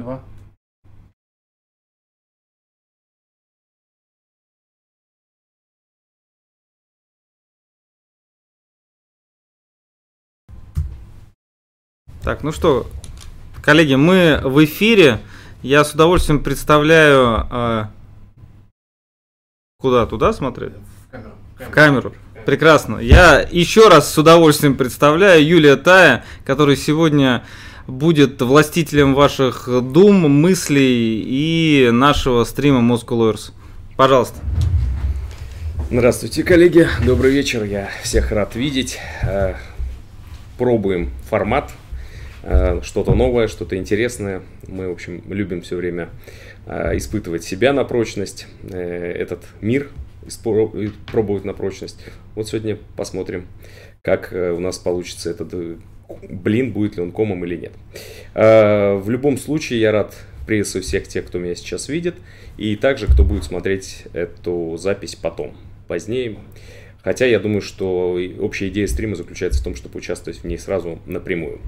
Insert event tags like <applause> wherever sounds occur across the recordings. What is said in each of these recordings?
два. Так, ну что, коллеги, мы в эфире. Я с удовольствием представляю... Э, куда? Туда смотреть? В камеру. В камеру. Прекрасно. Я еще раз с удовольствием представляю Юлия Тая, который сегодня будет властителем ваших дум, мыслей и нашего стрима Moscow. Пожалуйста. Здравствуйте, коллеги. Добрый вечер. Я всех рад видеть. Э, пробуем формат. Э, что-то новое, что-то интересное. Мы, в общем, любим все время э, испытывать себя на прочность, этот мир пробовать на прочность. Вот сегодня посмотрим, как у нас получится этот блин, будет ли он комом или нет. А, в любом случае, я рад приветствовать всех тех, кто меня сейчас видит, и также, кто будет смотреть эту запись потом, позднее. Хотя я думаю, что общая идея стрима заключается в том, чтобы участвовать в ней сразу напрямую.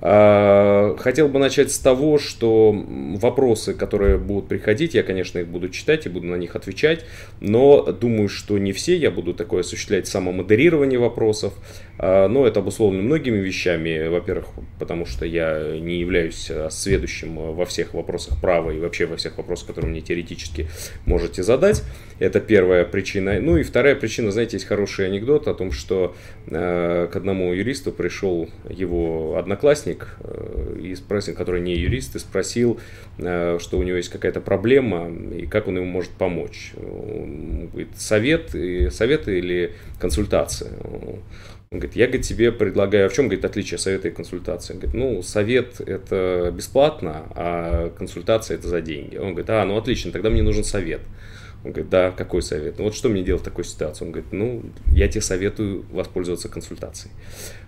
А, хотел бы начать с того, что вопросы, которые будут приходить, я, конечно, их буду читать и буду на них отвечать, но думаю, что не все, я буду такое осуществлять самомодерирование вопросов, а, но это обусловлено многими вещами. Во-первых, потому что я не являюсь сведущим во всех вопросах права и вообще во всех вопросах, которые мне теоретически можете задать. Это первая причина. Ну и вторая причина, знаете, есть хороший анекдот о том, что э, к одному юристу пришел его одноклассник, э, и спросил, который не юрист, и спросил, э, что у него есть какая-то проблема и как он ему может помочь. Он совет, совет или консультация? Он говорит, я говорит, тебе предлагаю, а в чем говорит, отличие совета и консультации? Он говорит, ну, совет это бесплатно, а консультация это за деньги. Он говорит, а, ну отлично, тогда мне нужен совет. Он говорит, да, какой совет? Ну вот что мне делать в такой ситуации? Он говорит, ну, я тебе советую воспользоваться консультацией.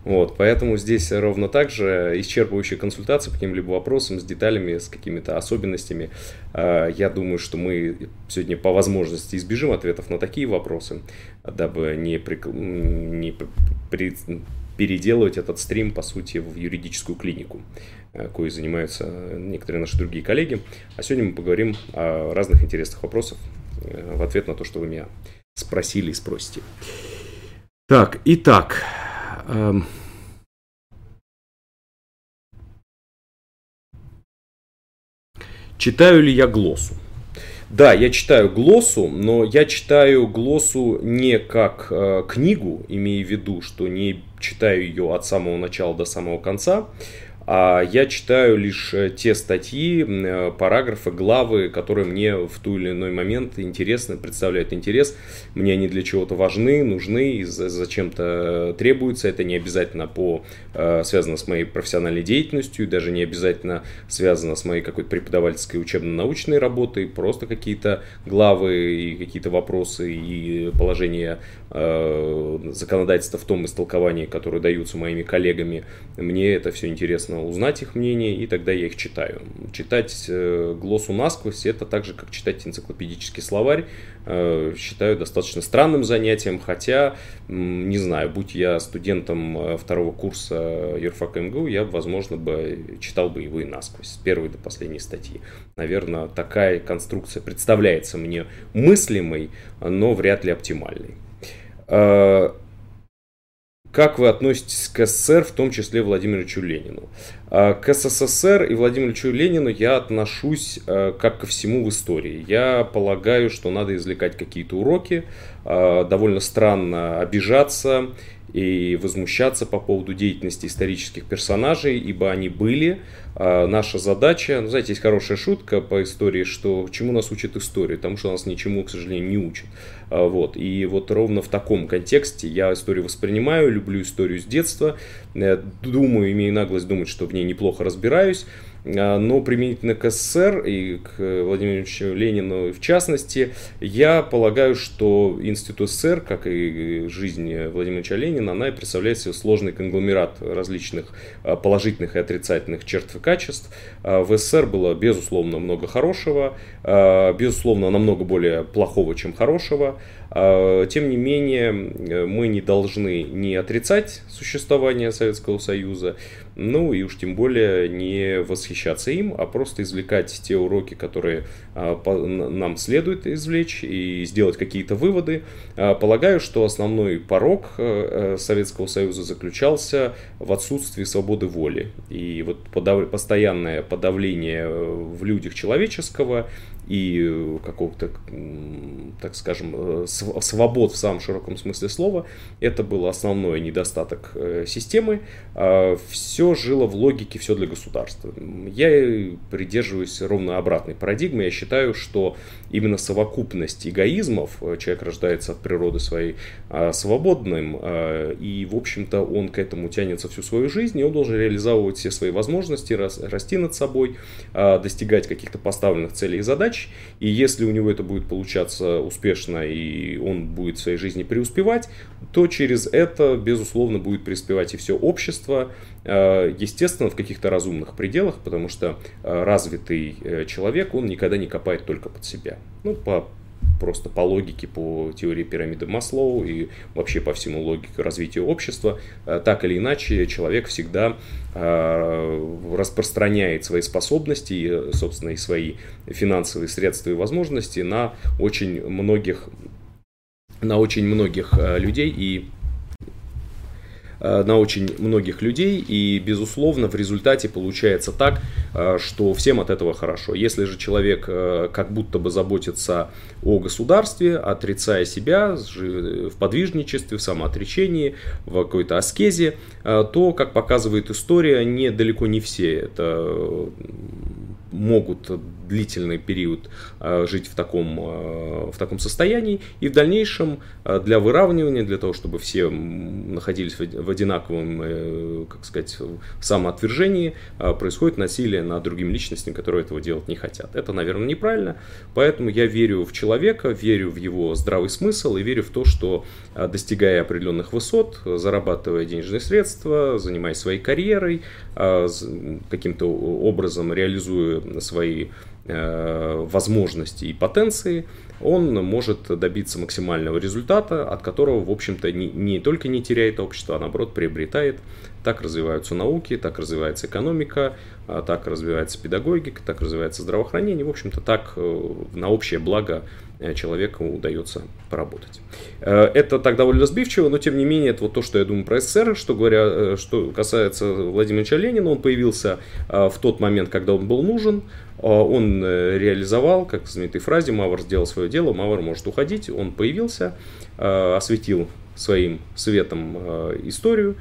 Вот, поэтому здесь ровно так же исчерпывающая консультация по каким-либо вопросам с деталями, с какими-то особенностями. А, я думаю, что мы сегодня по возможности избежим ответов на такие вопросы, дабы не, при, не при, переделывать этот стрим, по сути, в юридическую клинику, э, кое занимаются некоторые наши другие коллеги. А сегодня мы поговорим о разных интересных вопросах э, в ответ на то, что вы меня спросили и спросите. Так, итак. Эм... Читаю ли я глоссу? Да, я читаю глоссу, но я читаю глоссу не как э, книгу, имея в виду, что не читаю ее от самого начала до самого конца, а я читаю лишь э, те статьи, э, параграфы, главы, которые мне в ту или иной момент интересны, представляют интерес. Мне они для чего-то важны, нужны, зачем-то требуются. Это не обязательно по, э, связано с моей профессиональной деятельностью, даже не обязательно связано с моей какой-то преподавательской учебно-научной работой. Просто какие-то главы и какие-то вопросы и положения законодательства в том истолковании, которые даются моими коллегами. Мне это все интересно узнать их мнение, и тогда я их читаю. Читать э, глоссу насквозь, это так же, как читать энциклопедический словарь, э, считаю достаточно странным занятием, хотя, не знаю, будь я студентом э, второго курса юрфака МГУ, я, возможно, бы читал бы его и насквозь, с первой до последней статьи. Наверное, такая конструкция представляется мне мыслимой, но вряд ли оптимальной. Как вы относитесь к СССР, в том числе Владимиру Ильичу Ленину? А, к СССР и Владимиру Ильичу Ленину я отношусь э, как ко всему в истории. Я полагаю, что надо извлекать какие-то уроки, а, довольно странно обижаться и возмущаться по поводу деятельности исторических персонажей, ибо они были. А наша задача, ну, знаете, есть хорошая шутка по истории, что чему нас учит история, потому что нас ничему, к сожалению, не учат. А, вот. И вот ровно в таком контексте я историю воспринимаю, люблю историю с детства, э, думаю, имею наглость думать, что в ней неплохо разбираюсь, но применительно к СССР и к Владимиру Ильичу Ленину в частности, я полагаю, что Институт СССР, как и жизнь Владимира Ильича Ленина, она представляет себе сложный конгломерат различных а, положительных и отрицательных черт и качеств. А, в СССР было, безусловно, много хорошего, безусловно, намного более плохого, чем хорошего. Тем не менее, мы не должны не отрицать существование Советского Союза, ну и уж тем более не восхищаться им, а просто извлекать те уроки, которые нам следует извлечь и сделать какие-то выводы. Полагаю, что основной порог Советского Союза заключался в отсутствии свободы воли. И вот постоянное подавление в людях человеческого и э, какого-то, так скажем, э, свобод в самом широком смысле слова. Это был основной недостаток э, системы. А все жило в логике, все для государства. Я придерживаюсь ровно обратной парадигмы. Я считаю, что именно совокупность эгоизмов, человек рождается от природы своей а, свободным, а, и, в общем-то, он к этому тянется всю свою жизнь, и он должен реализовывать все свои возможности, расти над собой, достигать каких-то поставленных целей и задач, задач, и если у него это будет получаться успешно, и он будет в своей жизни преуспевать, то через это, безусловно, будет преуспевать и все общество, э, естественно, в каких-то разумных пределах, потому что э, развитый э, человек, он никогда не копает только под себя. Ну, по просто по логике, по теории пирамиды Маслоу и вообще по всему логике развития общества, э, так или иначе человек всегда э, распространяет свои способности собственно, и свои финансовые средства и возможности на очень многих на очень многих э, людей. И на очень многих людей, и, безусловно, в результате получается так, э, что всем от этого хорошо. Если же человек э, как будто бы заботится о государстве, отрицая себя в подвижничестве, в самоотречении, в какой-то аскезе, то, как показывает история, не далеко не все это могут длительный период э, жить в таком, э, в таком состоянии. И в дальнейшем э, для выравнивания, для того, чтобы все находились в одинаковом, как сказать, самоотвержении, происходит насилие над другими личностями, которые этого делать не хотят. Это, наверное, неправильно. Поэтому я верю в человека, верю в его здравый смысл и верю в то, что достигая определенных высот, зарабатывая денежные средства, занимаясь своей карьерой, каким-то образом реализуя свои Э, возможности и потенции, он может добиться максимального результата, от которого, в общем-то, не, не только не теряет общество, а наоборот приобретает. Так развиваются науки, так развивается экономика, а так развивается педагогика, так развивается здравоохранение. В общем-то, так э, на общее благо э, человеку удается поработать. Это так довольно сбивчиво, но тем не менее, это вот то, что я думаю про СССР, что, говоря, что касается Владимира Ленина, он появился в тот момент, когда он был нужен, он э, реализовал, как в знаменитой фразе, Мавр сделал свое дело, Мавр может уходить. Он появился, а, осветил своим светом а, историю,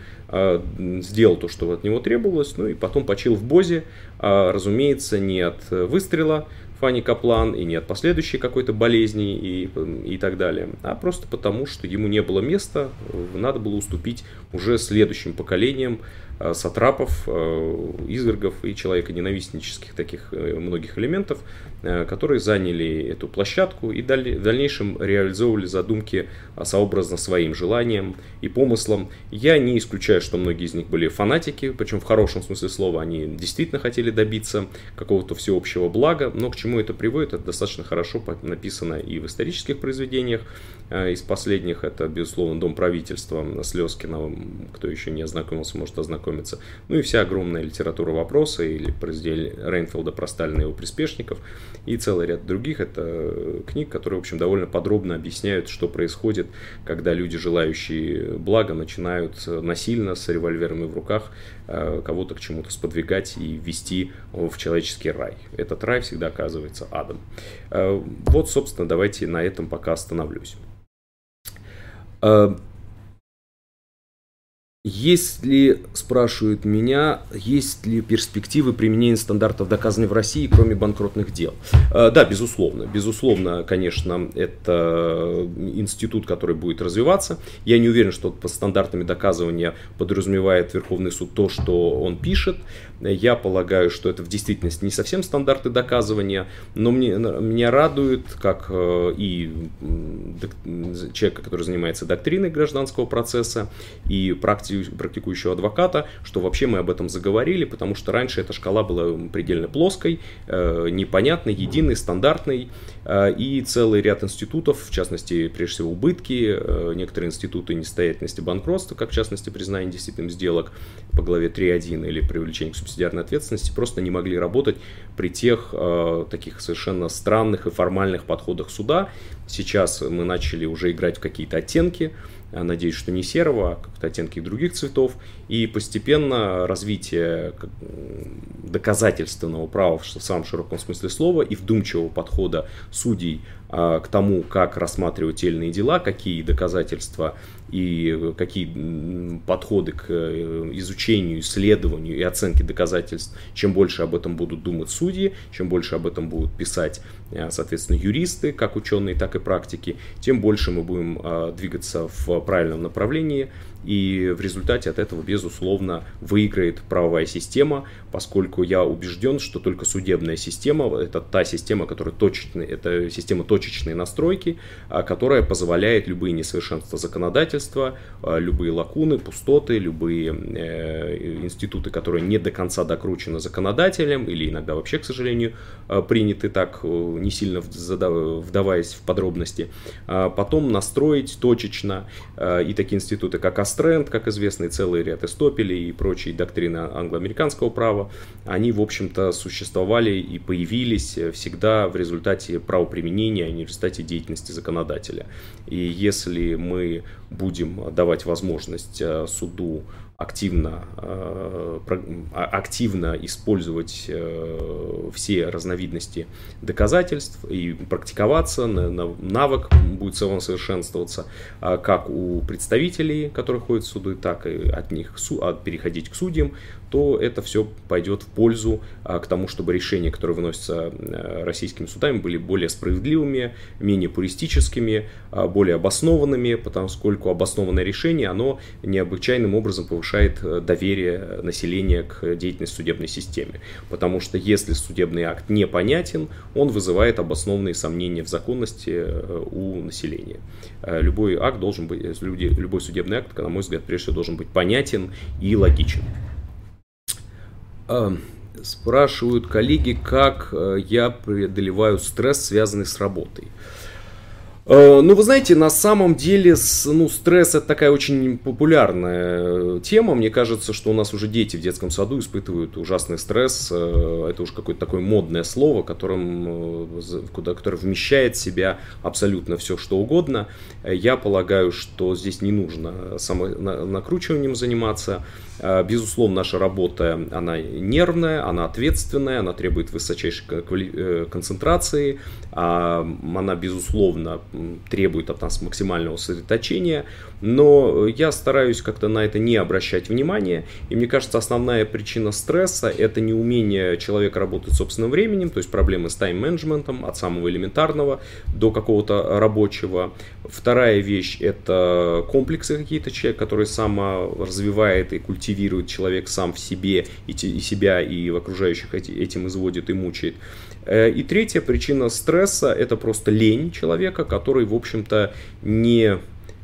сделал то, что от него требовалось, ну и потом почил в Бозе, разумеется, не от выстрела, Фанни Каплан, и не от последующей какой-то болезни и, и так далее, а просто потому, что ему не было места, надо было уступить уже следующим поколениям Э, сатрапов, э, извергов и человека ненавистнических таких э, многих элементов, которые заняли эту площадку и в дальнейшем реализовывали задумки сообразно своим желаниям и помыслам. Я не исключаю, что многие из них были фанатики, причем в хорошем смысле слова они действительно хотели добиться какого-то всеобщего блага, но к чему это приводит, это достаточно хорошо написано и в исторических произведениях. Из последних это, безусловно, Дом правительства Слезкина, кто еще не ознакомился, может ознакомиться ознакомиться. Ну и вся огромная литература вопроса или произведение Рейнфилда про Сталина и его приспешников и целый ряд других. Это книг, которые, в общем, довольно подробно объясняют, что происходит, когда люди, желающие блага, начинают насильно с револьверами в руках э, кого-то к чему-то сподвигать и ввести в человеческий рай. Этот рай всегда оказывается адом. Э, вот, собственно, давайте на этом пока остановлюсь. Есть ли, спрашивают меня, есть ли перспективы применения стандартов доказывания в России, кроме банкротных дел? Э, да, безусловно. Безусловно, конечно, это институт, который будет развиваться. Я не уверен, что под стандартами доказывания подразумевает Верховный суд то, что он пишет. Я полагаю, что это в действительности не совсем стандарты доказывания, но мне, меня радует, как э, и человека, который занимается доктриной гражданского процесса, и практикующего адвоката, что вообще мы об этом заговорили, потому что раньше эта шкала была предельно плоской, э, непонятной, единой, стандартной, э, и целый ряд институтов, в частности, прежде всего, убытки, некоторые институты несостоятельности банкротства, как в частности признание действительным сделок по главе 3.1 или привлечение к субсидиарной ответственности, просто не могли работать при тех таких совершенно странных и формальных подходах суда. Сейчас мы начали уже играть в какие-то оттенки, надеюсь, что не серого, а как-то оттенки других цветов, и постепенно развитие доказательственного права в самом широком смысле слова и вдумчивого подхода судей а, к тому, как рассматривать те или иные дела, какие доказательства и какие подходы к э, изучению, исследованию и оценке доказательств, чем больше об этом будут думать судьи, чем больше об этом будут писать, э, соответственно, юристы, как ученые, так и практики, тем больше мы будем а, двигаться в правильном направлении, и в результате от этого, безусловно, выиграет правовая система, поскольку я убежден, что только судебная система, это та система, которая точечная, это система точечной настройки, а, которая позволяет любые несовершенства законодательства, а, любые лакуны, пустоты, любые э, институты, которые не до конца докручены законодателем или иногда вообще, к сожалению, а, приняты так, э, не сильно вдаваясь в подробности, потом настроить точечно и такие институты, как Астренд, как известный целый ряд Эстопелей и прочие доктрины англо-американского права, они, в общем-то, существовали и появились всегда в результате правоприменения, а не в результате деятельности законодателя. И если мы будем давать возможность э, суду активно, э, а, активно использовать э, все разновидности доказательств и практиковаться, навык будет совершенствоваться а как у представителей, которые ходят в суды, так и от них переходить к судьям, то это все пойдет в пользу а, к тому, чтобы решения, которые выносятся э, российскими судами, были более справедливыми, менее пуристическими, более обоснованными, потому сколько обоснованное решение, оно необычайным образом повышает э, доверие населения к деятельности судебной системе. Потому что если судебный акт непонятен, он вызывает обоснованные сомнения в законности э, у населения. Любой акт должен быть, любой судебный акт, на мой взгляд, прежде всего должен быть понятен и логичен. Спрашивают коллеги, как я преодолеваю стресс, связанный с работой. Э, ну, вы знаете, на самом деле, ну, стресс это такая очень популярная тема. Мне кажется, что у нас уже дети в детском саду испытывают ужасный стресс. Э, это уже какое-то такое модное слово, которым, э, куда, которое вмещает в себя абсолютно все, что угодно. Я полагаю, что здесь не нужно самонакручиванием заниматься. Безусловно, наша работа, она нервная, она ответственная, она требует высочайшей концентрации. А она, безусловно, требует от нас максимального сосредоточения, но я стараюсь как-то на это не обращать внимания, и мне кажется, основная причина стресса – это неумение человека работать собственным временем, то есть проблемы с тайм-менеджментом от самого элементарного до какого-то рабочего. Вторая вещь – это комплексы какие-то человек, который сам развивает и культивирует человек сам в себе, и, и себя, и в окружающих этим изводит и мучает. Э, и третья причина стресса – это просто лень человека, который, в общем-то, не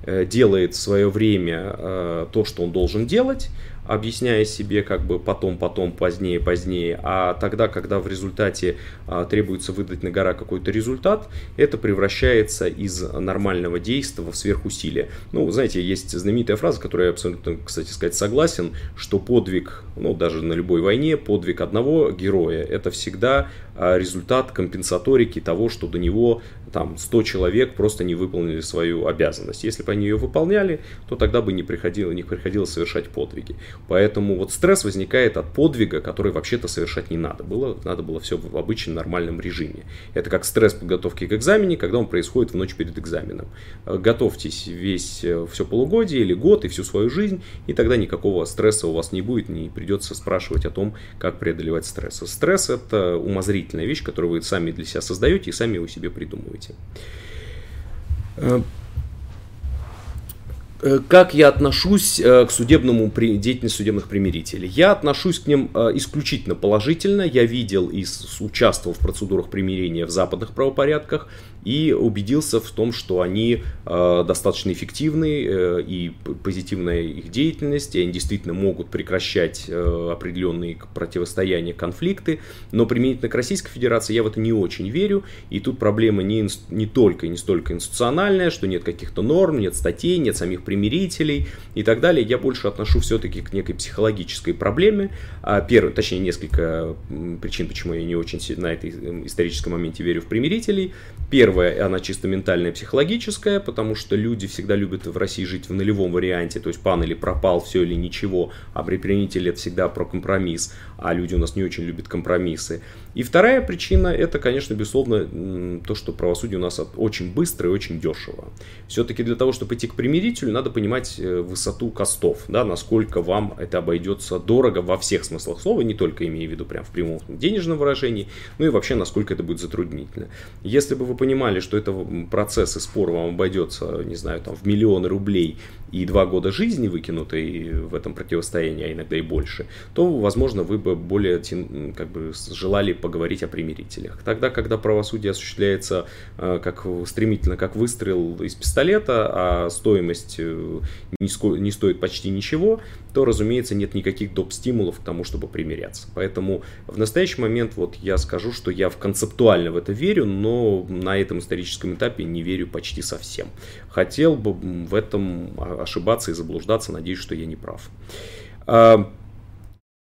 э, делает в свое время э, то, что он должен делать, объясняя себе как бы потом, потом, позднее, позднее, а тогда, когда в результате а, требуется выдать на гора какой-то результат, это превращается из нормального действия в сверхусилие. Ну, знаете, есть знаменитая фраза, которую я абсолютно, кстати сказать, согласен, что подвиг, ну, даже на любой войне, подвиг одного героя, это всегда а, результат компенсаторики того, что до него там 100 человек просто не выполнили свою обязанность. Если бы они ее выполняли, то тогда бы не приходило, не приходилось совершать подвиги. Поэтому вот стресс возникает от подвига, который вообще-то совершать не надо было. Надо было все в обычном нормальном режиме. Это как стресс подготовки к экзамене, когда он происходит в ночь перед экзаменом. Э, готовьтесь весь э, все полугодие или год и всю свою жизнь, и тогда никакого стресса у вас не будет, не придется спрашивать о том, как преодолевать стресс. Стресс это умозрительная вещь, которую вы сами для себя создаете и сами его себе придумываете. Э, Э, как я отношусь э, к судебному деятельности судебных примирителей? Я отношусь к ним исключительно положительно. Я видел и участвовал в процедурах примирения в западных правопорядках. И убедился в том, что они э, достаточно эффективны э, и позитивная их деятельность, и они действительно могут прекращать э, определенные противостояния, конфликты, но применительно к Российской Федерации я в это не очень верю, и тут проблема не, не только и не столько институциональная, что нет каких-то норм, нет статей, нет самих примирителей и так далее, я больше отношу все-таки к некой психологической проблеме, а, первое, точнее несколько причин, почему я не очень на этой историческом моменте верю в примирителей. Первое, она чисто ментальная, психологическая, потому что люди всегда любят в России жить в нулевом варианте, то есть пан или пропал, все или ничего, а при примирителе это всегда про компромисс, а люди у нас не очень любят компромиссы. И вторая причина, это, конечно, безусловно, то, что правосудие у нас очень быстро и очень дешево. Все-таки для того, чтобы идти к примирителю, надо понимать э, высоту костов, да, насколько вам это обойдется дорого во всех смыслах слова, не только имея в виду прям в прямом денежном выражении, ну и вообще, насколько это будет затруднительно. Если бы вы понимали, что это процесс и спор вам обойдется, не знаю, там в миллионы рублей и два года жизни выкинутой в этом противостоянии, а иногда и больше, то, возможно, вы бы более как бы желали поговорить о примирителях. Тогда, когда правосудие осуществляется э, как стремительно, как выстрел из пистолета, а стоимость э, не, не стоит почти ничего, то, разумеется, нет никаких доп. стимулов к тому, чтобы примиряться. Поэтому в настоящий момент вот я скажу, что я в концептуально в это верю, но на этом историческом этапе не верю почти совсем. Хотел бы в этом ошибаться и заблуждаться, надеюсь, что я не прав.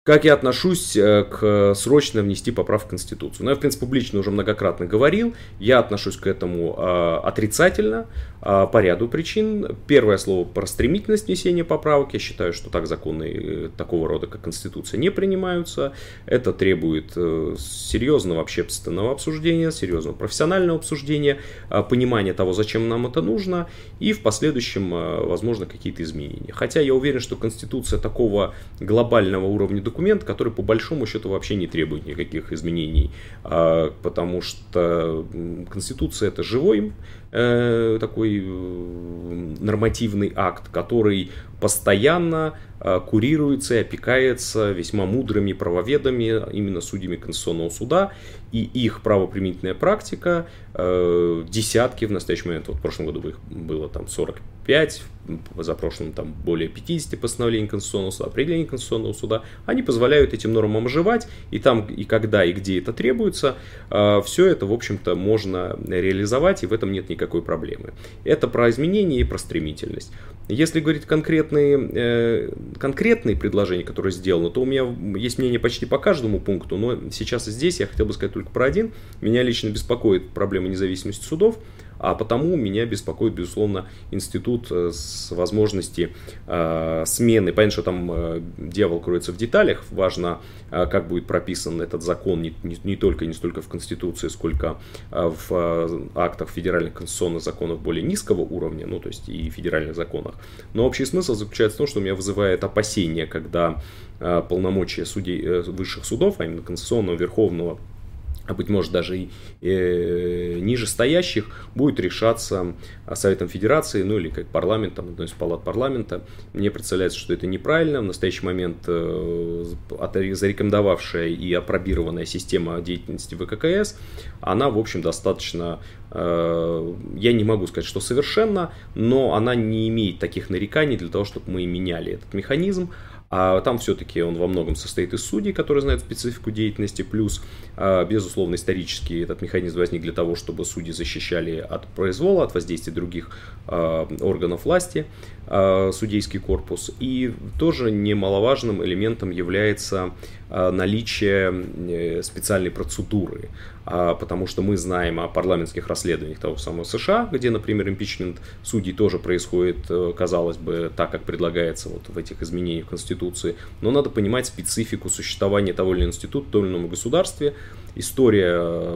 Как я отношусь э, к срочно внести поправку в Конституцию? Ну, я, в принципе, публично уже многократно говорил. Я отношусь к этому э, отрицательно э, по ряду причин. Первое слово про стремительность внесения поправок. Я считаю, что так законы э, такого рода, как Конституция, не принимаются. Это требует э, серьезного общественного обсуждения, серьезного профессионального обсуждения, э, понимания того, зачем нам это нужно, и в последующем, э, возможно, какие-то изменения. Хотя я уверен, что Конституция такого глобального уровня документ, который по большому счету вообще не требует никаких изменений, а, потому что Конституция это живой э, такой э, нормативный акт, который постоянно курируется и опекается весьма мудрыми правоведами, именно судьями Конституционного суда, и их правоприменительная практика, десятки в настоящий момент, вот в прошлом году их было там 45, за прошлым там более 50 постановлений Конституционного суда, определений Конституционного суда, они позволяют этим нормам оживать, и там, и когда, и где это требуется, все это, в общем-то, можно реализовать, и в этом нет никакой проблемы. Это про изменения и про стремительность. Если говорить конкретные, э, конкретные предложения, которые сделаны, то у меня есть мнение почти по каждому пункту, но сейчас здесь я хотел бы сказать только про один. Меня лично беспокоит проблема независимости судов. А потому меня беспокоит, безусловно, институт э, с возможности э, смены. Понятно, что там э, дьявол кроется в деталях. Важно, как будет прописан этот закон не, не, не только не столько в Конституции, сколько в актах федеральных конституционных законов более низкого уровня, ну то есть и федеральных законах. Но общий смысл заключается в том, что меня вызывает опасения, когда полномочия судей, высших судов, а именно Конституционного, Верховного а быть может даже и э, ниже стоящих, будет решаться Советом Федерации, ну или как парламентом, одной из палат парламента. Мне представляется, что это неправильно. В настоящий момент э, зарекомендовавшая и опробированная система деятельности ВККС, она, в общем, достаточно, э, я не могу сказать, что совершенно, но она не имеет таких нареканий для того, чтобы мы меняли этот механизм. А там все-таки он во многом состоит из судей, которые знают специфику деятельности, плюс, а, безусловно, исторически этот механизм возник для того, чтобы судьи защищали от произвола, от воздействия других а, органов власти, судейский корпус. И тоже немаловажным элементом является наличие э, специальной процедуры, потому что мы знаем о парламентских расследованиях того самого США, где, например, импичмент судей тоже происходит, э, казалось бы, так, как предлагается вот в этих изменениях Конституции, но надо понимать специфику существования того или иного института в том или ином государстве. История э,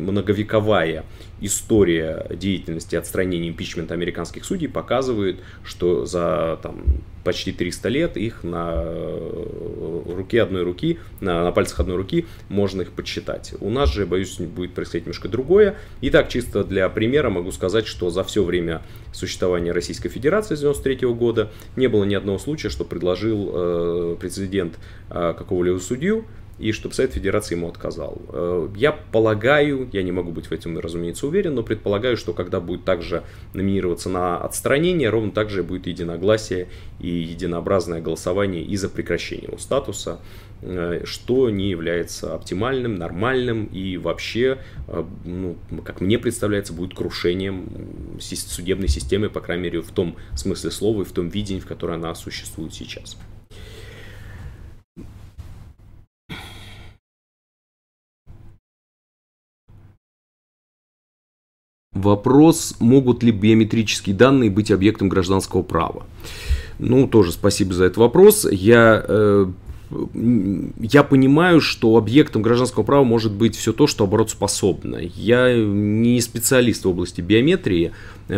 многовековая, история деятельности отстранения импичмента американских судей показывает, что за там, почти 300 лет их на э, руке одной руки, на, на пальцах одной руки можно их подсчитать. У нас же, боюсь, будет происходить немножко другое. Итак, чисто для примера могу сказать, что за все время существования Российской Федерации с 93 года не было ни одного случая, что предложил э, президент э, какого-либо судью и чтобы Совет Федерации ему отказал. Э, я полагаю, я не могу быть в этом, разумеется, уверен, но предполагаю, что когда будет также номинироваться на отстранение, ровно так же будет единогласие и единообразное голосование и за прекращение его статуса, э, что не является оптимальным, нормальным и вообще, э, ну, как мне представляется, будет крушением судебной системы, по крайней мере, в том смысле слова и в том видении, в котором она существует сейчас. Вопрос, могут ли биометрические данные быть объектом гражданского права? Ну, тоже спасибо за этот вопрос. Я э, я понимаю, что объектом гражданского права может быть все то, что оборотспособно. Я не специалист в области биометрии.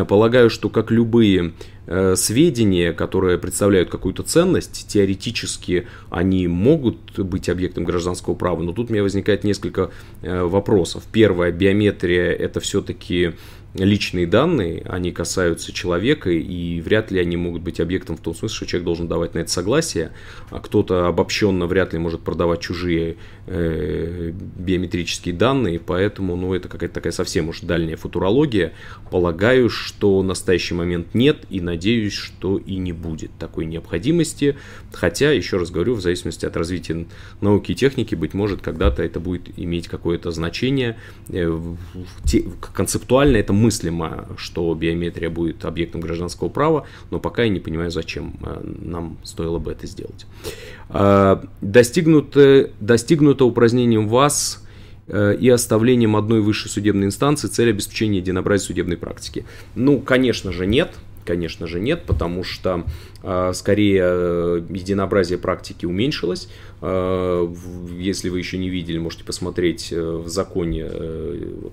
Полагаю, что как любые э, сведения, которые представляют какую-то ценность, теоретически они могут быть объектом гражданского права, но тут у меня возникает несколько э, вопросов. Первое, биометрия это все-таки личные данные, они касаются человека, и вряд ли они могут быть объектом в том смысле, что человек должен давать на это согласие, а кто-то обобщенно вряд ли может продавать чужие э, биометрические данные, поэтому ну, это какая-то такая совсем уж дальняя футурология. Полагаю, что в настоящий момент нет, и надеюсь, что и не будет такой необходимости, хотя, еще раз говорю, в зависимости от развития науки и техники, быть может, когда-то это будет иметь какое-то значение. Э, концептуально это мы мыслимо, что биометрия будет объектом гражданского права, но пока я не понимаю, зачем э, нам стоило бы это сделать. Э, достигнуто, достигнуто упразднением ВАЗ э, и оставлением одной высшей судебной инстанции цель обеспечения единообразия судебной практики? Ну, конечно же, нет. Конечно же, нет, потому что скорее единообразие практики уменьшилось. Если вы еще не видели, можете посмотреть в законе, вот,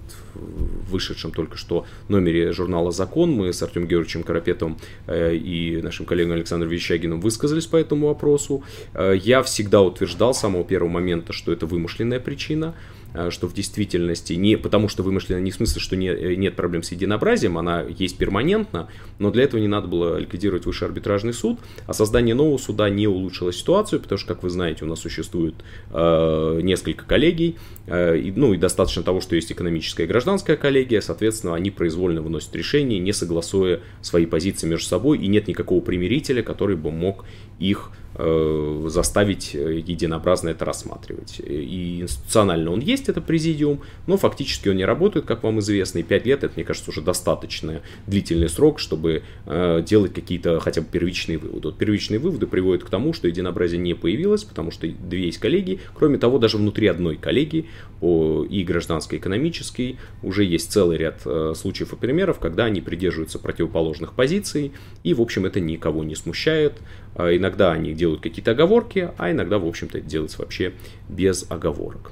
вышедшем только что номере журнала «Закон». Мы с Артем Георгиевичем Карапетовым э, и нашим коллегой Александром Вещагиным высказались по этому вопросу. Э, я всегда утверждал с самого первого момента, что это вымышленная причина, э, что в действительности не потому, что вымышленно не в смысле, что не, нет проблем с единообразием, она есть перманентно, но для этого не надо было ликвидировать высший арбитражный суд, а создание нового суда не улучшило ситуацию, потому что, как вы знаете, у нас существует э, несколько коллегий, э, и, ну и достаточно того, что есть экономическая и гражданская коллегия, соответственно, они произвольно выносят решения, не согласуя свои позиции между собой, и нет никакого примирителя, который бы мог их Э, заставить э, единообразно это рассматривать. И институционально он есть, это президиум, но фактически он не работает, как вам известно, и 5 лет, это, мне кажется, уже достаточно длительный срок, чтобы э, делать какие-то хотя бы первичные выводы. Вот первичные выводы приводят к тому, что единообразие не появилось, потому что две есть коллегии. Кроме того, даже внутри одной коллегии, и гражданской, и экономической, уже есть целый ряд случаев и примеров, когда они придерживаются противоположных позиций, и, в общем, это никого не смущает. А иногда они делают какие-то оговорки, а иногда, в общем-то, это делается вообще без оговорок.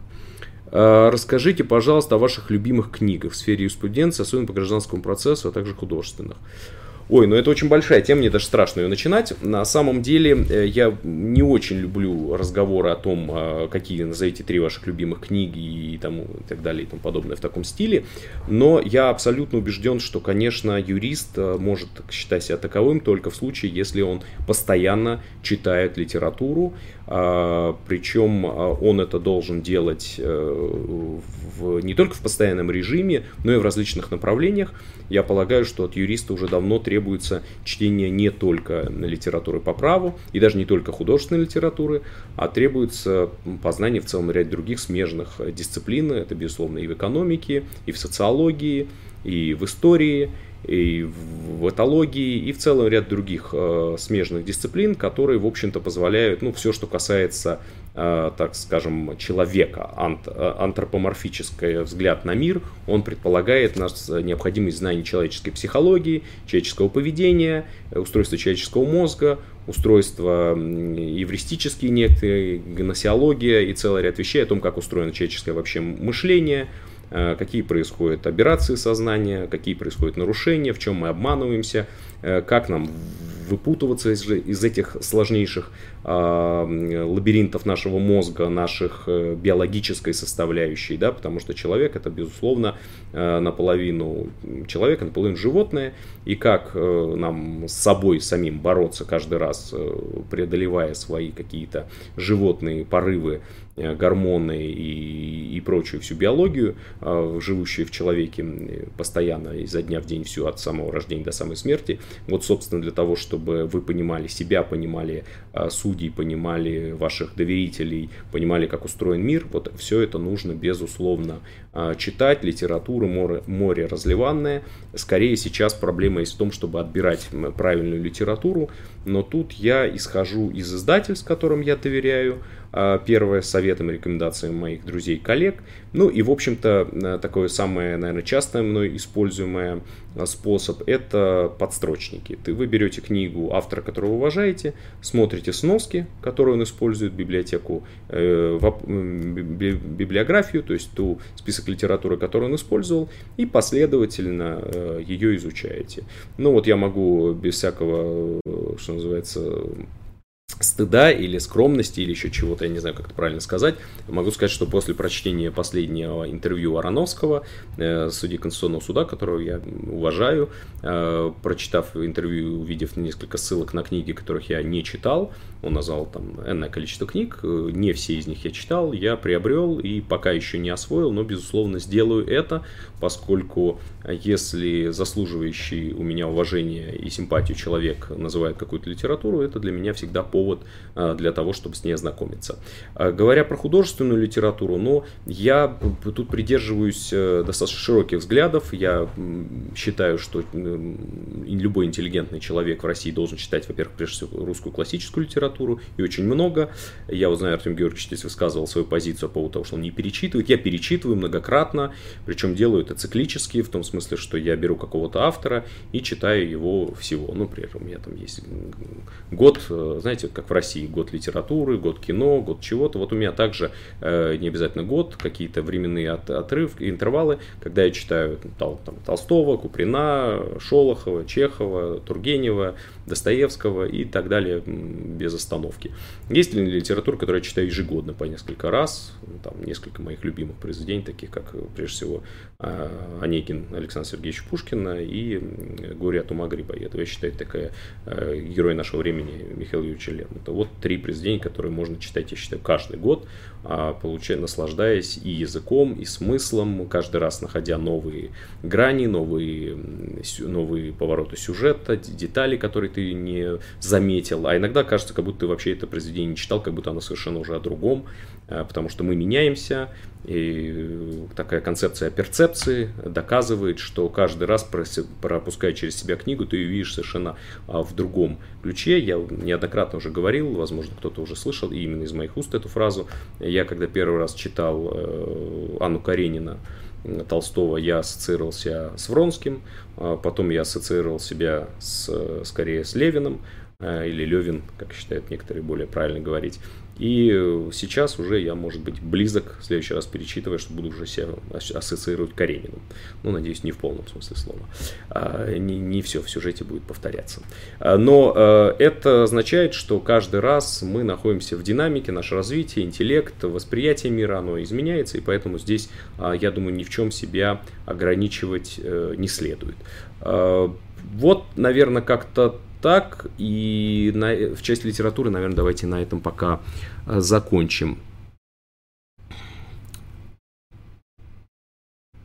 А, расскажите, пожалуйста, о ваших любимых книгах в сфере юриспруденции, особенно по гражданскому процессу, а также художественных. Ой, ну это очень большая тема, мне даже страшно ее начинать. На самом деле э, я не очень люблю разговоры о том, а, какие назовите три ваших любимых книги и, тому, и так далее и тому подобное в таком стиле. Но я абсолютно убежден, что, конечно, юрист э, может считать себя таковым только в случае, если он постоянно читает литературу, причем а, он это должен делать э, в, не только в постоянном режиме, но и в различных направлениях. Я полагаю, что от юриста уже давно требуется чтение не только литературы по праву, и даже не только художественной литературы, а требуется познание в целом ряд других смежных дисциплин. Это, безусловно, и в экономике, и в социологии, и в истории, и в этологии, и в целом ряд других э, смежных дисциплин, которые, в общем-то, позволяют, ну, все, что касается, э, так скажем, человека, ант, э, антропоморфический взгляд на мир, он предполагает нас необходимость знаний человеческой психологии, человеческого поведения, устройства человеческого мозга, устройства евристические некоторые, гносеология и целый ряд вещей о том, как устроено человеческое вообще мышление, Э, какие происходят операции сознания, какие происходят нарушения, в чем мы обманываемся, э, как нам выпутываться из, из этих сложнейших э, лабиринтов нашего мозга, наших э, биологической составляющей, да, потому что человек это, безусловно, э, наполовину человек, наполовину животное, и как э, нам с собой самим бороться каждый раз, преодолевая свои какие-то животные порывы, гормоны и, и прочую всю биологию, живущую в человеке постоянно изо дня в день всю от самого рождения до самой смерти. Вот, собственно, для того, чтобы вы понимали себя, понимали э, судей, понимали ваших доверителей, понимали, как устроен мир, вот все это нужно, безусловно, читать. Литература море, море разливанное. Скорее сейчас проблема есть в том, чтобы отбирать правильную литературу, но тут я исхожу из издательств, которым я доверяю, а, первое, советом и рекомендациями моих друзей коллег. Ну и, в общем-то, э, такое самое, наверное, частое мной используемое э, способ – это подстрочники. Ты, вы берете книгу автора, которого уважаете, смотрите сноски, которые он использует, библиотеку, э, библиографию, то есть ту список литературы, которую он использовал, и последовательно э, ее изучаете. Ну вот я могу без всякого, что называется, стыда или скромности или еще чего-то, я не знаю, как это правильно сказать, могу сказать, что после прочтения последнего интервью Ароновского, э, судьи Конституционного суда, которого я уважаю, э, прочитав интервью, увидев несколько ссылок на книги, которых я не читал, он назвал там энное количество книг, э, не все из них я читал, я приобрел и пока еще не освоил, но, безусловно, сделаю это, поскольку если заслуживающий у меня уважения и симпатию человек называет какую-то литературу, это для меня всегда повод а, для того, чтобы с ней ознакомиться. А, говоря про художественную литературу, но я тут придерживаюсь э, достаточно широких взглядов. Я считаю, что любой интеллигентный человек в России должен читать, во-первых, прежде всего, русскую классическую литературу, и очень много. Я вот знаю, Артем Георгиевич здесь высказывал свою позицию по поводу того, что он не перечитывает. Я перечитываю многократно, причем делаю это циклически, в том смысле, что я беру какого-то автора и читаю его всего. Ну, например, у меня там есть год, э, знаете, как в России, год литературы, год кино, год чего-то. Вот у меня также э, не обязательно год, какие-то временные от, отрывки, интервалы, когда я читаю там, там, Толстого, Куприна, Шолохова, Чехова, Тургенева, Достоевского и так далее без остановки. Есть ли литература, которую я читаю ежегодно по несколько раз, там несколько моих любимых произведений, таких как, прежде всего, э, Онегин Александр Сергеевич Пушкина и «Горе от ума Грибоедова». Я считаю, такая э, герой нашего времени Михаил Юрьевич Лермонтов. Вот три произведения, которые можно читать, я считаю, каждый год, получая, наслаждаясь и языком, и смыслом, каждый раз находя новые грани, новые, новые повороты сюжета, детали, которые ты не заметил. А иногда кажется, как будто ты вообще это произведение не читал, как будто оно совершенно уже о другом, а, потому что мы меняемся, и такая концепция перцепции доказывает, что каждый раз, пропуская через себя книгу, ты ее видишь совершенно а, в другом ключе. Я неоднократно уже говорил, возможно, кто-то уже слышал именно из моих уст эту фразу. Я когда первый раз читал э, Анну Каренина, Толстого я ассоциировался с Вронским, а потом я ассоциировал себя с, скорее с Левиным, э, или Левин, как считают некоторые более правильно говорить. И сейчас уже я, может быть, близок, в следующий раз перечитывая, что буду уже себя ассоциировать Карениным. Ну, надеюсь, не в полном смысле слова. А, не, не все в сюжете будет повторяться. А, но а, это означает, что каждый раз мы находимся в динамике, наше развитие, интеллект, восприятие мира, оно изменяется, и поэтому здесь, я думаю, ни в чем себя ограничивать а, не следует. Вот, наверное, как-то так. И на, в части литературы, наверное, давайте на этом пока э, закончим.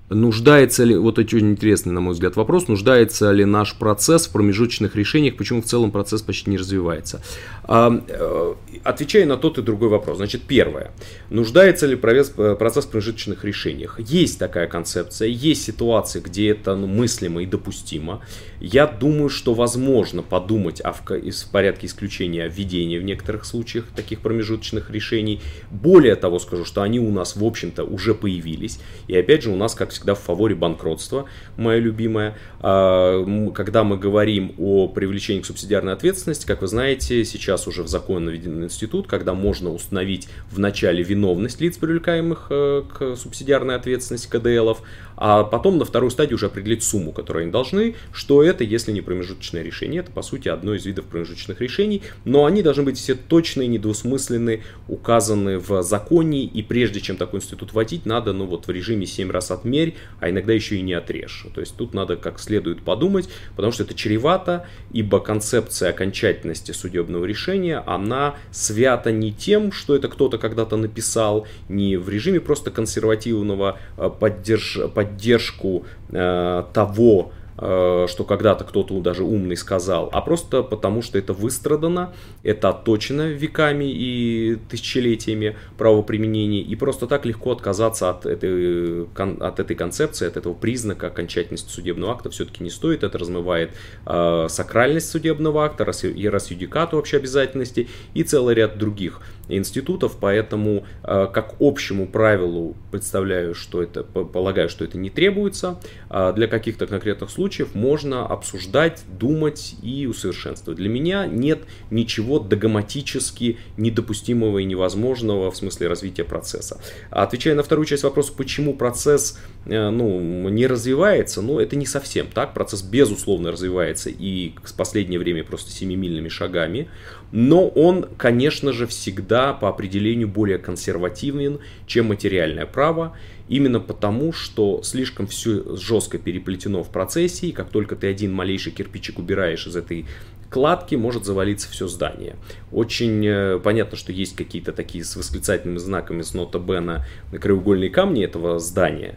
Нуждается ли, вот это очень интересный, на мой взгляд, вопрос, нуждается ли наш процесс в промежуточных решениях, почему в целом процесс почти не развивается? Э, отвечая на тот и другой вопрос. Значит, первое. Нуждается ли э, процесс в промежуточных решениях? Есть такая концепция, есть ситуации, где это ну, мыслимо и допустимо. Я думаю, что возможно подумать о, в порядке исключения о введении в некоторых случаях таких промежуточных решений. Более того, скажу, что они у нас, в общем-то, уже появились. И опять же, у нас, как всегда, в фаворе банкротства, моя любимая. А, когда мы говорим о привлечении к субсидиарной ответственности, как вы знаете, сейчас уже в закон наведены институт, когда можно установить в начале виновность лиц, привлекаемых э, к субсидиарной ответственности КДЛов, а потом на вторую стадию уже определить сумму, которую они должны, что это, если не промежуточное решение. Это, по сути, одно из видов промежуточных решений, но они должны быть все точные, недвусмысленные, указаны в законе, и прежде чем такой институт вводить, надо, ну вот в режиме 7 раз отмерь, а иногда еще и не отрежь. То есть тут надо как следует подумать, потому что это чревато, ибо концепция окончательности судебного решения, она свята не тем, что это кто-то когда-то написал, не в режиме просто консервативного э, поддерж... поддержку э, того, Э, что когда-то кто-то даже умный сказал, а просто потому, что это выстрадано, это отточено веками и тысячелетиями правоприменения, и просто так легко отказаться от этой, от этой концепции, от этого признака окончательности судебного акта все-таки не стоит, это размывает э, сакральность судебного акта, ерасюдикату вообще обязательности и целый ряд других институтов, поэтому э, как общему правилу представляю, что это, полагаю, что это не требуется, а для каких-то конкретных случаев можно обсуждать, думать и усовершенствовать. Для меня нет ничего догматически недопустимого и невозможного в смысле развития процесса. Отвечая на вторую часть вопроса, почему процесс э, ну, не развивается, ну это не совсем так. Процесс безусловно развивается и в последнее время просто семимильными шагами. Но он, конечно же, всегда по определению более консервативен, чем материальное право. Именно потому, что слишком все жестко переплетено в процессе, и как только ты один малейший кирпичик убираешь из этой кладки, может завалиться все здание. Очень э, понятно, что есть какие-то такие с восклицательными знаками с нота Бена краеугольные камни этого здания,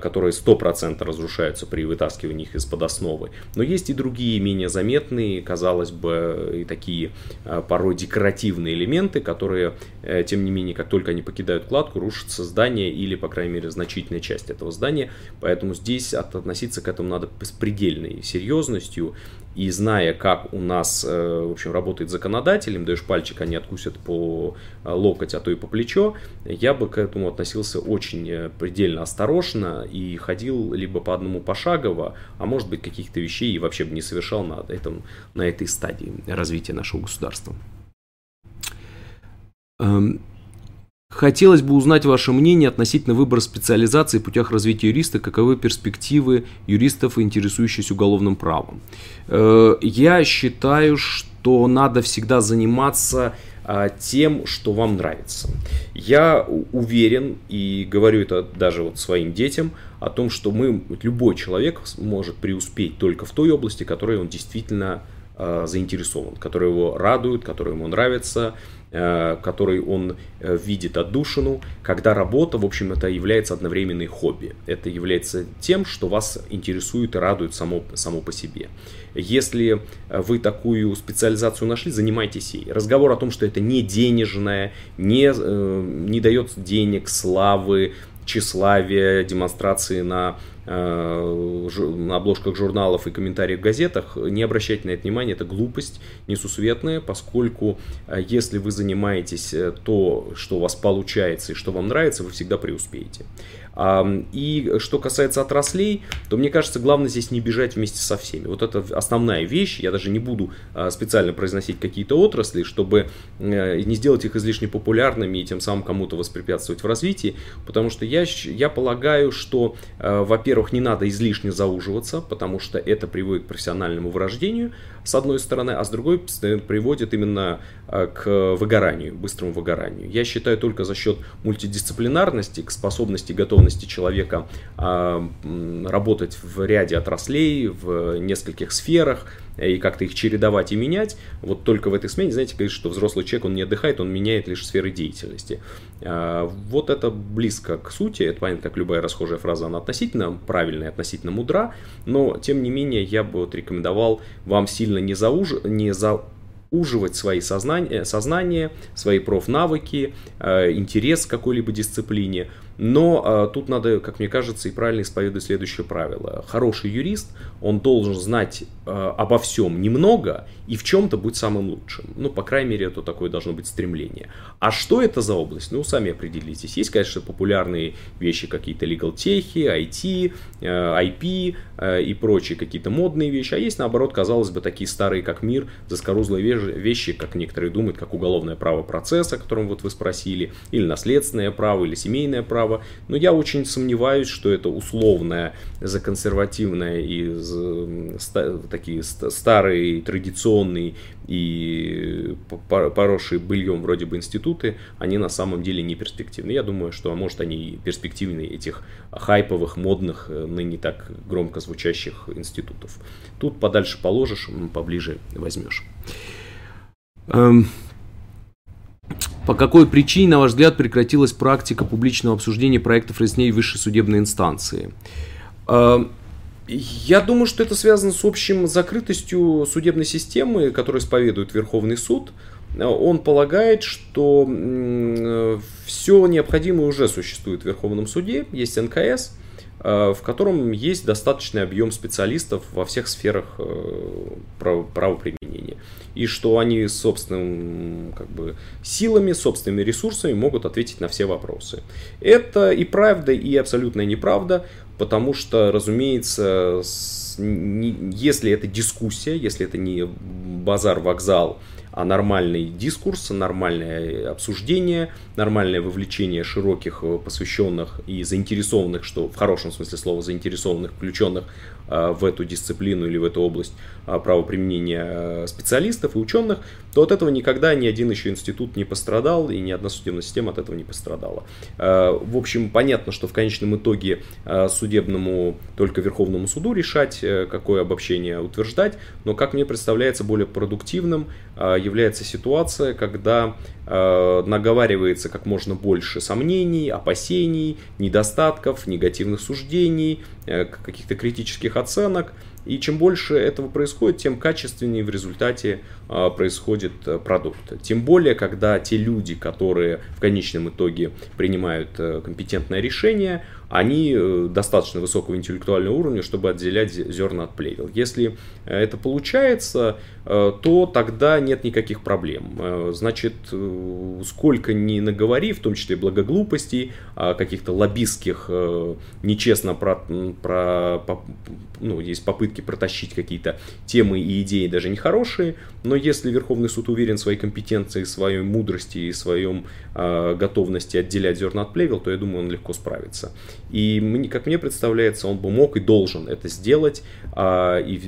которые 100% разрушаются при вытаскивании их из-под основы. Но есть и другие менее заметные, казалось бы, и такие э, порой декоративные элементы, которые, э, тем не менее, как только они покидают кладку, рушится здание или, по крайней мере, значительная часть этого здания. Поэтому здесь относиться к этому надо с предельной серьезностью и зная, как у нас, в общем, работает законодатель, им даешь пальчик, они откусят по локоть, а то и по плечо, я бы к этому относился очень предельно осторожно, и ходил либо по одному пошагово, а может быть каких-то вещей и вообще бы не совершал на, этом, на этой стадии развития нашего государства. Хотелось бы узнать ваше мнение относительно выбора специализации в путях развития юриста, каковы перспективы юристов, интересующихся уголовным правом. Э, я считаю, что надо всегда заниматься а, тем, что вам нравится. Я уверен и говорю это даже вот своим детям о том, что мы, любой человек может преуспеть только в той области, в которой он действительно э, заинтересован, которая его радует, которая ему нравится, который он э, видит отдушину, когда работа, в общем, это является одновременной хобби. Это является тем, что вас интересует и радует само, само по себе. Если э, вы такую специализацию нашли, занимайтесь ей. Разговор о том, что это не денежное, не, э, не дает денег, славы, тщеславия, демонстрации на, э, на обложках журналов и комментариях в газетах, не обращайте на это внимания, это глупость несусветная, поскольку если вы занимаетесь то, что у вас получается и что вам нравится, вы всегда преуспеете. И что касается отраслей, то мне кажется, главное здесь не бежать вместе со всеми. Вот это основная вещь. Я даже не буду а, специально произносить какие-то отрасли, чтобы э, не сделать их излишне популярными и тем самым кому-то воспрепятствовать в развитии. Потому что я, я полагаю, что, э, во-первых, не надо излишне зауживаться, потому что это приводит к профессиональному вырождению, с одной стороны, а с другой приводит именно э, к выгоранию, быстрому выгоранию. Я считаю только за счет мультидисциплинарности, к способности, готовности человека а, работать в ряде отраслей, в нескольких сферах, и как-то их чередовать и менять. Вот только в этой смене, знаете, говорит, что взрослый человек, он не отдыхает, он меняет лишь сферы деятельности. А, вот это близко к сути, это понятно, как любая расхожая фраза, она относительно правильная, относительно мудра, но тем не менее я бы вот рекомендовал вам сильно не, зауж... не за уживать свои сознания, сознание, свои профнавыки, э, интерес к какой-либо дисциплине, Но а, тут надо, как мне кажется, и правильно исповедовать следующее правило. Хороший юрист, он должен знать а, обо всем немного и в чем-то быть самым лучшим. Ну, по крайней мере, это такое должно быть стремление. А что это за область? Ну, сами определитесь. Есть, конечно, популярные вещи, какие-то legal техи, IT, IP э, и прочие какие-то модные вещи. А есть, наоборот, казалось бы, такие старые, как мир, заскорузлые вещи, как некоторые думают, как уголовное право процесса, о котором вот вы спросили, или наследственное право, или семейное право. Но я очень сомневаюсь, что это условное, законсервативное и такие старые, традиционные и поросшие быльем вроде бы институты, они на самом деле не перспективны. Я думаю, что, а может, они перспективнее этих хайповых, модных, э, ныне так громко звучащих институтов. Тут подальше положишь, поближе возьмешь. По какой причине, на ваш взгляд, прекратилась практика публичного обсуждения проектов разней высшей судебной инстанции? Эм, я думаю, что это связано с общим закрытостью судебной системы, которую исповедует Верховный суд. Он полагает, что все необходимое уже существует в Верховном суде, есть НКС, э, в котором есть достаточный объем специалистов во всех сферах э, правоприменения. И что они собственным как бы, силами, собственными ресурсами могут ответить на все вопросы. Это и правда, и абсолютная неправда потому что, разумеется, если это дискуссия, если это не базар-вокзал, а нормальный дискурс, нормальное обсуждение, нормальное вовлечение широких э, посвященных и заинтересованных, что в хорошем смысле слова заинтересованных, включенных э, в эту дисциплину или в эту область э, правоприменения специалистов и ученых, то от этого никогда ни один еще институт не пострадал и ни одна судебная система от этого не пострадала. В общем, понятно, что в конечном итоге судебному, только Верховному суду решать, какое обобщение утверждать, но, как мне представляется, более продуктивным является ситуация, когда э, наговаривается как можно больше сомнений, опасений, недостатков, негативных суждений, э, каких-то критических оценок. И чем больше этого происходит, тем качественнее в результате происходит э, продукт. Тем более, когда те люди, которые в конечном итоге принимают э, компетентное решение, они э, достаточно высокого интеллектуального уровня, чтобы отделять зерна от плевел. Если это получается, то тогда нет никаких проблем. Значит, сколько ни наговори, в том числе благоглупостей, каких-то лоббистских, нечестно про, про, ну, есть попытки протащить какие-то темы и идеи даже нехорошие, но если Верховный суд уверен в своей компетенции, своей мудрости и своем готовности отделять зерна от плевел, то я думаю, он легко справится. И, как мне представляется, он бы мог и должен это сделать а, и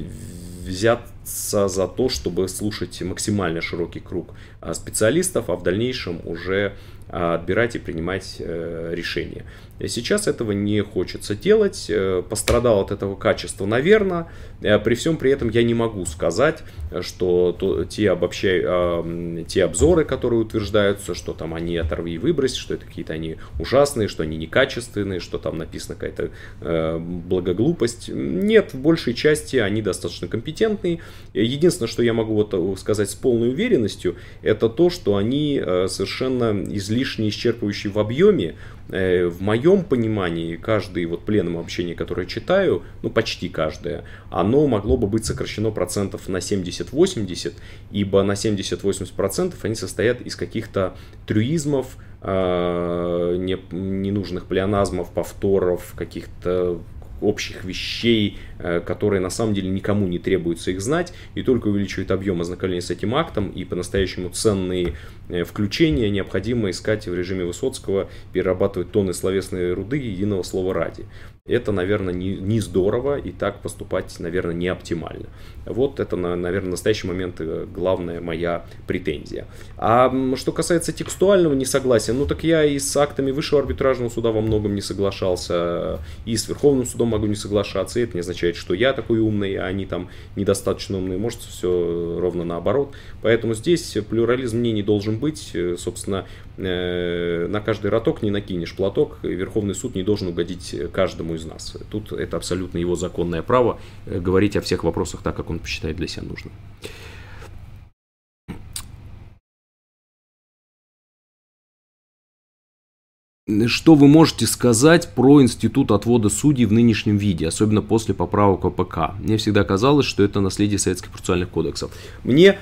взяться за то, чтобы слушать максимально широкий круг а, специалистов, а в дальнейшем уже а, отбирать и принимать э, решения. Сейчас этого не хочется делать, э, пострадал от этого качества, наверное. Э, при всем при этом я не могу сказать, что то, те, обобщай, э, те обзоры, которые утверждаются, что там они оторви и выбрось, что это какие-то они ужасные, что они некачественные, что там написана какая-то благоглупость. Нет, в большей части они достаточно компетентные. Единственное, что я могу вот сказать с полной уверенностью, это то, что они э, совершенно излишне исчерпывающие в объеме, Э, в моем понимании, каждый вот пленум общения, которое читаю, ну почти каждое, оно могло бы быть сокращено процентов на 70-80, ибо на 70-80 процентов они состоят из каких-то трюизмов, э, ненужных плеоназмов, повторов, каких-то общих вещей, э, которые на самом деле никому не требуется их знать, и только увеличивает объем ознакомления с этим актом, и по-настоящему ценные э, включения необходимо искать в режиме Высоцкого, перерабатывать тонны словесной руды единого слова ради. Это, наверное, не, не здорово, и так поступать, наверное, не оптимально. Вот это, наверное, в настоящий момент э, главная моя претензия. А что касается текстуального несогласия, ну так я и с актами Высшего арбитражного суда во многом не соглашался, и с Верховным судом могу не соглашаться, и это не означает, что я такой умный, а они там недостаточно умные, может все ровно наоборот. Поэтому здесь плюрализм мнений должен быть, э, собственно, э, на каждый роток не накинешь платок, Верховный суд не должен угодить каждому из нас. Тут это абсолютно его законное право говорить о всех вопросах так, как он посчитает для себя нужным. что вы можете сказать про институт отвода судей в нынешнем виде, особенно после поправок ОПК? Мне всегда казалось, что это наследие советских процессуальных кодексов. Мне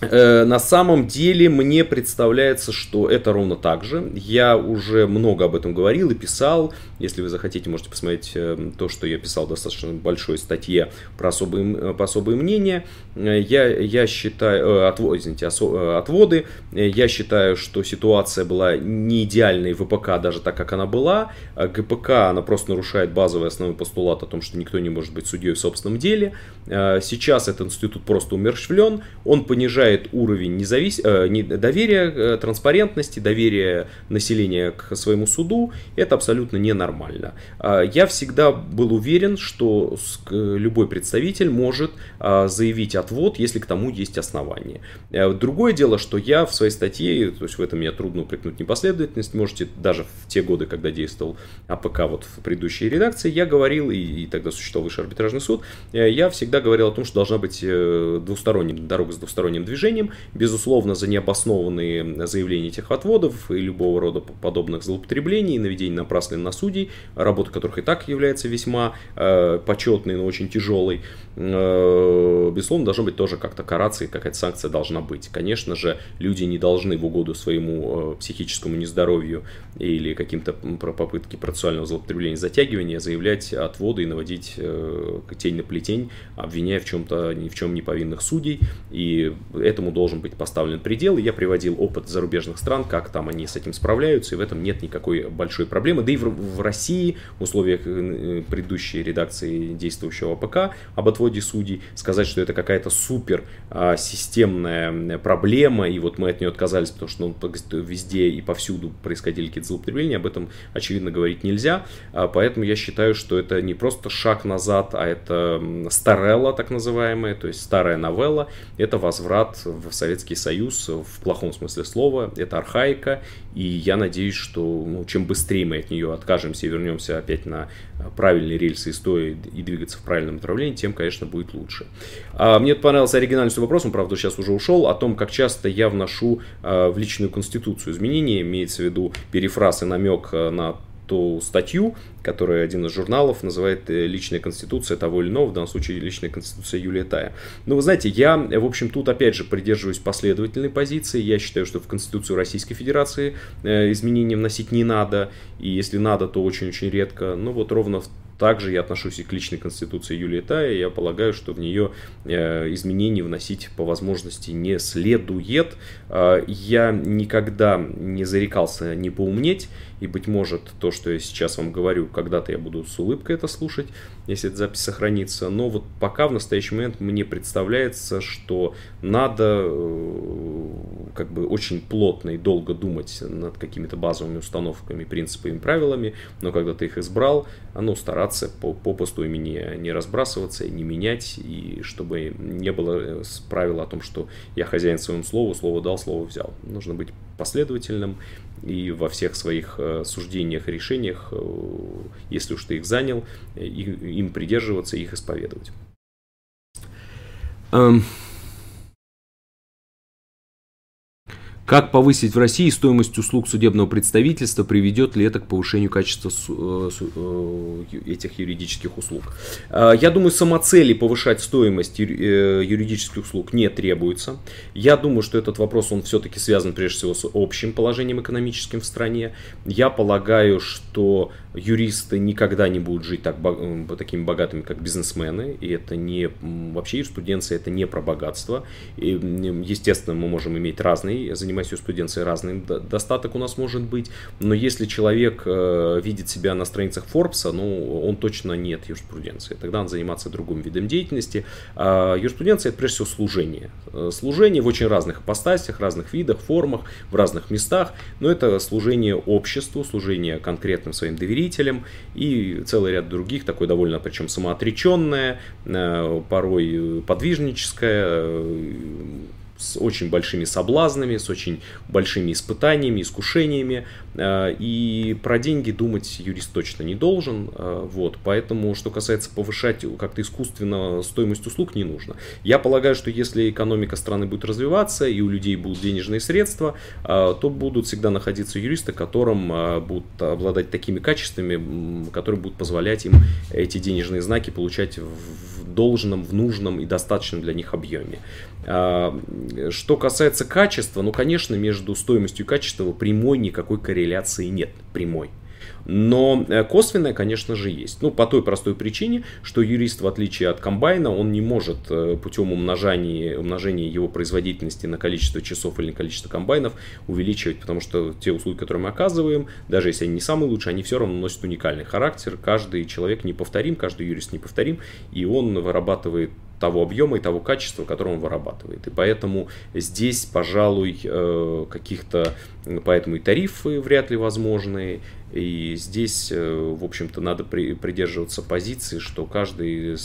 на самом деле мне представляется, что это ровно так же. Я уже много об этом говорил и писал. Если вы захотите, можете посмотреть э, то, что я писал в достаточно большой статье про особые, э, по особые мнения. Я, я считаю, отвод, извините, отводы. Я считаю, что ситуация была не идеальной в ВПК, даже так, как она была. ГПК, она просто нарушает базовый основной постулат о том, что никто не может быть судьей в собственном деле. Сейчас этот институт просто умерщвлен. Он понижает снижает уровень независ... э, доверия, э, транспарентности, доверия населения к своему суду. Это абсолютно ненормально. Э, я всегда был уверен, что любой представитель может э, заявить отвод, если к тому есть основания. Э, другое дело, что я в своей статье, то есть в этом мне трудно упрекнуть непоследовательность, можете даже в те годы, когда действовал АПК вот в предыдущей редакции, я говорил, и, и тогда существовал высший арбитражный суд, э, я всегда говорил о том, что должна быть двусторонняя дорога с двусторонним движением, движением. Безусловно, за необоснованные заявления этих отводов и любого рода подобных злоупотреблений, наведение напраслин на судей, работа которых и так является весьма э, почетной, но очень тяжелой, э, безусловно, должно быть тоже как-то караться и какая-то санкция должна быть. Конечно же, люди не должны в угоду своему э, психическому нездоровью или каким-то попытке процессуального злоупотребления, затягивания заявлять отводы и наводить э, тень на плетень, обвиняя в чем-то ни в чем не повинных судей. И этому должен быть поставлен предел. Я приводил опыт зарубежных стран, как там они с этим справляются, и в этом нет никакой большой проблемы. Да и в, в России, в условиях э, предыдущей редакции действующего АПК об отводе судей, сказать, что это какая-то супер а, системная проблема, и вот мы от нее отказались, потому что ну, везде и повсюду происходили какие-то злоупотребления, об этом, очевидно, говорить нельзя. А, поэтому я считаю, что это не просто шаг назад, а это старелла, так называемая, то есть старая новелла, это возврат в Советский Союз в плохом смысле слова. Это архаика, и я надеюсь, что ну, чем быстрее мы от нее откажемся и вернемся опять на правильные рельсы истории и двигаться в правильном направлении, тем, конечно, будет лучше. А, мне понравился оригинальный вопрос, он, правда, сейчас уже ушел, о том, как часто я вношу а, в личную конституцию изменения, имеется в виду перефраз и намек а, на ту статью, которую один из журналов называет э, «Личная конституция того или иного», в данном случае «Личная конституция Юлия Тая». Но вы знаете, я, в общем, тут опять же придерживаюсь последовательной позиции. Я считаю, что в Конституцию Российской Федерации э, изменения вносить не надо, и если надо, то очень-очень редко. Ну вот ровно также я отношусь и к личной конституции Юлии Тая. Я полагаю, что в нее э, изменения вносить по возможности не следует. Я никогда не зарекался не поумнеть. И, быть может, то, что я сейчас вам говорю, когда-то я буду с улыбкой это слушать, если эта запись сохранится. Но вот пока в настоящий момент мне представляется, что надо э, как бы очень плотно и долго думать над какими-то базовыми установками, принципами, правилами, но когда ты их избрал, ну, стараться по, попусту ими не, не разбрасываться, не менять, и чтобы не было правила о том, что я хозяин своему слову, слово дал, слово взял. Нужно быть последовательным и во всех своих э, суждениях и решениях, э, если уж ты их занял, им придерживаться и их исповедовать. Как повысить в России стоимость услуг судебного представительства, приведет ли это к повышению качества э, э, этих юридических услуг? А, я думаю, самоцели повышать стоимость э, юридических услуг не требуется. Я думаю, что этот вопрос, он все-таки связан прежде всего с общим положением экономическим в стране. Я полагаю, что юристы никогда не будут жить так, такими богатыми, как бизнесмены, и это не, вообще юриспруденция это не про богатство. И, естественно, мы можем иметь разные, занимаясь юриспруденцией, разный достаток у нас может быть, но если человек э, видит себя на страницах Forbes, ну, он точно нет юриспруденции, тогда он заниматься другим видом деятельности. А юриспруденция это прежде всего служение. Э, служение в очень разных ипостасях, разных видах, формах, в разных местах, но это служение обществу, служение конкретным своим доверителям, и целый ряд других, такой довольно, причем самоотреченное, э, порой подвижническое, с очень большими соблазнами, с очень большими испытаниями, искушениями. Э, и про деньги думать юрист точно не должен. Э, вот. Поэтому, что касается повышать как-то искусственно стоимость услуг, не нужно. Я полагаю, что если экономика страны будет развиваться и у людей будут денежные средства, э, то будут всегда находиться юристы, которым будут обладать такими качествами, которые будут позволять им эти денежные знаки получать в должном, в нужном и достаточном для них объеме. Что касается качества, ну, конечно, между стоимостью и качеством прямой никакой корреляции нет, прямой. Но э, косвенная, конечно же, есть. Ну, по той простой причине, что юрист, в отличие от комбайна, он не может э, путем умножения, умножения его производительности на количество часов или на количество комбайнов увеличивать, потому что те услуги, которые мы оказываем, даже если они не самые лучшие, они все равно носят уникальный характер. Каждый человек неповторим, каждый юрист неповторим, и он вырабатывает того объема и того качества, которое он вырабатывает. И поэтому здесь, пожалуй, э, каких-то, поэтому и тарифы вряд ли возможны, и здесь, э, в общем-то, надо при, придерживаться позиции, что каждый э,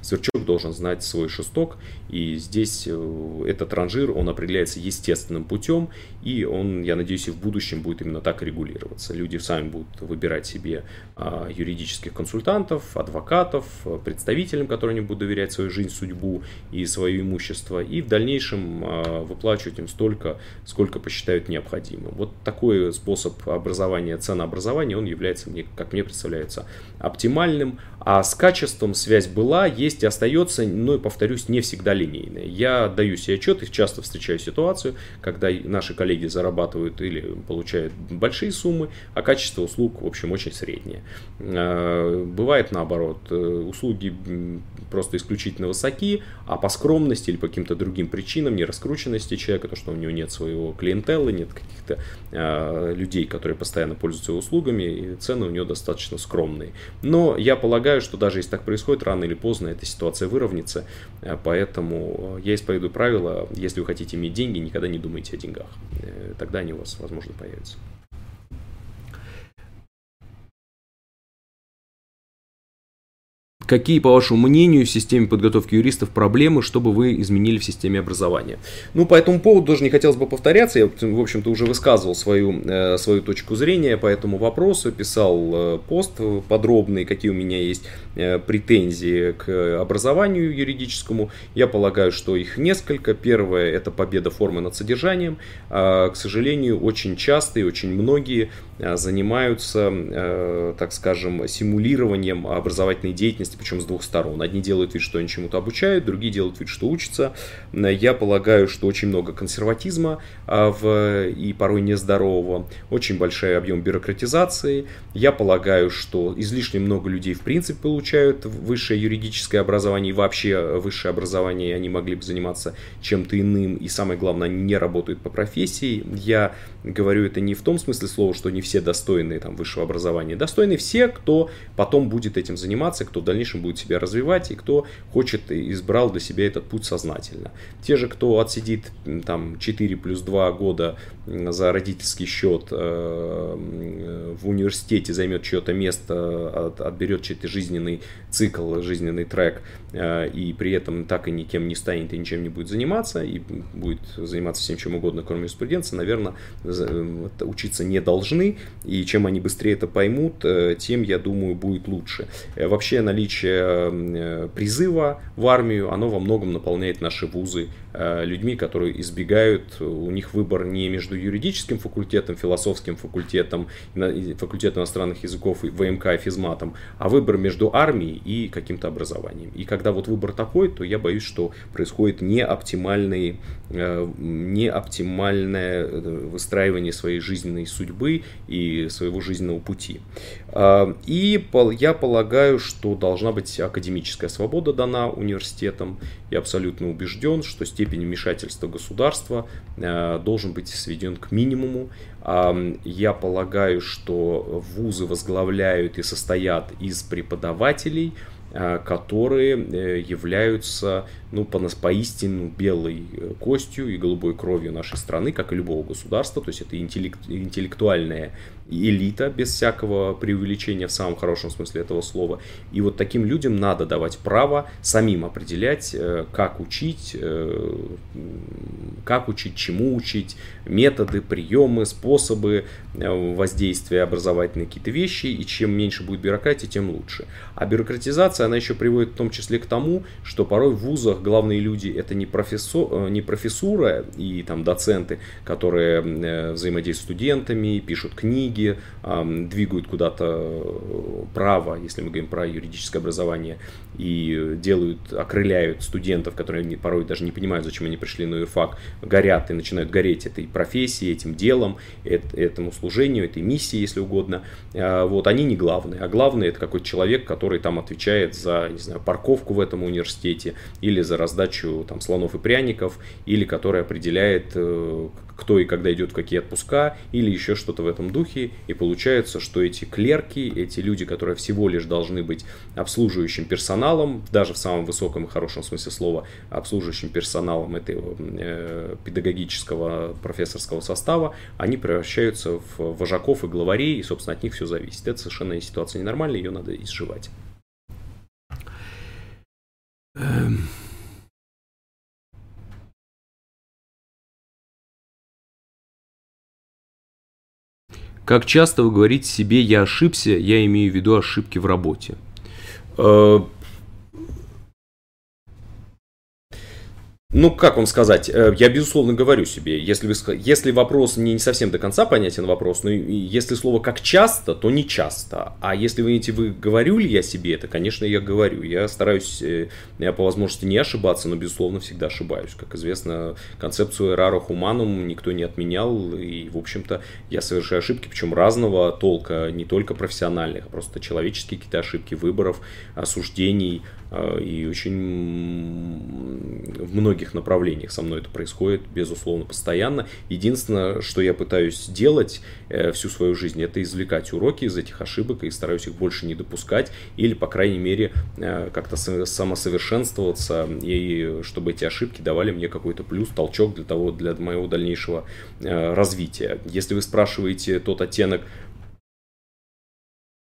сверчок должен знать свой шесток. И здесь э, этот ранжир, он определяется естественным путем. И он, я надеюсь, и в будущем будет именно так регулироваться. Люди сами будут выбирать себе а, юридических консультантов, адвокатов, представителям, которым они будут доверять свою жизнь, судьбу и свое имущество. И в дальнейшем а, выплачивать им столько, сколько посчитают необходимым. Вот такой способ образования, ценообразования, он является, мне, как мне представляется, оптимальным. А с качеством связь была, есть и остается, но, повторюсь, не всегда линейная. Я даю себе отчет и часто встречаю ситуацию, когда наши коллеги зарабатывают или получают большие суммы, а качество услуг, в общем, очень среднее. А, бывает наоборот, э, услуги просто исключительно высоки, а по скромности или по каким-то другим причинам, не раскрученности человека, то, что у него нет своего клиентела, нет каких-то э, людей, которые постоянно пользуются услугами, и цены у него достаточно скромные. Но я полагаю, что даже если так происходит, рано или поздно эта ситуация выровняется, э, поэтому я исповедую правило, если вы хотите иметь деньги, никогда не думайте о деньгах, э, тогда они у вас, возможно, появятся. Какие, по вашему мнению, в системе подготовки юристов проблемы, чтобы вы изменили в системе образования? Ну, по этому поводу даже не хотелось бы повторяться. Я, в общем-то, уже высказывал свою, э, свою точку зрения по этому вопросу, писал э, пост подробный, какие у меня есть э, претензии к образованию юридическому. Я полагаю, что их несколько. Первое – это победа формы над содержанием. А, к сожалению, очень часто и очень многие занимаются, так скажем, симулированием образовательной деятельности деятельности, причем с двух сторон. Одни делают вид, что они чему-то обучают, другие делают вид, что учатся. Я полагаю, что очень много консерватизма а, в, и порой нездорового, очень большой объем бюрократизации. Я полагаю, что излишне много людей в принципе получают высшее юридическое образование и вообще высшее образование, они могли бы заниматься чем-то иным, и самое главное, они не работают по профессии. Я говорю это не в том смысле слова, что не все достойны там, высшего образования. Достойны все, кто потом будет этим заниматься, кто в дальнейшем будет себя развивать и кто хочет и избрал для себя этот путь сознательно. Те же, кто отсидит там 4 плюс 2 года за родительский счет э, в университете, займет чье-то место, от, отберет чей-то жизненный цикл, жизненный трек, э, и при этом так и никем не станет и ничем не будет заниматься, и будет заниматься всем чем угодно, кроме юриспруденции, наверное, учиться не должны, и чем они быстрее это поймут, э, тем, я думаю, будет лучше. Вообще наличие призыва в армию, оно во многом наполняет наши вузы Э, людьми, которые избегают, у них выбор не между юридическим факультетом, философским факультетом, факультетом иностранных языков, ВМК и физматом, а выбор между армией и каким-то образованием. И когда вот выбор такой, то я боюсь, что происходит неоптимальный, э, неоптимальное э, выстраивание своей жизненной судьбы и своего жизненного пути. И я полагаю, что должна быть академическая свобода дана университетам. Я абсолютно убежден, что степень вмешательства государства э, должен быть сведен к минимуму. Я полагаю, что вузы возглавляют и состоят из преподавателей, которые являются ну, по, поистину белой костью и голубой кровью нашей страны, как и любого государства. То есть это интеллект, интеллектуальная элита, без всякого преувеличения в самом хорошем смысле этого слова. И вот таким людям надо давать право самим определять, э, как учить, э, как учить, чему учить, методы, приемы, способы э, воздействия образовательные какие-то вещи. И чем меньше будет бюрократии, тем лучше. А бюрократизация, она еще приводит в том числе к тому, что порой в вузах главные люди это не, профессор, не профессура и там доценты, которые взаимодействуют с студентами, пишут книги, книги, двигают куда-то э, право, если мы говорим про юридическое образование, и делают, окрыляют студентов, которые порой даже не понимают, зачем они пришли на юрфак, горят и начинают гореть этой профессией, этим делом, этому служению, этой миссии, если угодно. А, вот, они не главные, а главный это какой-то человек, который там отвечает за, не знаю, парковку в этом университете, или за раздачу там слонов и пряников, или который определяет, э, кто и когда идет в какие отпуска, или еще что-то в этом духе, и получается, что эти клерки, эти люди, которые всего лишь должны быть обслуживающим персоналом, даже в самом высоком и хорошем смысле слова, обслуживающим персоналом этого э, педагогического профессорского состава, они превращаются в вожаков и главарей, и, собственно, от них все зависит. Это совершенно ситуация ненормальная, ее надо изживать. Эм, Как часто вы говорите себе «я ошибся», я имею в виду ошибки в работе? Ну, как вам сказать, э, я безусловно говорю себе, если, вы, если вопрос не совсем до конца понятен вопрос, но если слово как часто, то не часто. А если вы видите, вы говорю ли я себе это, конечно, я говорю. Я стараюсь, э, я по возможности не ошибаться, но безусловно всегда ошибаюсь. Как известно, концепцию raro humanum никто не отменял, и, в общем-то, я совершаю ошибки, причем разного толка, не только профессиональных, а просто человеческие какие-то ошибки выборов, осуждений, и очень в многих направлениях со мной это происходит, безусловно, постоянно. Единственное, что я пытаюсь делать э, всю свою жизнь, это извлекать уроки из этих ошибок и стараюсь их больше не допускать, или, по крайней мере, э, как-то самосовершенствоваться, и чтобы эти ошибки давали мне какой-то плюс, толчок для того, для моего дальнейшего э, развития. Если вы спрашиваете тот оттенок,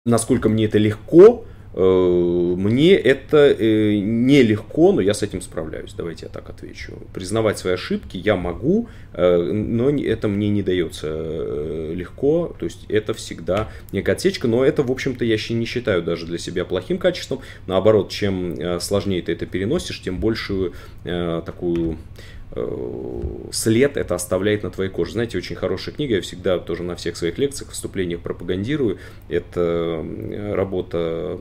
насколько мне это легко, мне это э, нелегко, но я с этим справляюсь. Давайте я так отвечу. Признавать свои ошибки я могу, э, но это мне не дается легко. То есть это всегда некая отсечка, но это, в общем-то, я не считаю даже для себя плохим качеством. Наоборот, чем сложнее ты это переносишь, тем большую такую Э, след это оставляет на твоей коже. Знаете, очень хорошая книга, я всегда тоже на всех своих лекциях, выступлениях пропагандирую. Это работа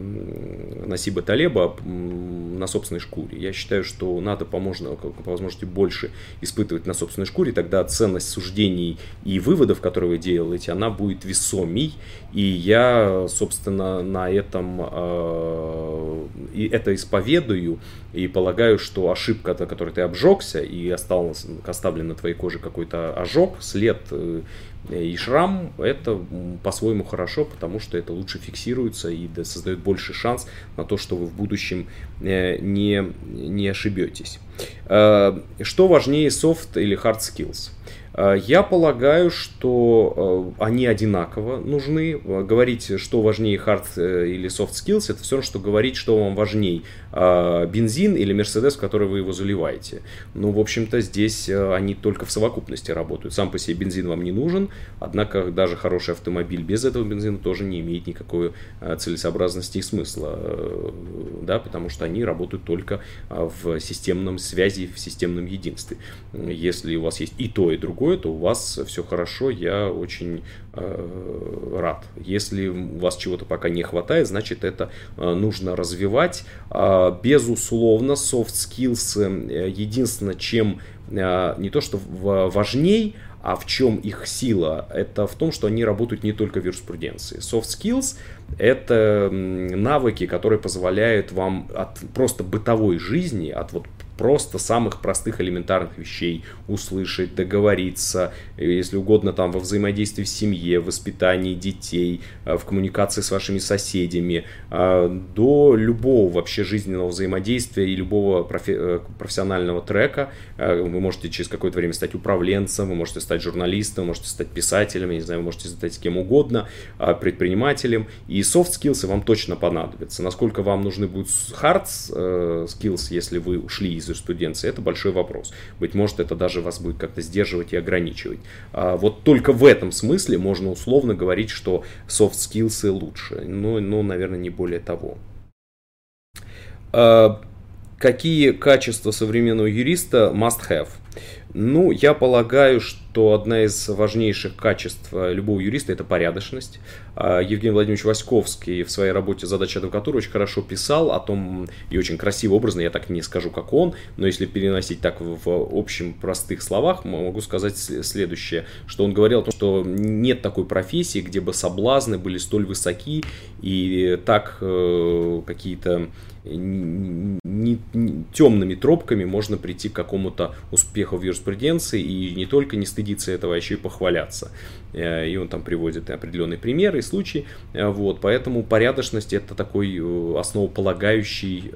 Насиба Талеба на собственной шкуре. Я считаю, что надо по, по возможности больше испытывать на собственной шкуре, тогда ценность суждений и выводов, которые вы делаете, она будет весомей. И я, собственно, на этом э, и это исповедую и полагаю, что ошибка, от которой ты обжегся и остался, оставлен на твоей коже какой-то ожог, след э, и шрам, это по-своему хорошо, потому что это лучше фиксируется и создает больше шанс на то, что вы в будущем э, не, не ошибетесь. Э, что важнее, soft или hard skills? Я полагаю, что они одинаково нужны. Говорить, что важнее hard или soft skills, это все что говорить, что вам важнее бензин или Мерседес, в который вы его заливаете. Ну, в общем-то, здесь они только в совокупности работают. Сам по себе бензин вам не нужен, однако даже хороший автомобиль без этого бензина тоже не имеет никакой целесообразности и смысла, да, потому что они работают только в системном связи, в системном единстве. Если у вас есть и то, и другое, то у вас все хорошо, я очень э, рад. Если у вас чего-то пока не хватает, значит это э, нужно развивать. Э, безусловно, soft skills э, единственное, чем э, не то что важней, а в чем их сила? Это в том, что они работают не только в юриспруденции. Soft skills – это навыки, которые позволяют вам от просто бытовой жизни, от вот просто самых простых элементарных вещей, услышать, договориться, если угодно там во взаимодействии в семье, в воспитании детей, в коммуникации с вашими соседями, до любого вообще жизненного взаимодействия и любого профессионального трека. Вы можете через какое-то время стать управленцем, вы можете стать журналистом, вы можете стать писателем, я не знаю, вы можете стать кем угодно, предпринимателем. И soft skills вам точно понадобятся. Насколько вам нужны будут hard э, skills, если вы ушли из юриспруденции, это большой вопрос. Быть может, это даже вас будет как-то сдерживать и ограничивать. А вот только в этом смысле можно условно говорить, что soft skills лучше. Но, но наверное, не более того. А, какие качества современного юриста must have? Ну, я полагаю, что одна из важнейших качеств э, любого юриста – это порядочность. А, Евгений Владимирович Васьковский в своей работе «Задача адвокатуры» очень хорошо писал о том, и очень красиво, образно, я так не скажу, как он, но если переносить так в общем простых словах, могу сказать следующее, что он говорил о том, что нет такой профессии, где бы соблазны были столь высоки и так э, какие-то не, не, темными тропками можно прийти к какому-то успеху в юриспруденции и не только не стыдиться этого, а еще и похваляться. Э, и он там приводит определенные примеры и случаи. Э, вот, поэтому порядочность это такой э, основополагающий,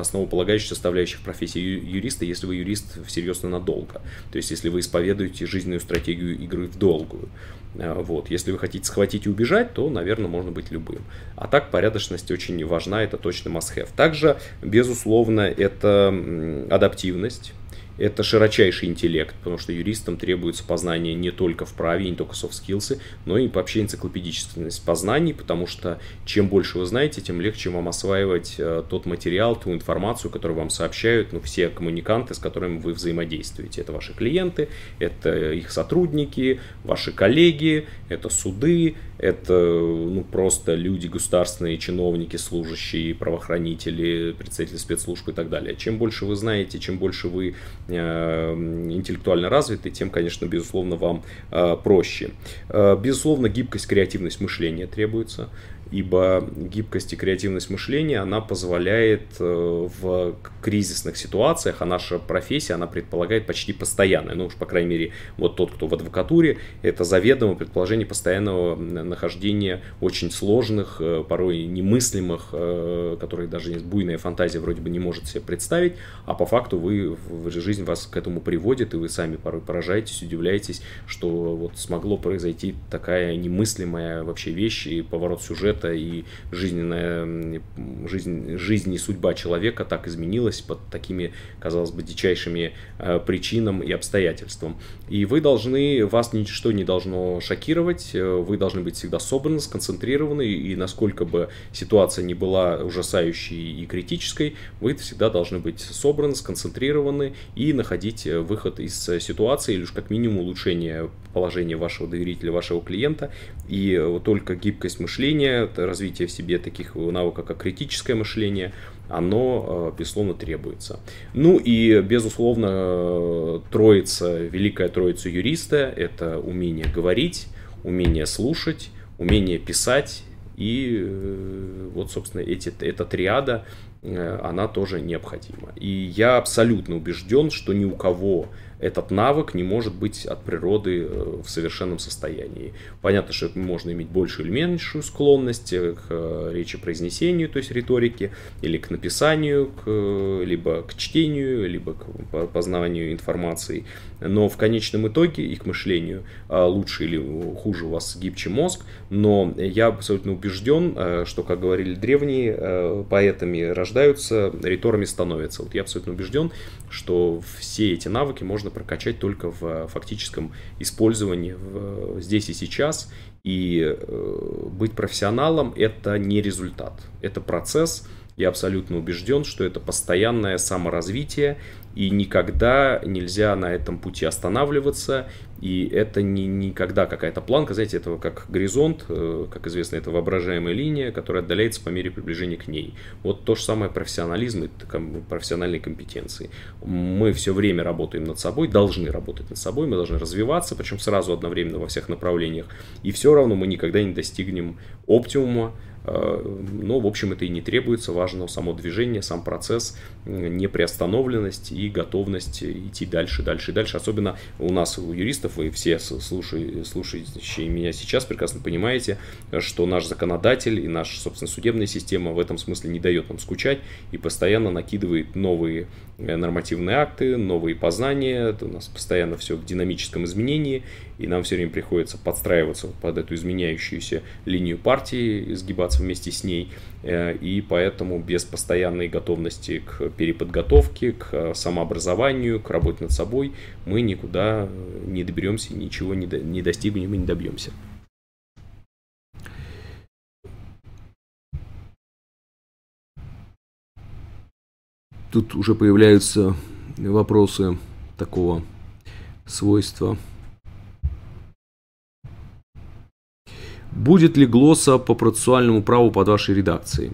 основополагающий составляющих профессии юриста, если вы юрист всерьез и надолго. То есть, если вы исповедуете жизненную стратегию игры в долгую. Вот. Если вы хотите схватить и убежать, то, наверное, можно быть любым. А так порядочность очень важна, это точно must-have. Также, безусловно, это адаптивность это широчайший интеллект, потому что юристам требуется познание не только в праве, не только soft skills, но и вообще энциклопедическость познаний, потому что чем больше вы знаете, тем легче вам осваивать э, тот материал, ту информацию, которую вам сообщают ну, все коммуниканты, с которыми вы взаимодействуете. Это ваши клиенты, это их сотрудники, ваши коллеги, это суды, это ну, просто люди государственные, чиновники, служащие, правоохранители, представители спецслужб и так далее. Чем больше вы знаете, чем больше вы интеллектуально развиты, тем, конечно, безусловно, вам э, проще. Э, безусловно, гибкость, креативность мышления требуется ибо гибкость и креативность мышления, она позволяет э, в кризисных ситуациях, а наша профессия, она предполагает почти постоянное, ну уж по крайней мере, вот тот, кто в адвокатуре, это заведомо предположение постоянного нахождения очень сложных, э, порой немыслимых, э, которые даже буйная фантазия вроде бы не может себе представить, а по факту вы, жизнь вас к этому приводит, и вы сами порой поражаетесь, удивляетесь, что вот смогло произойти такая немыслимая вообще вещь и поворот сюжета это и жизненная жизнь, жизнь и судьба человека так изменилась под такими, казалось бы, дичайшими э, причинам и обстоятельствам. И вы должны, вас ничто не должно шокировать, э, вы должны быть всегда собраны, сконцентрированы, и насколько бы ситуация не была ужасающей и критической, вы всегда должны быть собраны, сконцентрированы и находить э, выход из ситуации, или уж как минимум улучшение положения вашего доверителя, вашего клиента, и только гибкость мышления, развитие в себе таких навыков, как критическое мышление, оно, э, безусловно, требуется. Ну и, безусловно, троица, великая троица юриста – это умение говорить, умение слушать, умение писать, и э, вот, собственно, эти, эта триада, э, она тоже необходима. И я абсолютно убежден, что ни у кого этот навык не может быть от природы э, в совершенном состоянии. Понятно, что можно иметь большую или меньшую склонность э, к э, речи произнесению, то есть риторике, или к написанию, к, либо к чтению, либо к познаванию информации. Но в конечном итоге и к мышлению лучше или хуже у вас гибче мозг. Но я абсолютно убежден, что, как говорили древние, поэтами рождаются, риторами становятся. Вот я абсолютно убежден, что все эти навыки можно можно прокачать только в э, фактическом использовании в, здесь и сейчас. И э, быть профессионалом – это не результат, это процесс. Я абсолютно убежден, что это постоянное саморазвитие, и никогда нельзя на этом пути останавливаться, и это не никогда какая-то планка, знаете, этого как горизонт, э, как известно, это воображаемая линия, которая отдаляется по мере приближения к ней. Вот то же самое профессионализм и профессиональные компетенции. Мы все время работаем над собой, должны работать над собой, мы должны развиваться, причем сразу одновременно во всех направлениях, и все равно мы никогда не достигнем оптимума, Но, в общем, это и не требуется. Важно само движение, сам процесс, неприостановленность и готовность идти дальше, дальше и дальше. Особенно у нас, у юристов, вы все слушающие меня сейчас прекрасно понимаете, что наш законодатель и наша, собственно, судебная система в этом смысле не дает нам скучать и постоянно накидывает новые э, нормативные акты, новые познания. У нас постоянно все в динамическом изменении, и нам все время приходится подстраиваться под эту изменяющуюся линию партии, сгибаться вместе с ней. Э, и поэтому без постоянной готовности к переподготовке, к самообразованию, к работе над собой мы никуда не доберемся, ничего не достигнем и не добьемся. Тут уже появляются вопросы такого свойства. Будет ли глосса по процессуальному праву под вашей редакцией?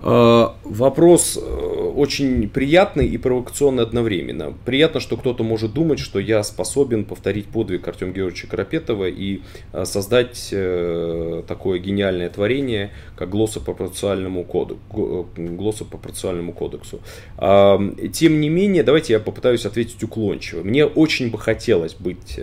А, вопрос э, очень приятный и провокационный одновременно. Приятно, что кто-то может думать, что я способен повторить подвиг Артема Георгиевича Карапетова и э, создать э, такое гениальное творение, как глоссопропорциональному коду, глоссопропорциональному кодексу. А, тем не менее, давайте я попытаюсь ответить уклончиво. Мне очень бы хотелось быть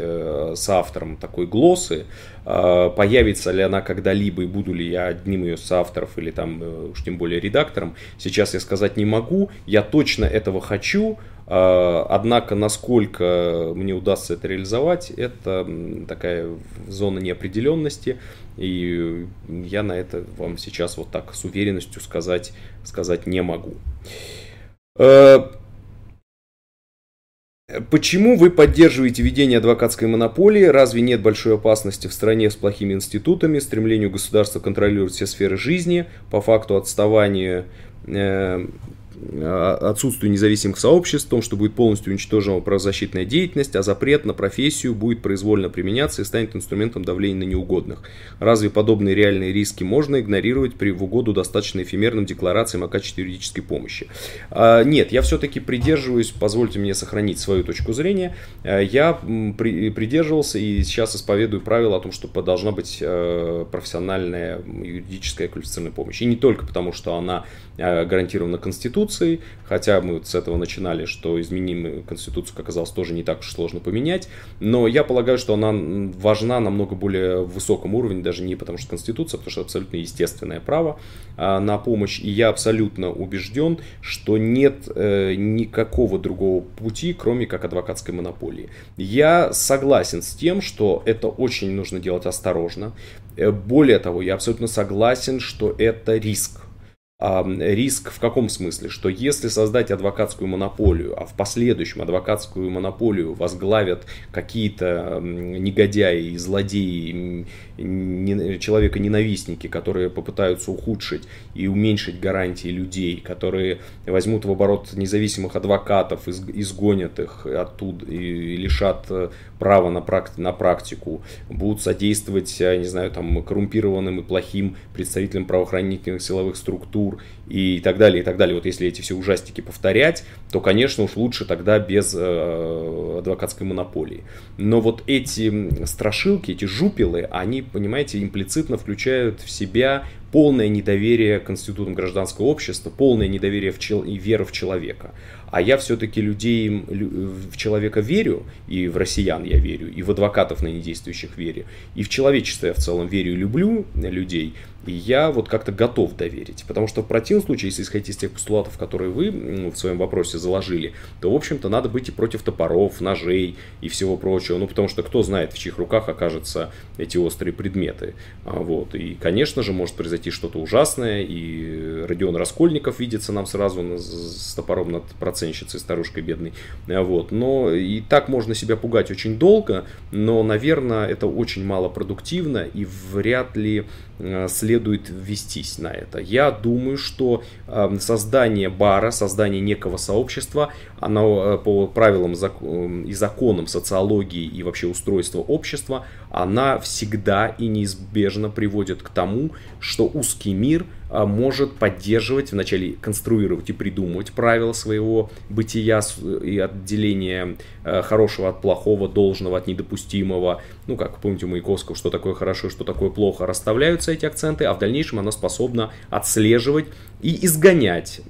соавтором такой глоссы, а, появится ли она когда-либо и буду ли я одним ее соавторов или там э, уж тем более редактором, сейчас я сказать не могу. Я точно этого хочу, а, Однако, насколько мне удастся это реализовать, это такая зона неопределенности. И я на это вам сейчас вот так с уверенностью сказать, сказать не могу. Э, Почему вы поддерживаете ведение адвокатской монополии? Разве нет большой опасности в стране с плохими институтами, стремлению государства контролировать все сферы жизни, по факту отставания э, отсутствию независимых сообществ, в том, что будет полностью уничтожена правозащитная деятельность, а запрет на профессию будет произвольно применяться и станет инструментом давления на неугодных. Разве подобные реальные риски можно игнорировать при в угоду достаточно эфемерным декларациям о качестве юридической помощи? А, нет, я все-таки придерживаюсь, позвольте мне сохранить свою точку зрения, а, я при, придерживался и сейчас исповедую правило о том, что должна быть а, профессиональная юридическая квалифицированная помощь. И не только потому, что она а, гарантирована Конституцией, Конституцией, хотя мы с этого начинали, что изменим Конституцию оказалось тоже не так уж сложно поменять, но я полагаю, что она важна на намного более высоком уровне, даже не потому что Конституция, потому что абсолютно естественное право а, на помощь, и я абсолютно убежден, что нет э, никакого другого пути, кроме как адвокатской монополии. Я согласен с тем, что это очень нужно делать осторожно, э, более того, я абсолютно согласен, что это риск риск в каком смысле? Что если создать адвокатскую монополию, а в последующем адвокатскую монополию возглавят какие-то негодяи злодеи, человека-ненавистники, которые попытаются ухудшить и уменьшить гарантии людей, которые возьмут в оборот независимых адвокатов, изгонят их оттуда и лишат э, права на, практи- на практику, будут содействовать, не знаю, там, коррумпированным и плохим представителям правоохранительных силовых структур и так далее, и так далее. Вот если эти все ужастики повторять, то, конечно, уж лучше тогда без э, адвокатской монополии. Но вот эти страшилки, эти жупелы, они, понимаете, имплицитно включают в себя полное недоверие к институтам гражданского общества, полное недоверие в чел- и веру в человека. А я все-таки людей, в человека верю, и в россиян я верю, и в адвокатов на недействующих верю, и в человечество я в целом верю и люблю людей, и я вот как-то готов доверить. Потому что в противном случае, если исходить из тех постулатов, которые вы в своем вопросе заложили, то, в общем-то, надо быть и против топоров, ножей и всего прочего. Ну, потому что кто знает, в чьих руках окажутся эти острые предметы. А, вот. И, конечно же, может произойти что-то ужасное, и Родион Раскольников видится нам сразу с топором над процессом оценщицей, старушкой бедной. А, вот. Но и так можно себя пугать очень долго, но, наверное, это очень малопродуктивно и вряд ли следует вестись на это. Я думаю, что а, создание бара, создание некого сообщества, оно по правилам и законам социологии и вообще устройства общества, она всегда и неизбежно приводит к тому, что узкий мир может поддерживать, вначале конструировать и придумывать правила своего бытия и отделения а, хорошего от плохого, должного от недопустимого. Ну, как помните у Маяковского, что такое хорошо, что такое плохо, расставляются эти акценты, а в дальнейшем она способна отслеживать и изгонять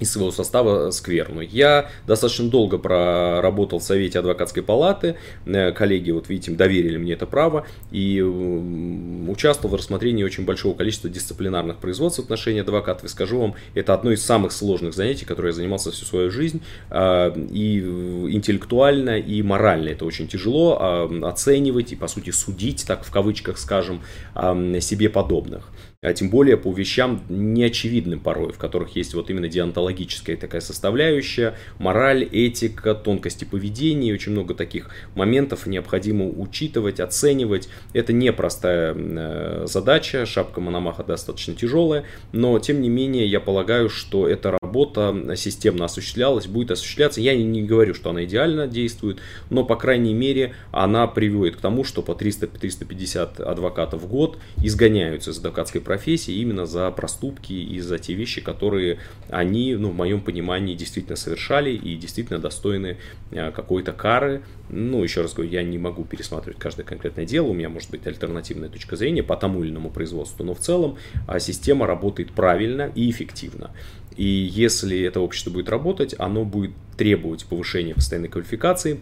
из своего состава скверну. Я достаточно долго проработал в Совете адвокатской палаты, э, коллеги, вот видите, доверили мне это право, и участвовал в рассмотрении очень большого количества дисциплинарных производств в отношении адвокатов, и скажу вам, это одно из самых сложных занятий, которые я занимался всю свою жизнь, а, и интеллектуально, и морально это очень тяжело а, оценивать и, по сути, судить, так в кавычках скажем, себе подобных а тем более по вещам неочевидным порой, в которых есть вот именно диантологическая такая составляющая, мораль, этика, тонкости поведения, очень много таких моментов необходимо учитывать, оценивать. Это непростая э, задача, шапка Мономаха достаточно тяжелая, но тем не менее я полагаю, что эта работа системно осуществлялась, будет осуществляться. Я не говорю, что она идеально действует, но по крайней мере она приводит к тому, что по 300-350 адвокатов в год изгоняются из адвокатской профессии именно за проступки и за те вещи, которые они, ну, в моем понимании, действительно совершали и действительно достойны э, какой-то кары. Ну, еще раз говорю, я не могу пересматривать каждое конкретное дело, у меня может быть альтернативная точка зрения по тому или иному производству, но в целом а, система работает правильно и эффективно. И если это общество будет работать, оно будет требовать повышения постоянной квалификации,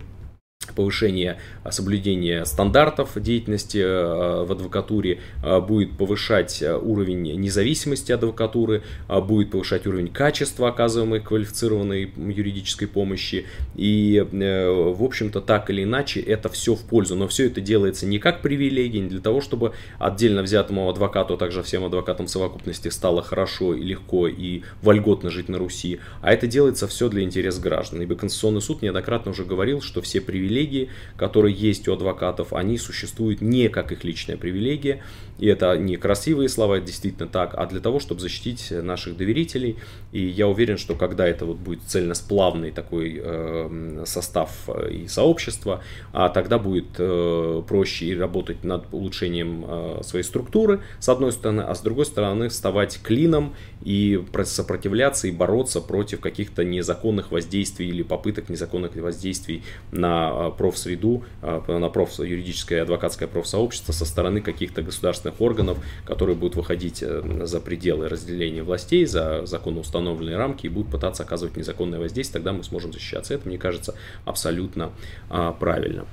повышение а, соблюдения стандартов деятельности а, в адвокатуре, а, будет повышать уровень независимости адвокатуры, будет повышать уровень качества оказываемой квалифицированной юридической помощи. И, э, в общем-то, так или иначе, это все в пользу. Но все это делается не как привилегия, не для того, чтобы отдельно взятому адвокату, а также всем адвокатам в совокупности стало хорошо и легко и вольготно жить на Руси, а это делается все для интереса граждан. Ибо Конституционный суд неоднократно уже говорил, что все привилегии привилегии, которые есть у адвокатов, они существуют не как их личная привилегия, и это не красивые слова, это действительно так, а для того, чтобы защитить наших доверителей. И я уверен, что когда это вот будет цельносплавный такой э, состав и сообщества, а тогда будет э, проще и работать над улучшением э, своей структуры, с одной стороны, а с другой стороны вставать клином и сопротивляться и бороться против каких-то незаконных воздействий или попыток незаконных воздействий на э, профсреду, э, на проф, юридическое и адвокатское профсообщество со стороны каких-то государственных органов, которые будут выходить э, за пределы разделения властей, за законно установленные рамки и будут пытаться оказывать незаконное воздействие, тогда мы сможем защищаться. Это, мне кажется, абсолютно а, правильно.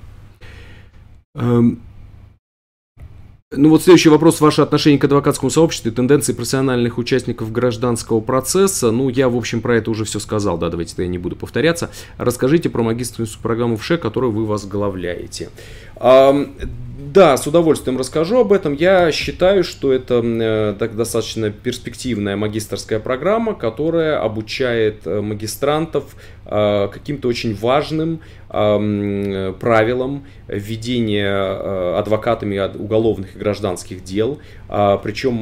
Эм, ну вот следующий вопрос. Ваше отношение к адвокатскому сообществу и тенденции профессиональных участников гражданского процесса. Ну, я, в общем, про это уже все сказал, да, давайте я не буду повторяться. Расскажите про магистрскую программу ВШЭ, которую вы возглавляете. Да, с удовольствием расскажу об этом. Я считаю, что это э, так достаточно перспективная магистрская программа, которая обучает э, магистрантов э, каким-то очень важным правилам ведения адвокатами уголовных и гражданских дел. А, Причем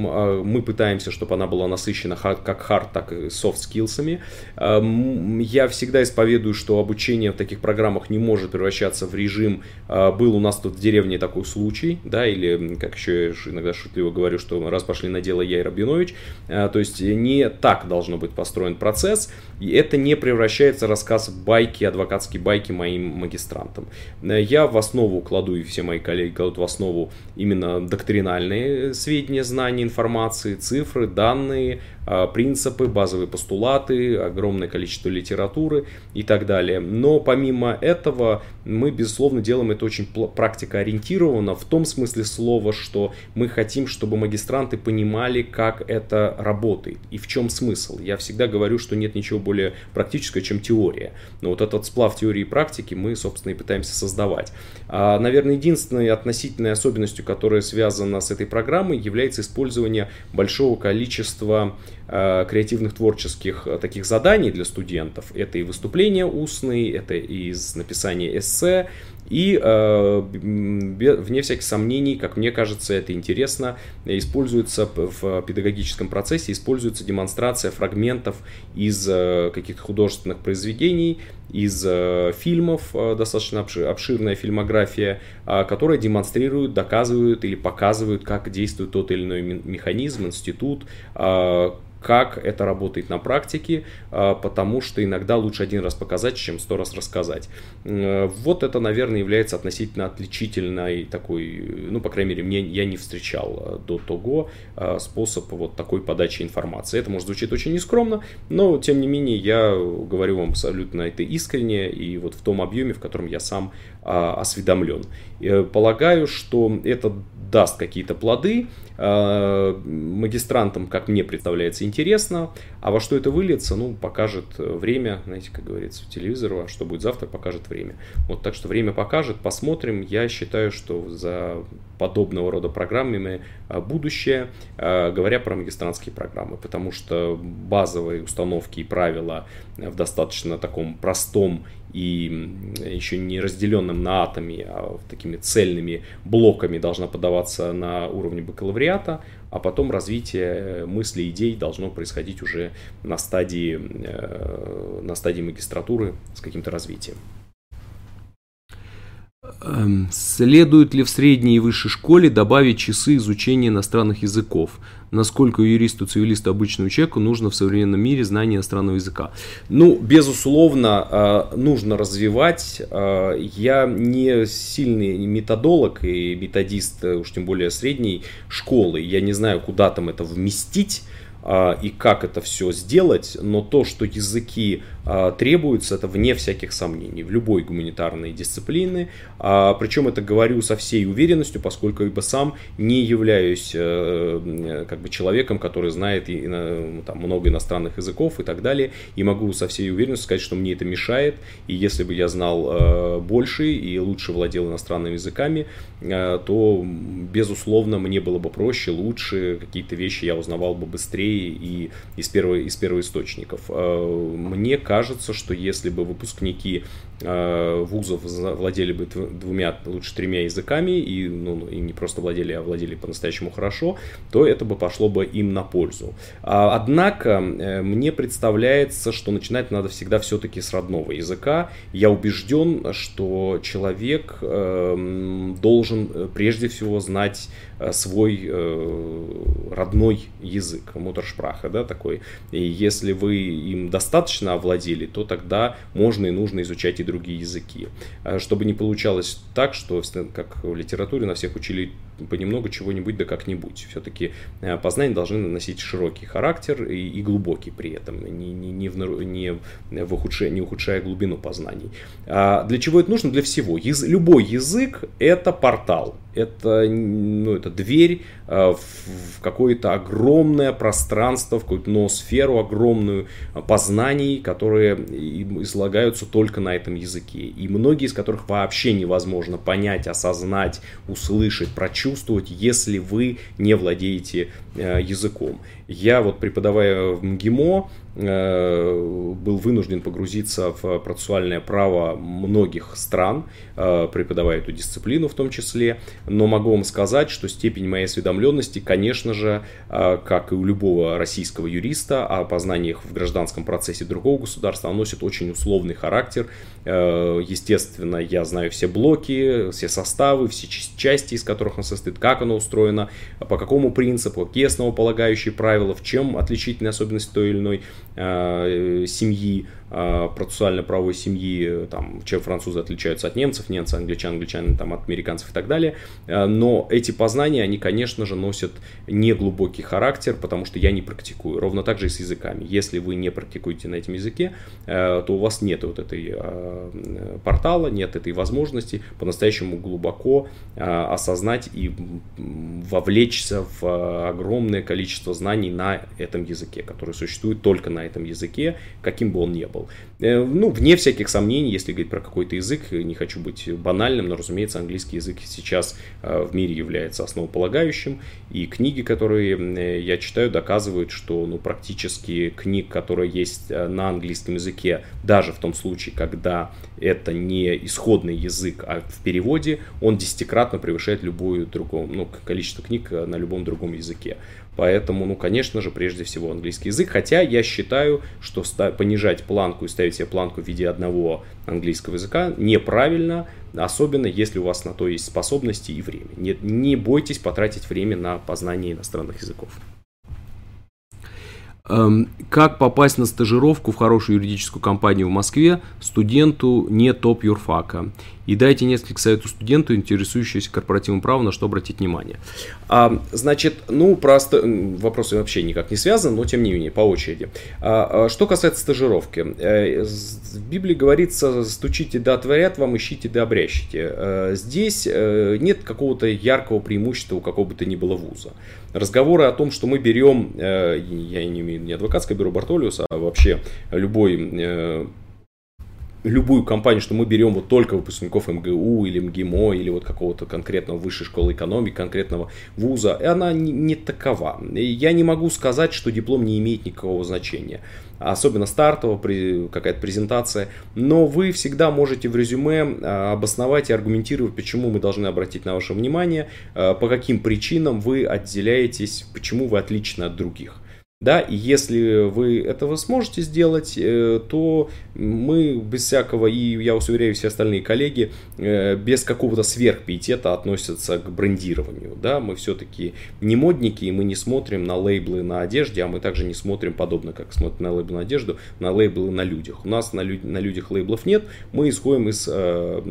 мы пытаемся, чтобы она была насыщена как хард, так и soft скиллсами. Я всегда исповедую, что обучение в таких программах не может превращаться в режим «был у нас тут в деревне такой случай, да, или, как еще я иногда шутливо говорю, что раз пошли на дело я и Рабинович, а, то есть не так должно быть построен процесс, и это не превращается в рассказ байки, адвокатские байки моим магистрантам. Я в основу кладу, и все мои коллеги кладут в основу именно доктринальные сведения, знания, информации, цифры, данные, а, принципы, базовые постулаты, огромное количество литературы и так далее. Но помимо этого мы, безусловно, делаем это очень практикоориентированно в том смысле слова, что мы хотим, чтобы магистранты понимали, как это работает и в чем смысл. Я всегда говорю, что нет ничего более практического, чем теория. Но вот этот сплав теории и практики мы, собственно, и пытаемся создавать. А, наверное, единственной относительной особенностью, которая связана с этой программой, является использование большого количества Э, креативных творческих э, таких заданий для студентов. Это и выступления устные, это и написание эссе, И э, вне всяких сомнений, как мне кажется, это интересно, используется в педагогическом процессе, используется демонстрация фрагментов из э, каких-то художественных произведений, из э, фильмов, достаточно обширная фильмография, э, которая демонстрирует, доказывают или показывают, как действует тот или иной механизм, институт, э, как это работает на практике, а, потому что иногда лучше один раз показать, чем сто раз рассказать. Вот это, наверное, является относительно отличительной такой, ну, по крайней мере, мне, я не встречал а, до того а, способ вот такой подачи информации. Это может звучит очень нескромно, но, тем не менее, я говорю вам абсолютно это искренне и вот в том объеме, в котором я сам осведомлен. Полагаю, что это даст какие-то плоды, Э, магистрантам, как мне представляется, интересно, а во что это выльется, ну, покажет время, знаете, как говорится, телевизору, а что будет завтра, покажет время. Вот, так что время покажет, посмотрим. Я считаю, что за подобного рода программами э, будущее, э, говоря про магистрантские программы, потому что базовые установки и правила в достаточно таком простом и еще не разделенным на атомы, а такими цельными блоками должна подаваться на уровне бакалавриата, а потом развитие мыслей, идей должно происходить уже на стадии, э, на стадии магистратуры с каким-то развитием. Эм, следует ли в средней и высшей школе добавить часы изучения иностранных языков? Насколько юристу, цивилисту, обычному человеку нужно в современном мире знание иностранного языка? Ну, безусловно, э, нужно развивать. Э, я не сильный методолог и методист, э, уж тем более средней школы. Я не знаю, куда там это вместить и как это все сделать, но то, что языки а, требуется, это вне всяких сомнений, в любой гуманитарной дисциплины. А, причем это говорю со всей уверенностью, поскольку ибо сам не являюсь э, как бы человеком, который знает и, там, много иностранных языков и так далее, и могу со всей уверенностью сказать, что мне это мешает, и если бы я знал э, больше и лучше владел иностранными языками, э, то, безусловно, мне было бы проще, лучше, какие-то вещи я узнавал бы быстрее и из первого, из первоисточников. Мне кажется, что если бы выпускники э, вузов владели бы двумя, лучше тремя языками, и, ну, и не просто владели, а владели по-настоящему хорошо, то это бы пошло бы им на пользу. А, однако э, мне представляется, что начинать надо всегда все-таки с родного языка. Я убежден, что человек э, должен э, прежде всего знать Э, свой э, родной язык, мутершпраха, да, такой. И если вы им достаточно овладели, то тогда можно и нужно изучать и другие языки. Э, чтобы не получалось так, что, как в литературе, на всех учили понемногу чего-нибудь да как-нибудь. Все-таки познания должны носить широкий характер и, и глубокий при этом, не, не, не, в, не, в ухудшая, не ухудшая глубину познаний. А для чего это нужно? Для всего. Яз, любой язык – это портал это, ну, это дверь э, в какое-то огромное пространство, в какую-то ноосферу огромную э, познаний, которые излагаются только на этом языке. И многие из которых вообще невозможно понять, осознать, услышать, прочувствовать, если вы не владеете э, языком. Я вот преподавая в МГИМО, Э, был вынужден погрузиться в процессуальное право многих стран, э, преподавая эту дисциплину в том числе. Но могу вам сказать, что степень моей осведомленности, конечно же, э, как и у любого российского юриста, о познаниях в гражданском процессе другого государства, носит очень условный характер. Естественно, я знаю все блоки, все составы, все части, из которых он состоит, как оно устроено, по какому принципу, какие основополагающие правила, в чем отличительные особенности той или иной Э, семьи, э, процессуально-правовой семьи, там, чем французы отличаются от немцев, немцы, англичан, англичане там, от американцев и так далее. Э, но эти познания, они, конечно же, носят неглубокий характер, потому что я не практикую. Ровно так же и с языками. Если вы не практикуете на этом языке, то у вас нет вот этой портала, нет этой возможности по-настоящему глубоко осознать и вовлечься в огромное количество знаний на этом языке, который существует только на этом языке, каким бы он ни был. Э, ну, вне всяких сомнений, если говорить про какой-то язык, не хочу быть банальным, но, разумеется, английский язык сейчас э, в мире является основополагающим, и книги, которые я читаю, доказывают, что ну, практически книг, которые есть на английском языке, даже в том случае, когда это не исходный язык, а в переводе, он десятикратно превышает любую другую, ну, количество книг на любом другом языке. Поэтому, ну, конечно же, прежде всего английский язык. Хотя я считаю, что понижать планку и ставить себе планку в виде одного английского языка неправильно, особенно если у вас на то есть способности и время. Не, не бойтесь потратить время на познание иностранных языков. Эм, как попасть на стажировку в хорошую юридическую компанию в Москве студенту не топ юрфака? И дайте несколько советов студенту, интересующемуся корпоративным правом, на что обратить внимание. А, значит, ну, просто вопросы вообще никак не связаны, но тем не менее, по очереди. А, а, что касается стажировки. Э, в Библии говорится, стучите да отворят вам, ищите да обрящите. Э, здесь э, нет какого-то яркого преимущества у какого бы то ни было вуза. Разговоры о том, что мы берем, я не имею не адвокатское бюро Бартолиуса, а вообще любой любую компанию, что мы берем вот только выпускников МГУ или МГИМО или вот какого-то конкретного высшей школы экономики, конкретного вуза, и она не, не такова. Я не могу сказать, что диплом не имеет никакого значения особенно стартовая какая-то презентация, но вы всегда можете в резюме а, обосновать и аргументировать, почему мы должны обратить на ваше внимание, а, по каким причинам вы отделяетесь, почему вы отличны от других. Да, и если вы этого сможете сделать, э, то мы без всякого, и я вас все остальные коллеги, э, без какого-то сверхпиетета относятся к брендированию. Да, мы все-таки не модники, и мы не смотрим на лейблы на одежде, а мы также не смотрим подобно, как смотрим на лейблы на одежду, на лейблы на людях. У нас на, лю- на людях лейблов нет, мы исходим из э,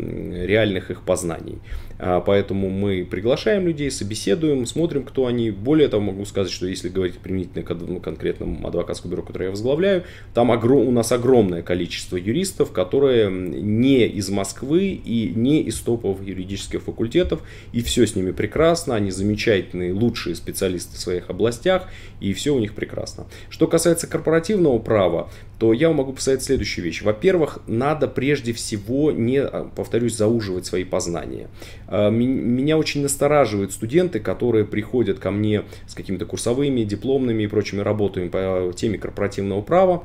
реальных их познаний. А, поэтому мы приглашаем людей, собеседуем, смотрим, кто они. Более того, могу сказать, что если говорить применительно к ну, конкретному адвокатскому бюро, которое я возглавляю, там у нас огромное количество юристов, которые не из Москвы и не из топовых юридических факультетов, и все с ними прекрасно, они замечательные, лучшие специалисты в своих областях, и все у них прекрасно. Что касается корпоративного права, то я могу посоветовать следующую вещь. Во-первых, надо прежде всего не, а, повторюсь, зауживать свои познания. А, меня очень настораживают студенты, которые приходят ко мне с какими-то курсовыми, дипломными и прочими работами по теме корпоративного права,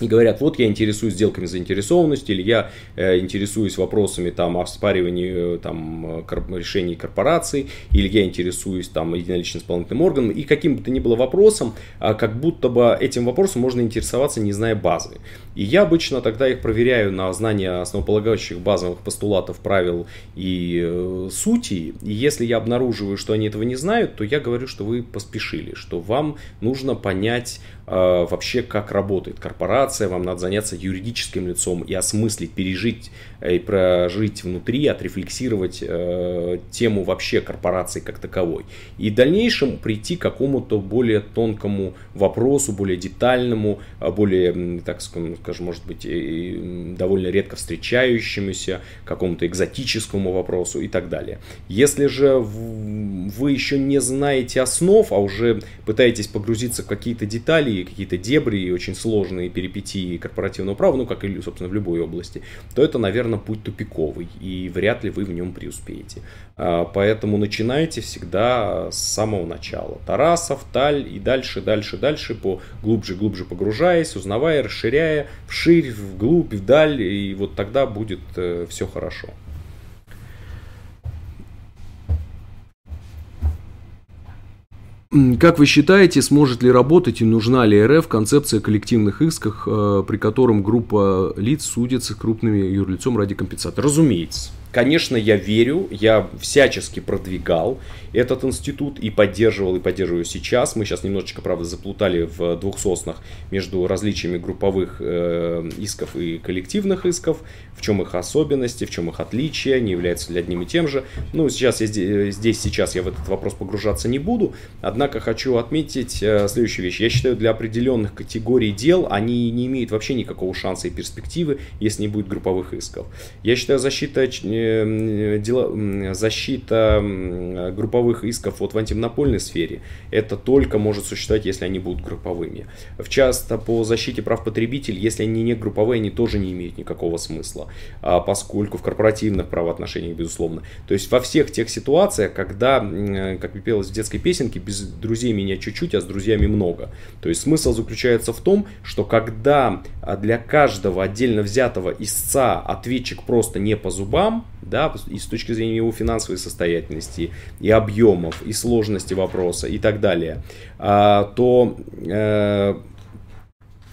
и говорят, вот я интересуюсь сделками заинтересованности, или я э, интересуюсь вопросами там оспаривания э, там кор- решений корпораций, или я интересуюсь там единоличным исполнительным органом, и каким бы то ни было вопросом, э, как будто бы этим вопросом можно интересоваться, не зная базы. И я обычно тогда их проверяю на знание основополагающих базовых постулатов, правил и э, сути, и если я обнаруживаю, что они этого не знают, то я говорю, что вы поспешили, что вам нужно понять э, вообще, как работает корпорация, вам надо заняться юридическим лицом и осмыслить, пережить э, и прожить внутри, отрефлексировать э, тему вообще корпорации как таковой. И в дальнейшем прийти к какому-то более тонкому вопросу, более детальному, а более, так скажем, может быть, довольно редко встречающемуся, какому-то экзотическому вопросу и так далее. Если же вы еще не знаете основ, а уже пытаетесь погрузиться в какие-то детали, какие-то дебри и очень сложные перипетии корпоративного права, ну, как и, собственно, в любой области, то это, наверное, путь тупиковый, и вряд ли вы в нем преуспеете. А, поэтому начинайте всегда с самого начала. Тарасов, Таль и дальше, дальше, дальше, по глубже, глубже погружаясь, узнавая, расширяя, вширь, вглубь, вдаль, и вот тогда будет э, все хорошо. Как вы считаете, сможет ли работать и нужна ли РФ концепция коллективных исков, э, при котором группа лиц судится крупными юрлицом ради компенсации? Разумеется. Конечно, я верю, я всячески продвигал этот институт и поддерживал, и поддерживаю сейчас. Мы сейчас немножечко, правда, заплутали в двух соснах между различиями групповых э, исков и коллективных исков, в чем их особенности, в чем их отличия, не являются ли одним и тем же. Ну, сейчас я здесь, здесь сейчас я в этот вопрос погружаться не буду, однако хочу отметить э, следующую вещь. Я считаю, для определенных категорий дел они не имеют вообще никакого шанса и перспективы, если не будет групповых исков. Я считаю, защита дела, защита групповых исков вот в антимонопольной сфере, это только может существовать, если они будут групповыми. В часто по защите прав потребителей, если они не групповые, они тоже не имеют никакого смысла, а поскольку в корпоративных правоотношениях, безусловно. То есть во всех тех ситуациях, когда, как пелось в детской песенке, без друзей меня чуть-чуть, а с друзьями много. То есть смысл заключается в том, что когда для каждого отдельно взятого истца ответчик просто не по зубам, да, и с точки зрения его финансовой состоятельности, и объемов, и сложности вопроса, и так далее, а, то э,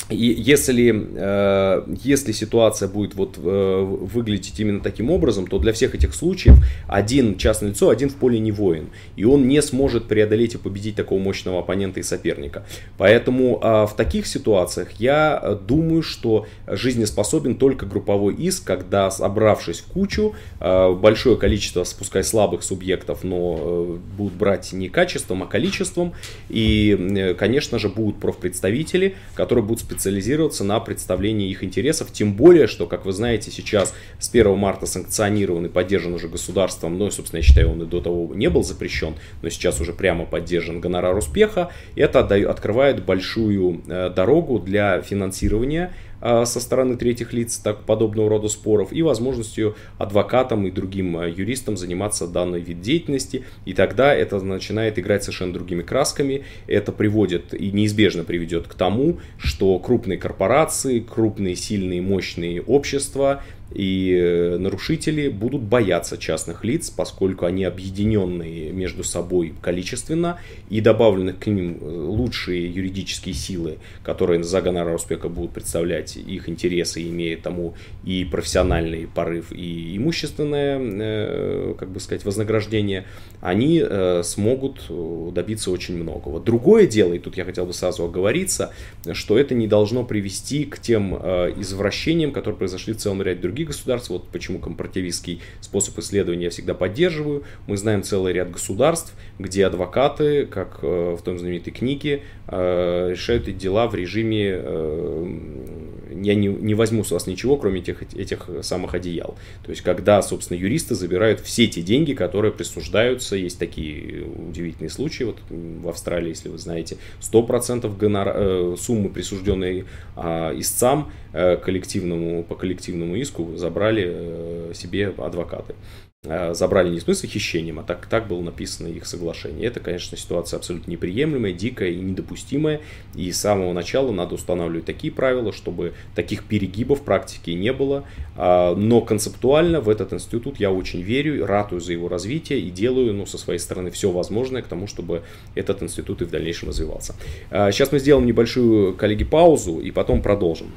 и если, э, если ситуация будет вот э, выглядеть именно таким образом, то для всех этих случаев один частное лицо, один в поле не воин. И он не сможет преодолеть и победить такого мощного оппонента и соперника. Поэтому э, в таких ситуациях я думаю, что жизнеспособен только групповой иск, когда собравшись в кучу, большое количество, спускай слабых субъектов, но будут брать не качеством, а количеством. И, конечно же, будут профпредставители, которые будут специализироваться специализироваться на представлении их интересов, тем более, что, как вы знаете, сейчас с 1 марта санкционирован и поддержан уже государством, ну, и, собственно, я считаю, он и до того не был запрещен, но сейчас уже прямо поддержан гонорар успеха, это открывает большую э, дорогу для финансирования со стороны третьих лиц так, подобного рода споров и возможностью адвокатам и другим а, юристам заниматься данной вид деятельности. И тогда это начинает играть совершенно другими красками. Это приводит и неизбежно приведет к тому, что крупные корпорации, крупные, сильные, мощные общества и э, нарушители будут бояться частных лиц, поскольку они объединенные между собой количественно и добавлены к ним э, лучшие юридические силы, которые за гонорар успеха будут представлять их интересы, имея тому и профессиональный порыв, и имущественное, э, как бы сказать, вознаграждение, они смогут добиться очень многого. Другое дело, и тут я хотел бы сразу оговориться, что это не должно привести к тем извращениям, которые произошли в целом ряде других других государств. Вот почему компаративистский способ исследования я всегда поддерживаю. Мы знаем целый ряд государств, где адвокаты, как э, в том знаменитой книге, э, решают эти дела в режиме э, я не, не возьму с вас ничего, кроме этих, этих самых одеял. То есть, когда, собственно, юристы забирают все те деньги, которые присуждаются, есть такие удивительные случаи, вот в Австралии, если вы знаете, 100% гонор... суммы, присужденные э, истцам коллективному, по коллективному иску, забрали э, себе адвокаты. Э, забрали не в смысле хищением, а так, так было написано их соглашение. Это, конечно, ситуация абсолютно неприемлемая, дикая и недопустимая. И с самого начала надо устанавливать такие правила, чтобы таких перегибов в практике не было. А, но концептуально в этот институт я очень верю, ратую за его развитие и делаю ну, со своей стороны все возможное к тому, чтобы этот институт и в дальнейшем развивался. А, сейчас мы сделаем небольшую, коллеги, паузу и потом продолжим.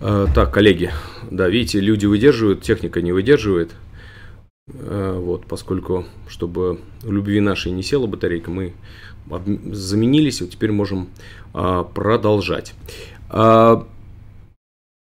Так, коллеги, да, видите, люди выдерживают, техника не выдерживает. Вот, поскольку, чтобы у любви нашей не села батарейка, мы заменились, и теперь можем продолжать.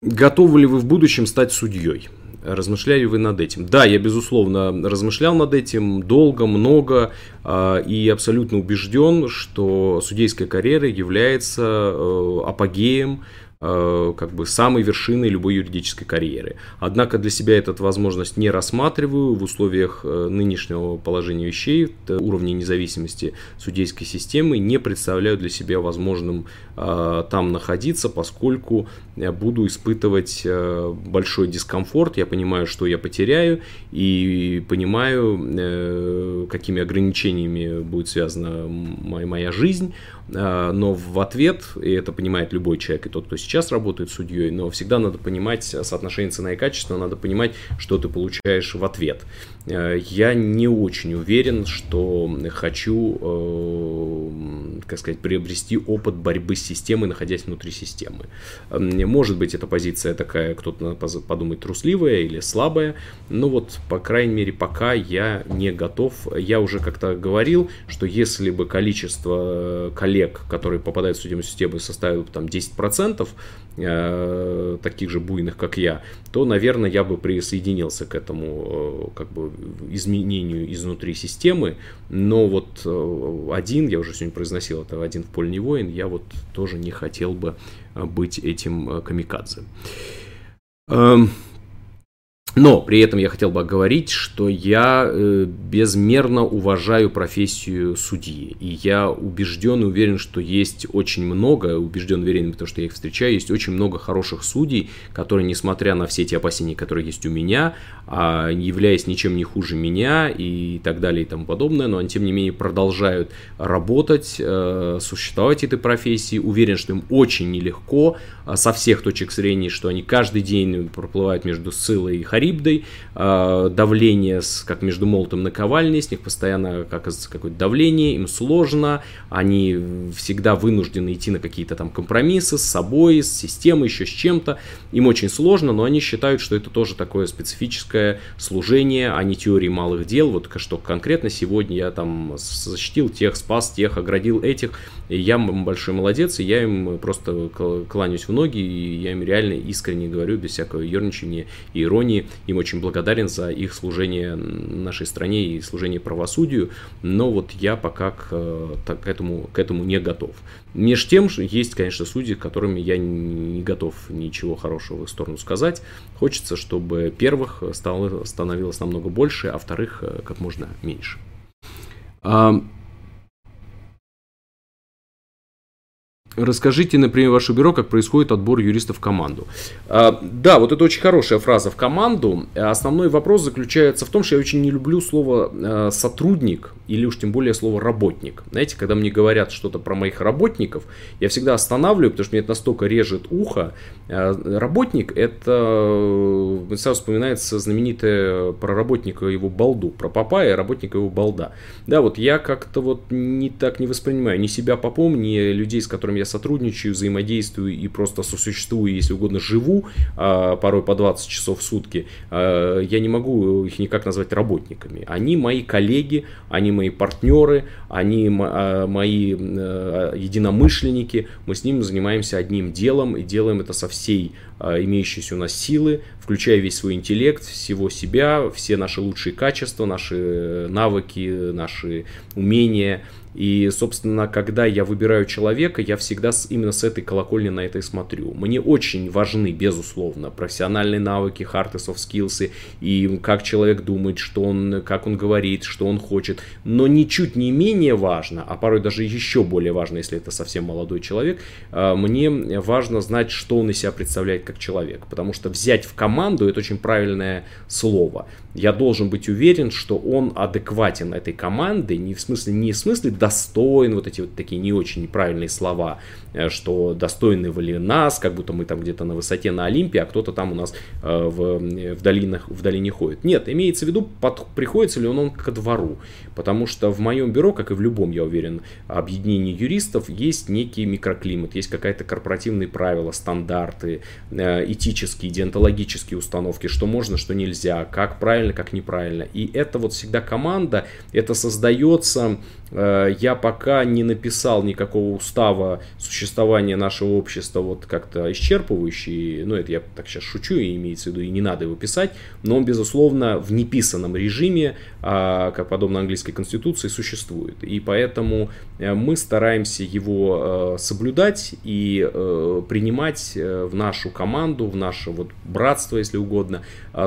Готовы ли вы в будущем стать судьей? Размышляли вы над этим? Да, я, безусловно, размышлял над этим долго, много э, и абсолютно убежден, что судейская карьера является э, апогеем Э, как бы самой вершиной любой юридической карьеры. Однако для себя эту возможность не рассматриваю в условиях э, нынешнего положения вещей, уровня независимости судейской системы, не представляю для себя возможным э, там находиться, поскольку буду испытывать большой дискомфорт, я понимаю, что я потеряю, и понимаю, какими ограничениями будет связана моя жизнь, но в ответ, и это понимает любой человек, и тот, кто сейчас работает судьей, но всегда надо понимать соотношение цена и качества, надо понимать, что ты получаешь в ответ. А, я не очень уверен, что хочу, э, как сказать, приобрести опыт борьбы с системой, находясь внутри системы. Может быть, эта позиция такая, кто-то подумает, трусливая или слабая, но вот, по крайней мере, пока я не готов. Я уже как-то говорил, что если бы количество коллег коллег, которые попадают в судебную систему, составил там 10%, э, таких же буйных, как я, то, наверное, я бы присоединился к этому э, как бы изменению изнутри системы. Но вот э, один, я уже сегодня произносил это, один в поле не воин, я вот тоже не хотел бы быть этим камикадзе. Эм, но при этом я хотел бы говорить, что я э, безмерно уважаю профессию судьи. И я убежден и уверен, что есть очень много, убежден уверен, потому что я их встречаю, есть очень много хороших судей, которые, несмотря на все эти опасения, которые есть у меня, а, являясь ничем не хуже меня и так далее и тому подобное, но они, тем не менее, продолжают работать, э, существовать этой профессии. Уверен, что им очень нелегко а, со всех точек зрения, что они каждый день проплывают между Сцилой и Харибдой, Харибдой, а, давление с, как между молотом наковальней, с них постоянно оказывается какое-то давление, им сложно, они всегда вынуждены идти на какие-то там компромиссы с собой, с системой, еще с чем-то, им очень сложно, но они считают, что это тоже такое специфическое служение, а не теории малых дел, вот что конкретно сегодня я там защитил тех, спас тех, оградил этих, и я большой молодец, и я им просто кланяюсь в ноги, и я им реально искренне говорю, без всякого ерничания и иронии, им очень благодарен за их служение нашей стране и служение правосудию, но вот я пока к, так, к, этому, к этому не готов. Меж тем, есть, конечно, судьи, которыми я не готов ничего хорошего в их сторону сказать. Хочется, чтобы первых стало, становилось намного больше, а вторых э, как можно меньше. Расскажите, например, ваше бюро, как происходит отбор юристов в команду. А, да, вот это очень хорошая фраза в команду. Основной вопрос заключается в том, что я очень не люблю слово а, сотрудник или уж тем более слово работник. Знаете, когда мне говорят что-то про моих работников, я всегда останавливаю, потому что мне это настолько режет ухо. А, работник это сразу вспоминается знаменитая про работника его балду, про папа и работника его балда. Да, вот я как-то вот не так не воспринимаю ни себя попом, ни людей, с которыми я я сотрудничаю, взаимодействую и просто сосуществую, если угодно, живу, а, порой по 20 часов в сутки, а, я не могу их никак назвать работниками. Они мои коллеги, они мои партнеры, они а, мои единомышленники, мы с ними занимаемся одним делом и делаем это со всей имеющейся у нас силы, включая весь свой интеллект, всего себя, все наши лучшие качества, наши навыки, наши умения, и, собственно, когда я выбираю человека, я всегда именно с этой колокольни на это и смотрю. Мне очень важны, безусловно, профессиональные навыки, hard и soft skills, и как человек думает, что он, как он говорит, что он хочет. Но ничуть не менее важно, а порой даже еще более важно, если это совсем молодой человек, а, мне важно знать, что он из себя представляет как человек. Потому что взять в команду это очень правильное слово. Я должен быть уверен, что он адекватен этой команды, не в смысле, не в смысле достоин, вот эти вот такие не очень правильные слова, э, что достойны ли нас, как будто мы там где-то на высоте на Олимпе, а кто-то там у нас э, в, в, долинах, в долине ходит. Нет, имеется в виду, под, приходится ли он, он ко двору, потому что в моем бюро, как и в любом, я уверен, объединении юристов, есть некий микроклимат, есть какая-то корпоративные правила, стандарты, э, этические, диантологические установки, что можно, что нельзя, как правильно, как неправильно. И это вот всегда команда, это создается Э, я пока не написал никакого устава существования нашего общества вот как-то исчерпывающий, ну это я так сейчас шучу, и имеется в виду, и не надо его писать, но он, безусловно, в неписанном режиме, а, как подобно английской конституции, существует. И поэтому э, мы стараемся его э, соблюдать и принимать в нашу команду, в наше вот братство, если угодно,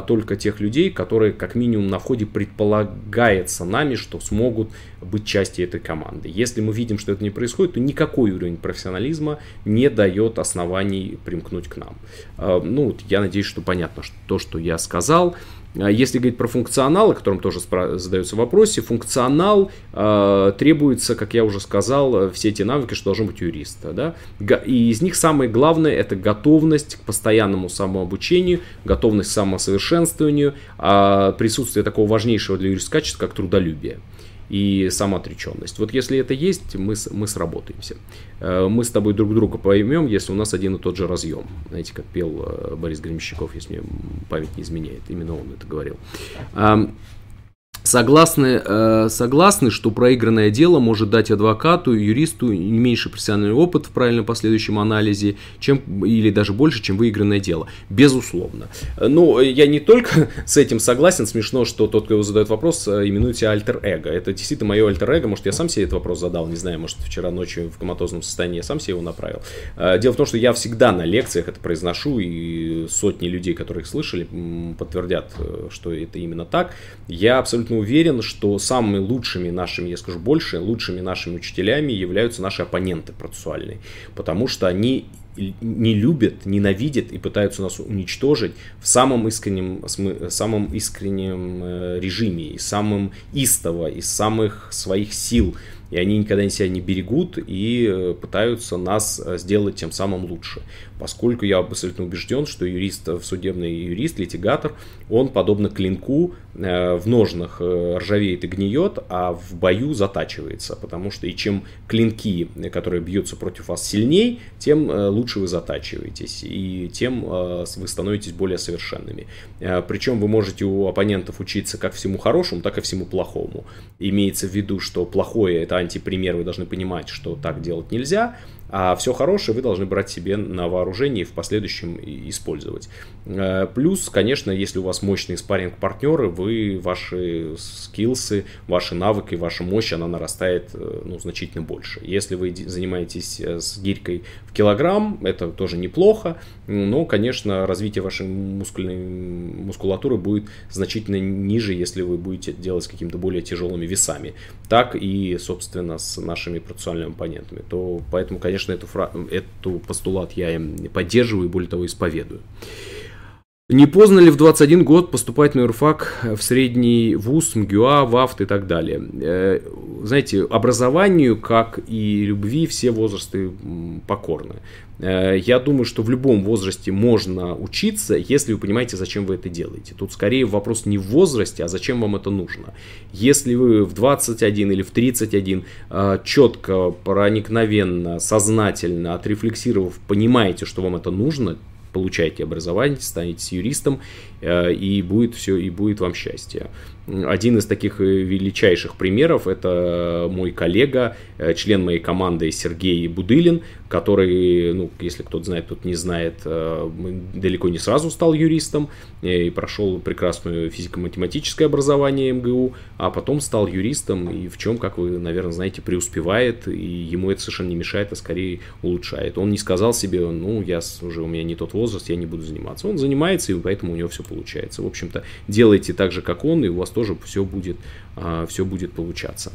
только тех людей, которые как минимум на входе предполагается нами, что смогут быть частью этой команды. Если мы видим, что это не происходит, то никакой уровень профессионализма не дает оснований примкнуть к нам. А, ну, я надеюсь, что понятно что то, что я сказал. А, если говорить про функционал, о котором тоже задаются вопросы, функционал э, требуется, как я уже сказал, все эти навыки, что должен быть юриста. Да? И из них самое главное это готовность к постоянному самообучению, готовность к самосовершенствованию, э, присутствие такого важнейшего для юриста качества, как трудолюбие и самоотреченность. Вот если это есть, мы, мы сработаемся. Э, мы с тобой друг друга поймем, если у нас один и тот же разъем. Знаете, как пел э, Борис Гремещиков, если мне память не изменяет. Именно он это говорил. Согласны, э, согласны, что проигранное дело может дать адвокату, юристу не меньший профессиональный опыт в правильном последующем анализе, чем, или даже больше, чем выигранное дело. Безусловно. Но я не только <laughs> с этим согласен. Смешно, что тот, кто задает вопрос, э, именует себя альтер-эго. Это действительно мое альтер-эго. Может, я сам себе этот вопрос задал, не знаю, может, вчера ночью в коматозном состоянии я сам себе его направил. Э, дело в том, что я всегда на лекциях это произношу, и сотни людей, которые их слышали, подтвердят, э, что это именно так. Я абсолютно абсолютно уверен, что самыми лучшими нашими, я скажу больше, лучшими нашими учителями являются наши оппоненты процессуальные. Потому что они не любят, ненавидят и пытаются нас уничтожить в самом искреннем, самом искреннем э, режиме, и самым истово, из самых своих сил – и они никогда себя не берегут и э, пытаются нас э, сделать тем самым лучше. Поскольку я абсолютно убежден, что юрист, э, судебный юрист, литигатор, он подобно клинку в ножнах ржавеет и гниет, а в бою затачивается. Потому что и чем клинки, которые бьются против вас сильней, тем лучше вы затачиваетесь. И тем вы становитесь более совершенными. Причем вы можете у оппонентов учиться как всему хорошему, так и всему плохому. Имеется в виду, что плохое это антипример, вы должны понимать, что так делать нельзя, а все хорошее вы должны брать себе на вооружение и в последующем использовать. Э, плюс, конечно, если у вас мощные спарринг-партнеры, вы, ваши скиллсы, ваши навыки, ваша мощь, она нарастает э, ну, значительно больше. Если вы занимаетесь э, с гирькой в килограмм, это тоже неплохо, но, конечно, развитие вашей мускульной мускулатуры будет значительно ниже, если вы будете делать с какими-то более тяжелыми весами. Так и, собственно, с нашими процессуальными оппонентами. То, поэтому, конечно, эту, фра... эту постулат я поддерживаю и более того исповедую. Не поздно ли в 21 год поступать на юрфак в средний вуз, МГУА, ВАФТ и так далее? Э, знаете, образованию, как и любви, все возрасты покорны. Э, я думаю, что в любом возрасте можно учиться, если вы понимаете, зачем вы это делаете. Тут скорее вопрос не в возрасте, а зачем вам это нужно. Если вы в 21 или в 31 э, четко, проникновенно, сознательно, отрефлексировав, понимаете, что вам это нужно, получаете образование, станете юристом, э, и будет все, и будет вам счастье. Один из таких э, величайших примеров это мой коллега, э, член моей команды Сергей Будылин, который, ну, если кто-то знает, кто-то не знает, э, далеко не сразу стал юристом и прошел прекрасное физико-математическое образование МГУ, а потом стал юристом и в чем, как вы, наверное, знаете, преуспевает, и ему это совершенно не мешает, а скорее улучшает. Он не сказал себе, ну, я уже, у меня не тот возраст, я не буду заниматься. Он занимается, и поэтому у него все получается. В общем-то, делайте так же, как он, и у вас тоже все будет, а, все будет получаться.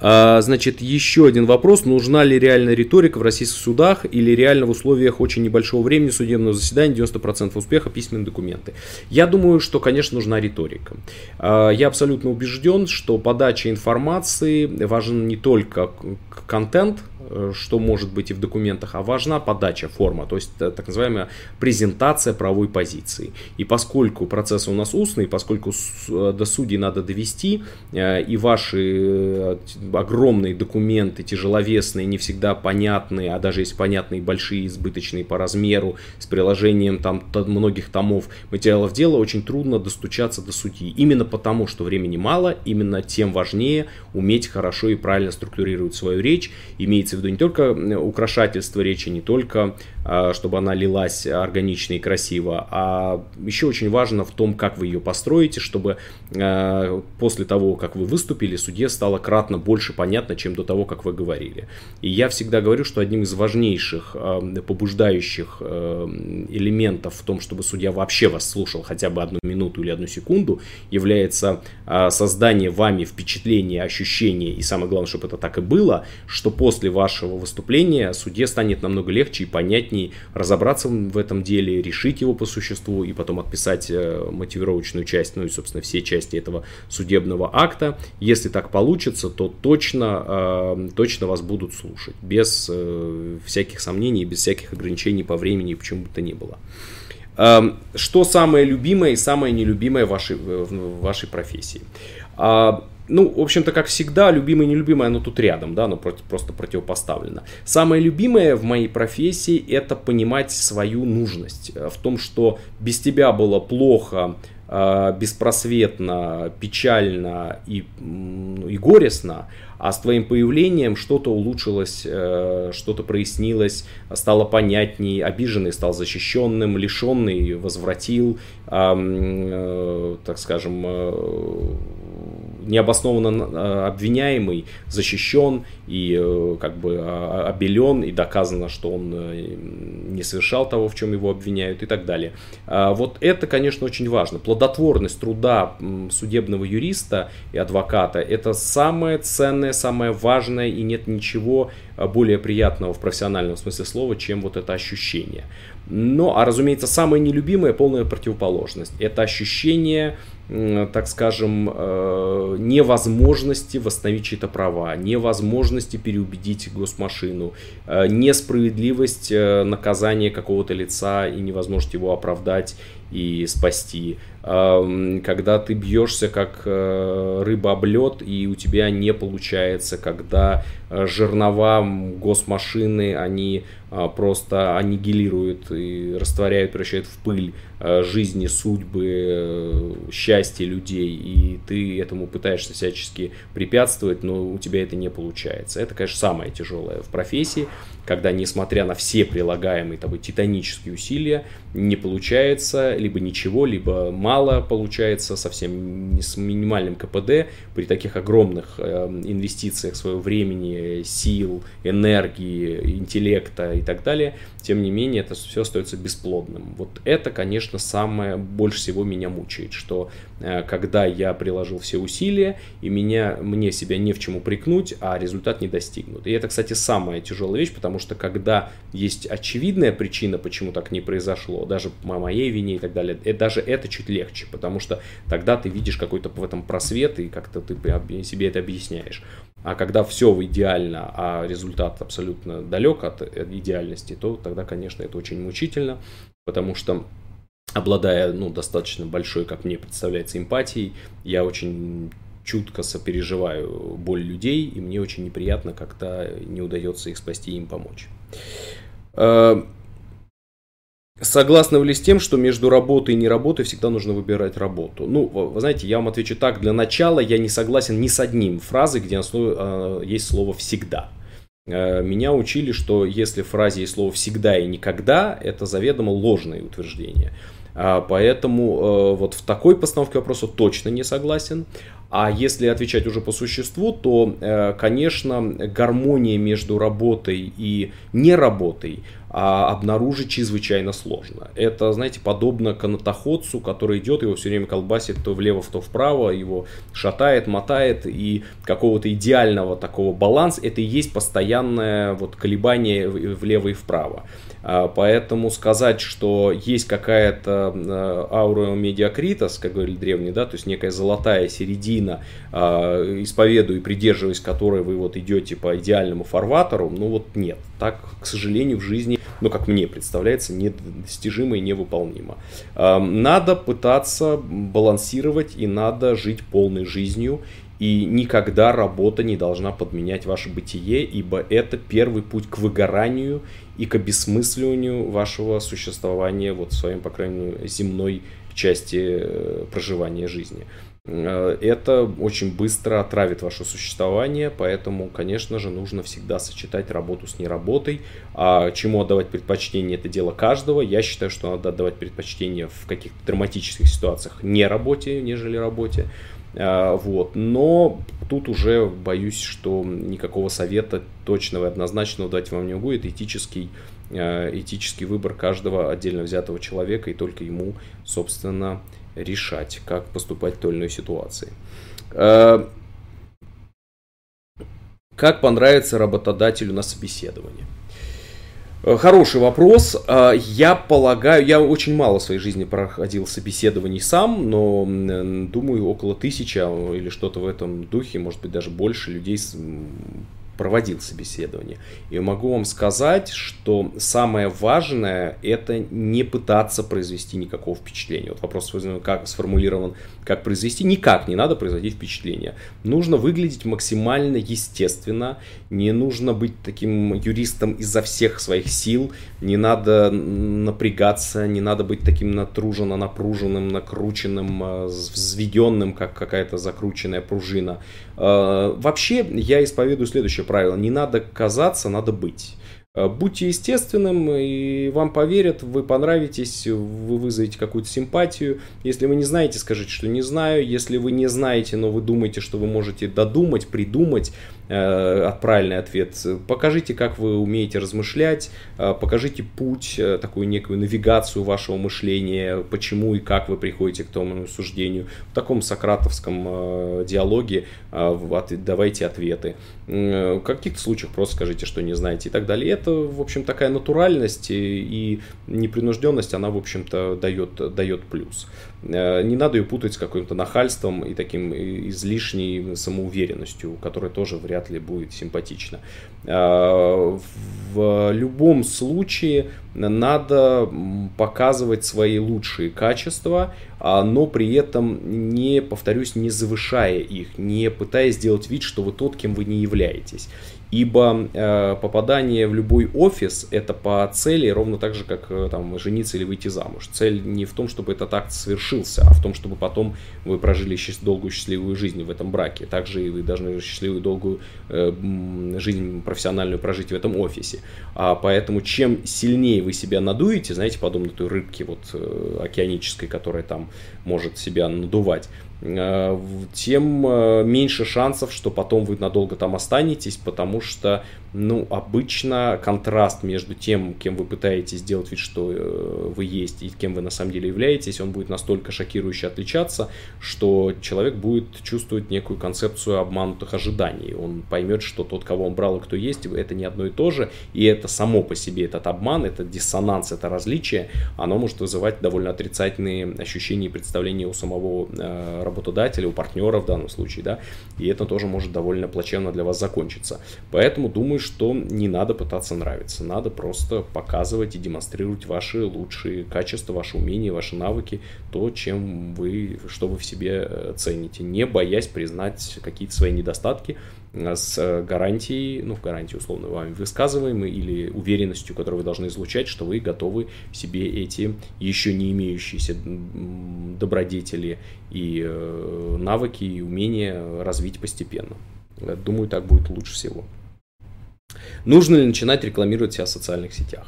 А, значит, еще один вопрос. Нужна ли реальная риторика в российских судах или реально в условиях очень небольшого времени судебного заседания 90% успеха письменные документы? Я думаю, что, конечно, нужна риторика. А, я абсолютно убежден, что подача информации важен не только контент, что может быть и в документах, а важна подача, форма, то есть э, так называемая презентация правовой позиции. И поскольку процесс у нас устный, поскольку э, до судей надо довести, и ваши огромные документы, тяжеловесные, не всегда понятные, а даже если понятные, большие, избыточные по размеру, с приложением там многих томов материалов дела, очень трудно достучаться до судьи. Именно потому, что времени мало, именно тем важнее уметь хорошо и правильно структурировать свою речь, имеется в виду не только украшательство речи, не только а, чтобы она лилась органично и красиво, а еще очень важно в том, как вы ее построите, чтобы а, после того, как вы выступили, судье стало кратно больше понятно, чем до того, как вы говорили. И я всегда говорю, что одним из важнейших а, побуждающих элементов в том, чтобы судья вообще вас слушал хотя бы одну минуту или одну секунду, является создание вами впечатления, ощущения, и самое главное, чтобы это так и было, что после вашего выступления судье станет намного легче и понятней разобраться в этом деле, решить его по существу и потом отписать э, мотивировочную часть, ну и, собственно, все части этого судебного акта. Если так получится, то точно, э, точно вас будут слушать, без э, всяких сомнений, без всяких ограничений по времени, почему бы то ни было. Эм, что самое любимое и самое нелюбимое в вашей, в вашей профессии? Ну, в общем-то, как всегда, любимое и нелюбимое, оно тут рядом, да, оно просто противопоставлено. Самое любимое в моей профессии – это понимать свою нужность. Э, в том, что без тебя было плохо, э, беспросветно, печально и, и горестно, а с твоим появлением что-то улучшилось, э, что-то прояснилось, стало понятней, обиженный стал защищенным, лишенный возвратил, так скажем, необоснованно э, обвиняемый защищен и э, как бы а, а, обелен и доказано, что он э, не совершал того, в чем его обвиняют и так далее. А вот это, конечно, очень важно. Плодотворность труда судебного юриста и адвоката – это самое ценное, самое важное, и нет ничего более приятного в профессиональном смысле слова, чем вот это ощущение. Но, а разумеется, самое нелюбимое – полная противоположность. Это ощущение так скажем, э, невозможности восстановить чьи-то права, невозможности переубедить госмашину, э, несправедливость э, наказания какого-то лица и невозможность его оправдать и спасти. Когда ты бьешься как рыба об лед, и у тебя не получается, когда жернова госмашины, они просто аннигилируют и растворяют, превращают в пыль жизни, судьбы, счастья людей, и ты этому пытаешься всячески препятствовать, но у тебя это не получается. Это, конечно, самое тяжелое в профессии, когда, несмотря на все прилагаемые тобой титанические усилия, не получается либо ничего, либо мало получается, совсем с минимальным КПД, при таких огромных э, инвестициях своего времени, сил, энергии, интеллекта и так далее, тем не менее, это все остается бесплодным. Вот это, конечно, самое больше всего меня мучает, что когда я приложил все усилия, и меня, мне себя не в чем упрекнуть, а результат не достигнут. И это, кстати, самая тяжелая вещь, потому что когда есть очевидная причина, почему так не произошло, даже по моей вине и так далее, это, даже это чуть легче, потому что тогда ты видишь какой-то в этом просвет, и как-то ты себе это объясняешь. А когда все идеально, а результат абсолютно далек от э, идеальности, то тогда, конечно, это очень мучительно, потому что обладая ну, достаточно большой, как мне представляется, эмпатией, я очень чутко сопереживаю боль людей, и мне очень неприятно, когда не удается их спасти и им помочь. Э, согласны ли с тем, что между работой и не работой всегда нужно выбирать работу? Ну, вы знаете, я вам отвечу так. Для начала я не согласен ни с одним фразой, где э, есть слово «всегда». Э, меня учили, что если в фразе есть слово «всегда» и «никогда», это заведомо ложное утверждение. А, поэтому э, вот в такой постановке вопроса точно не согласен. А если отвечать уже по существу, то, э, конечно, гармония между работой и неработой, а обнаружить чрезвычайно сложно. Это, знаете, подобно канатоходцу, который идет, его все время колбасит то влево, то вправо, его шатает, мотает, и какого-то идеального такого баланса, это и есть постоянное вот колебание влево и вправо. А, поэтому сказать, что есть какая-то э, аура медиакритос, как говорили древние, да, то есть некая золотая середина, а, исповедуя и придерживаясь которой вы вот идете по идеальному фарватеру, ну вот нет. Так, к сожалению, в жизни, ну как мне представляется, недостижимо и невыполнимо. А, надо пытаться балансировать и надо жить полной жизнью и никогда работа не должна подменять ваше бытие, ибо это первый путь к выгоранию и к обесмысливанию вашего существования вот в своем, по крайней мере, земной части э, проживания жизни. Э, это очень быстро отравит ваше существование, поэтому, конечно же, нужно всегда сочетать работу с неработой. А чему отдавать предпочтение, это дело каждого. Я считаю, что надо отдавать предпочтение в каких-то драматических ситуациях не работе, нежели работе. А, вот. Но тут уже боюсь, что никакого совета точного и однозначного дать вам не. Это этический, а, этический выбор каждого отдельно взятого человека, и только ему, собственно, решать, как поступать в той или иной ситуации. А, как понравится работодателю на собеседовании? Э, хороший вопрос. Э, я полагаю, я очень мало в своей жизни проходил собеседований сам, но думаю, около тысячи или что-то в этом духе, может быть даже больше людей проводил собеседование. И могу вам сказать, что самое важное это не пытаться произвести никакого впечатления. Вот вопрос как сформулирован, как произвести. Никак не надо производить впечатление. Нужно выглядеть максимально естественно, не нужно быть таким юристом изо всех своих сил, не надо напрягаться, не надо быть таким натруженно, напруженным, накрученным, э, взведенным, как какая-то закрученная пружина. Э, вообще, я исповедую следующее правило. Не надо казаться, надо быть. Э, будьте естественным, и вам поверят, вы понравитесь, вы вызовете какую-то симпатию. Если вы не знаете, скажите, что не знаю. Если вы не знаете, но вы думаете, что вы можете додумать, придумать, Э, правильный ответ. Покажите, как вы умеете размышлять, э, покажите путь, э, такую некую навигацию вашего мышления, почему и как вы приходите к тому суждению. В таком сократовском диалоге давайте ответы. В каких-то случаях просто скажите, что не знаете и так далее. Это, в общем, такая натуральность и непринужденность, она, в общем-то, дает, дает плюс. Не надо ее путать с каким-то нахальством и таким излишней самоуверенностью, которая тоже вряд ли будет симпатично. А, в любом случае надо показывать свои лучшие качества, а, но при этом не, повторюсь, не завышая их, не пытаясь сделать вид, что вы тот, кем вы не являетесь. Ибо э, попадание в любой офис это по цели ровно так же, как э, там, жениться или выйти замуж. Цель не в том, чтобы этот акт совершился, а в том, чтобы потом вы прожили счаст- долгую счастливую жизнь в этом браке. Также и вы должны счастливую долгую э, жизнь профессиональную прожить в этом офисе. А поэтому чем сильнее вы себя надуете, знаете, подобно той рыбке вот, э, океанической, которая там может себя надувать, тем э, меньше шансов, что потом вы надолго там останетесь, потому что, ну, обычно контраст между тем, кем вы пытаетесь сделать вид, что э, вы есть, и кем вы на самом деле являетесь, он будет настолько шокирующе отличаться, что человек будет чувствовать некую концепцию обманутых ожиданий. Он поймет, что тот, кого он брал и кто есть, это не одно и то же, и это само по себе, этот обман, этот диссонанс, это различие, оно может вызывать довольно отрицательные ощущения и представления у самого работодателя, у партнера в данном случае, да, и это тоже может довольно плачевно для вас закончиться. Поэтому думаю, что не надо пытаться нравиться, надо просто показывать и демонстрировать ваши лучшие качества, ваши умения, ваши навыки, то, чем вы, что вы в себе э, цените, не боясь признать какие-то свои недостатки, с гарантией, ну, в гарантии условно вами высказываемой или уверенностью, которую вы должны излучать, что вы готовы себе эти еще не имеющиеся добродетели и э, навыки и умения развить постепенно. Думаю, так будет лучше всего. Нужно ли начинать рекламировать себя в социальных сетях?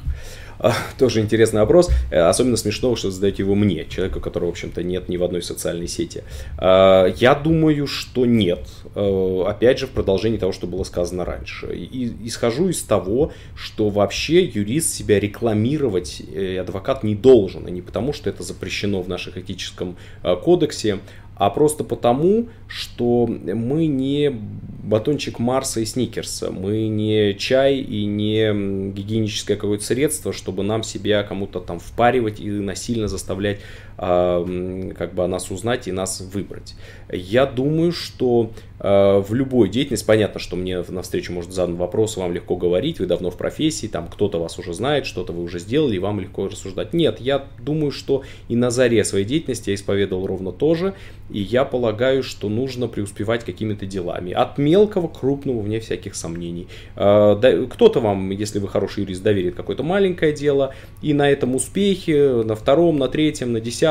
тоже интересный вопрос. Э, особенно смешно, что задаете его мне, человеку, которого, в общем-то, нет ни в одной социальной сети. Э, я думаю, что нет. Э, опять же, в продолжении того, что было сказано раньше. И исхожу из того, что вообще юрист себя рекламировать адвокат не должен. И не потому, что это запрещено в нашем этическом кодексе, а просто потому, что мы не батончик Марса и Сникерса, мы не чай и не гигиеническое какое-то средство, чтобы нам себя кому-то там впаривать и насильно заставлять как бы о нас узнать и нас выбрать. Я думаю, что э, в любой деятельности, понятно, что мне на встречу может задан вопрос, вам легко говорить, вы давно в профессии, там кто-то вас уже знает, что-то вы уже сделали, и вам легко рассуждать. Нет, я думаю, что и на заре своей деятельности я исповедовал ровно то же, и я полагаю, что нужно преуспевать какими-то делами. От мелкого к крупному, вне всяких сомнений. Э, кто-то вам, если вы хороший юрист, доверит какое-то маленькое дело, и на этом успехе, на втором, на третьем, на десятом,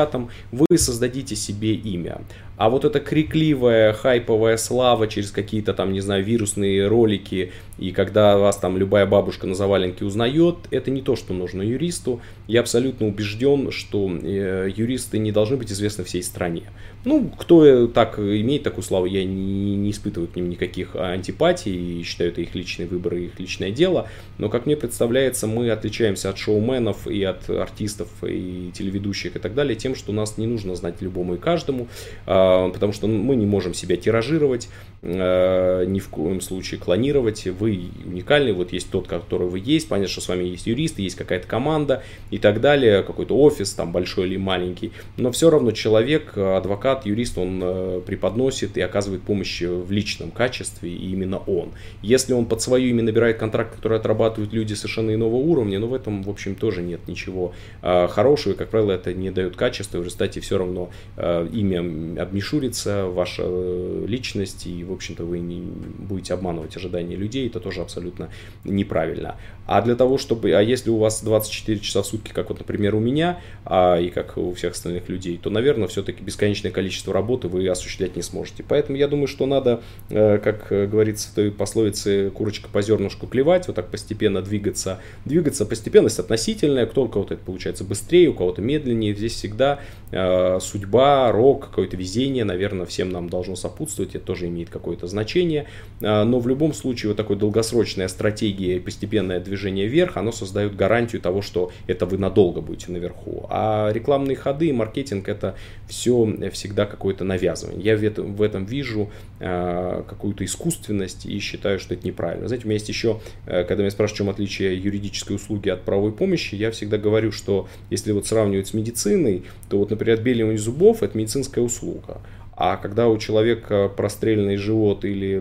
вы создадите себе имя. А вот эта крикливая, хайповая слава через какие-то там, не знаю, вирусные ролики, и когда вас там любая бабушка на заваленке узнает, это не то, что нужно юристу. Я абсолютно убежден, что э, юристы не должны быть известны всей стране. Ну, кто э, так имеет такую славу, я не, не испытываю к ним никаких антипатий, и считаю это их личный выбор и их личное дело. Но, как мне представляется, мы отличаемся от шоуменов и от артистов и телеведущих и так далее тем, что нас не нужно знать любому и каждому. А, потому что мы не можем себя тиражировать, а, ни в коем случае клонировать. Вы уникальный, вот есть тот, который вы есть, понятно, что с вами есть юрист, есть какая-то команда и так далее, какой-то офис, там большой или маленький, но все равно человек, адвокат, юрист, он э, преподносит и оказывает помощь в личном качестве, и именно он. Если он под свое имя набирает контракт, который отрабатывают люди совершенно иного уровня, ну в этом, в общем, тоже нет ничего а, хорошего, и, как правило, это не дает качества, в результате все равно имя обменивается мишурится ваша э, личность, и, в общем-то, вы не будете обманывать ожидания людей, это тоже абсолютно неправильно. А для того, чтобы, а если у вас 24 часа в сутки, как вот, например, у меня, а, и как у всех остальных людей, то, наверное, все-таки бесконечное количество работы вы осуществлять не сможете. Поэтому я думаю, что надо, э, как говорится в той пословице, курочка по зернышку клевать, вот так постепенно двигаться. Двигаться, постепенность относительная, кто у кого-то это получается быстрее, у кого-то медленнее. Здесь всегда э, судьба, рок, какое-то везение, наверное, всем нам должно сопутствовать, это тоже имеет какое-то значение. А, но в любом случае вот такой долгосрочная стратегия и постепенное движение вверх, оно создает гарантию того, что это вы надолго будете наверху. А рекламные ходы и маркетинг это все всегда какое-то навязывание. Я в этом, в этом вижу а, какую-то искусственность и считаю, что это неправильно. Знаете, у меня есть еще, э, когда меня спрашивают, в чем отличие юридической услуги от правовой помощи, я всегда говорю, что если вот сравнивать с медициной, то вот, например, отбеливание зубов – это медицинская услуга. А когда у человека простреленный живот или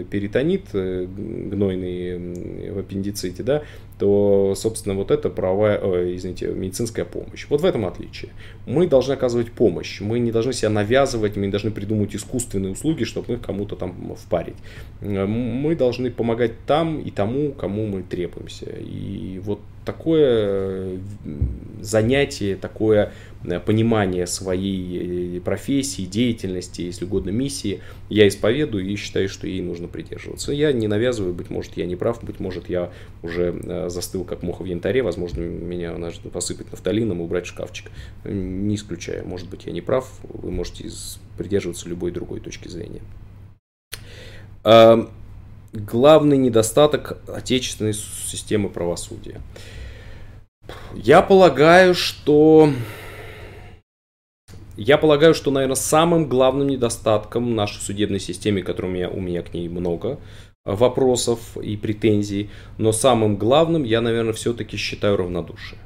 э, перитонит э, гнойный в аппендиците, да, то, собственно, вот это правовая, ой, извините, медицинская помощь. Вот в этом отличие. Мы должны оказывать помощь, мы не должны себя навязывать, мы не должны придумывать искусственные услуги, чтобы их кому-то там впарить. Мы должны помогать там и тому, кому мы требуемся. И вот такое занятие, такое Э, понимание своей э, профессии, деятельности, если угодно, миссии, я исповедую и считаю, что ей нужно придерживаться. Я не навязываю, быть может, я не прав, быть может, я уже э, застыл как муха в янтаре, возможно, меня нужно посыпать нафталином и убрать шкафчик. Не исключаю, может быть, я не прав, вы можете придерживаться любой другой точки зрения. Главный недостаток отечественной системы правосудия. Я полагаю, что я полагаю, что, наверное, самым главным недостатком нашей судебной системы, которой у меня, у меня к ней много вопросов и претензий, но самым главным я, наверное, все-таки считаю равнодушие.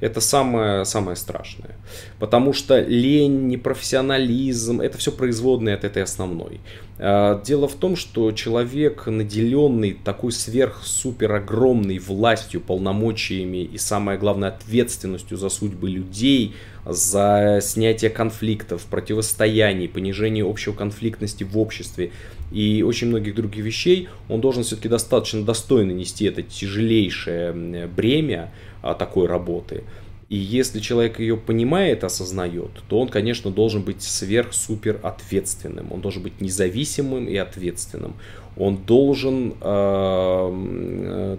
Это самое, самое страшное. Потому что лень, непрофессионализм, это все производные от этой основной. А, дело в том, что человек, наделенный такой сверх-супер огромной властью, полномочиями и, самое главное, ответственностью за судьбы людей, за снятие конфликтов, противостояний, понижение общей конфликтности в обществе и очень многих других вещей, он должен все-таки достаточно достойно нести это тяжелейшее бремя а, такой работы. И если человек ее понимает, осознает, то он, конечно, должен быть сверх-супер ответственным. Он должен быть независимым и ответственным. Он должен э,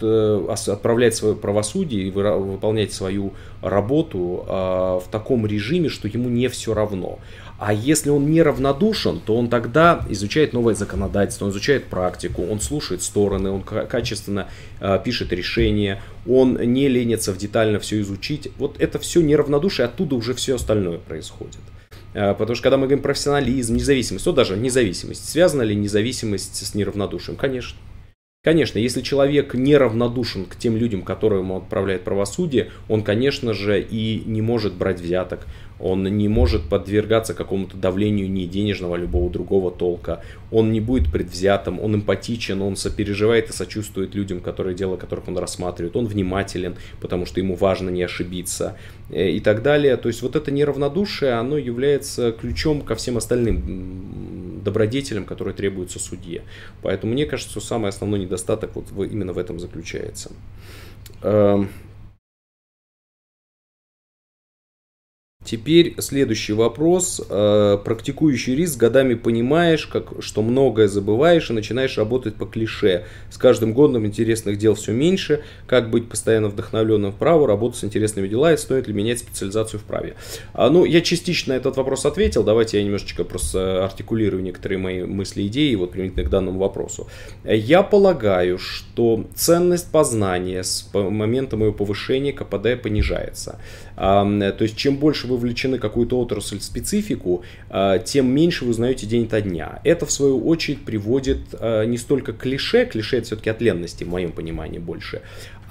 отправлять свое правосудие и выполнять свою работу в таком режиме, что ему не все равно. А если он не равнодушен, то он тогда изучает новое законодательство, он изучает практику, он слушает стороны, он качественно э, пишет решения, он не ленится в детально все изучить. Вот это все неравнодушие, оттуда уже все остальное происходит. Э, потому что когда мы говорим профессионализм, независимость, то даже независимость. Связана ли независимость с неравнодушием? Конечно. Конечно, если человек неравнодушен к тем людям, которым он отправляет правосудие, он, конечно же, и не может брать взяток, он не может подвергаться какому-то давлению ни денежного, любого другого толка, он не будет предвзятым, он эмпатичен, он сопереживает и сочувствует людям, которые, дело которых он рассматривает, он внимателен, потому что ему важно не ошибиться э, и так далее. То есть вот это неравнодушие, оно является ключом ко всем остальным добродетелям, которые требуются судье. Поэтому мне кажется, что самый основной недостаток вот именно в этом заключается. Теперь следующий вопрос. Э, практикующий риск годами понимаешь, как, что многое забываешь и начинаешь работать по клише. С каждым годом интересных дел все меньше. Как быть постоянно вдохновленным в право, работать с интересными делами, стоит ли менять специализацию в праве? А, ну, я частично на этот вопрос ответил. Давайте я немножечко просто артикулирую некоторые мои мысли идеи вот применительно к данному вопросу. Я полагаю, что ценность познания с момента моего повышения КПД понижается. То есть, чем больше вы вовлечены в какую-то отрасль, специфику, а, тем меньше вы узнаете день ото дня. Это, в свою очередь, приводит а, не столько к клише, клише это все-таки от ленности, в моем понимании, больше,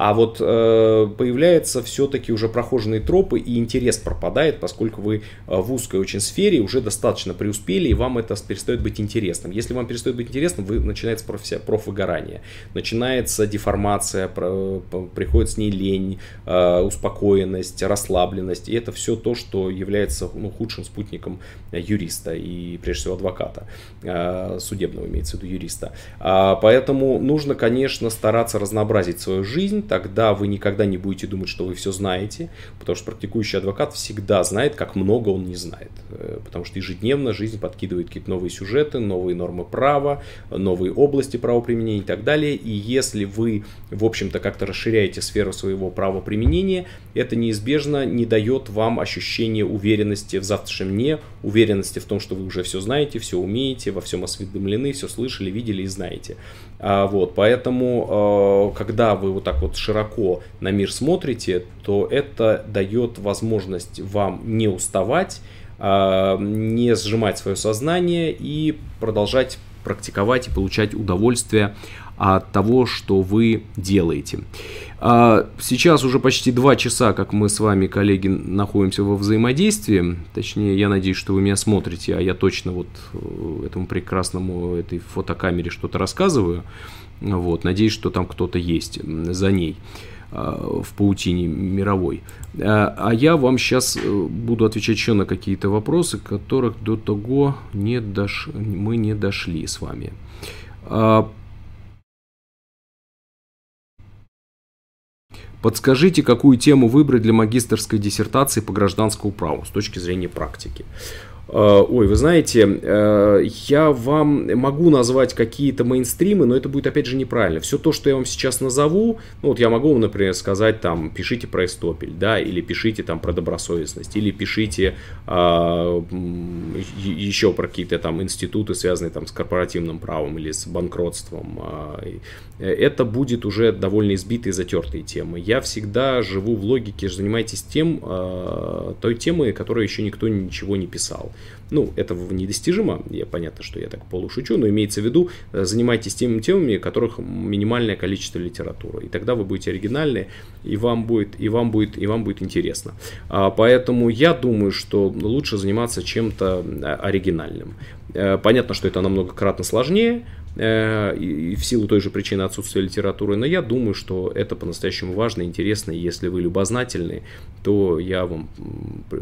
а вот э, появляются все-таки уже прохоженные тропы, и интерес пропадает, поскольку вы э, в узкой очень сфере уже достаточно преуспели, и вам это перестает быть интересным. Если вам перестает быть интересным, вы начинается профи- профвыгорание, начинается деформация, про, приходит с ней лень, э, успокоенность, расслабленность, и это все то, что является ну, худшим спутником юриста и, прежде всего, адвоката, э, судебного имеется в виду юриста. А, поэтому нужно, конечно, стараться разнообразить свою жизнь, тогда вы никогда не будете думать, что вы все знаете, потому что практикующий адвокат всегда знает, как много он не знает, э, потому что ежедневно жизнь подкидывает какие-то новые сюжеты, новые нормы права, новые области правоприменения и так далее, и если вы, в общем-то, как-то расширяете сферу своего правоприменения, это неизбежно не дает вам ощущения уверенности в завтрашнем дне, уверенности в том, что вы уже все знаете, все умеете, во всем осведомлены, все слышали, видели и знаете. А, вот, поэтому, э, когда вы вот так вот широко на мир смотрите, то это дает возможность вам не уставать, а, не сжимать свое сознание и продолжать практиковать и получать удовольствие от того, что вы делаете. А, сейчас уже почти два часа, как мы с вами, коллеги, находимся во взаимодействии. Точнее, я надеюсь, что вы меня смотрите, а я точно вот э, этому прекрасному этой фотокамере что-то рассказываю. Вот, надеюсь, что там кто-то есть за ней а, в паутине мировой. А, а я вам сейчас э, буду отвечать еще на какие-то вопросы, которых до того не дош... мы не дошли с вами. Подскажите, какую тему выбрать для магистрской диссертации по гражданскому праву с точки зрения практики. Э, ой, вы знаете, э, я вам могу назвать какие-то мейнстримы, но это будет опять же неправильно. Все то, что я вам сейчас назову, ну вот я могу, например, сказать там, пишите про Эстопель, да, или пишите там про добросовестность, или пишите а, еще про какие-то там институты, связанные там с корпоративным правом или с банкротством. Это будет уже довольно избитые, затертые темы. Я всегда живу в логике, занимайтесь тем, той темой, которой еще никто ничего не писал. Ну, это недостижимо, я понятно, что я так полушучу, но имеется в виду, э, занимайтесь теми темами, которых минимальное количество литературы. И тогда вы будете оригинальны, и вам будет, и вам будет, и вам будет интересно. А, поэтому я думаю, что лучше заниматься чем-то э, оригинальным. Э, понятно, что это намного кратно сложнее, и в силу той же причины отсутствия литературы, но я думаю, что это по-настоящему важно и интересно, если вы любознательны, то я вам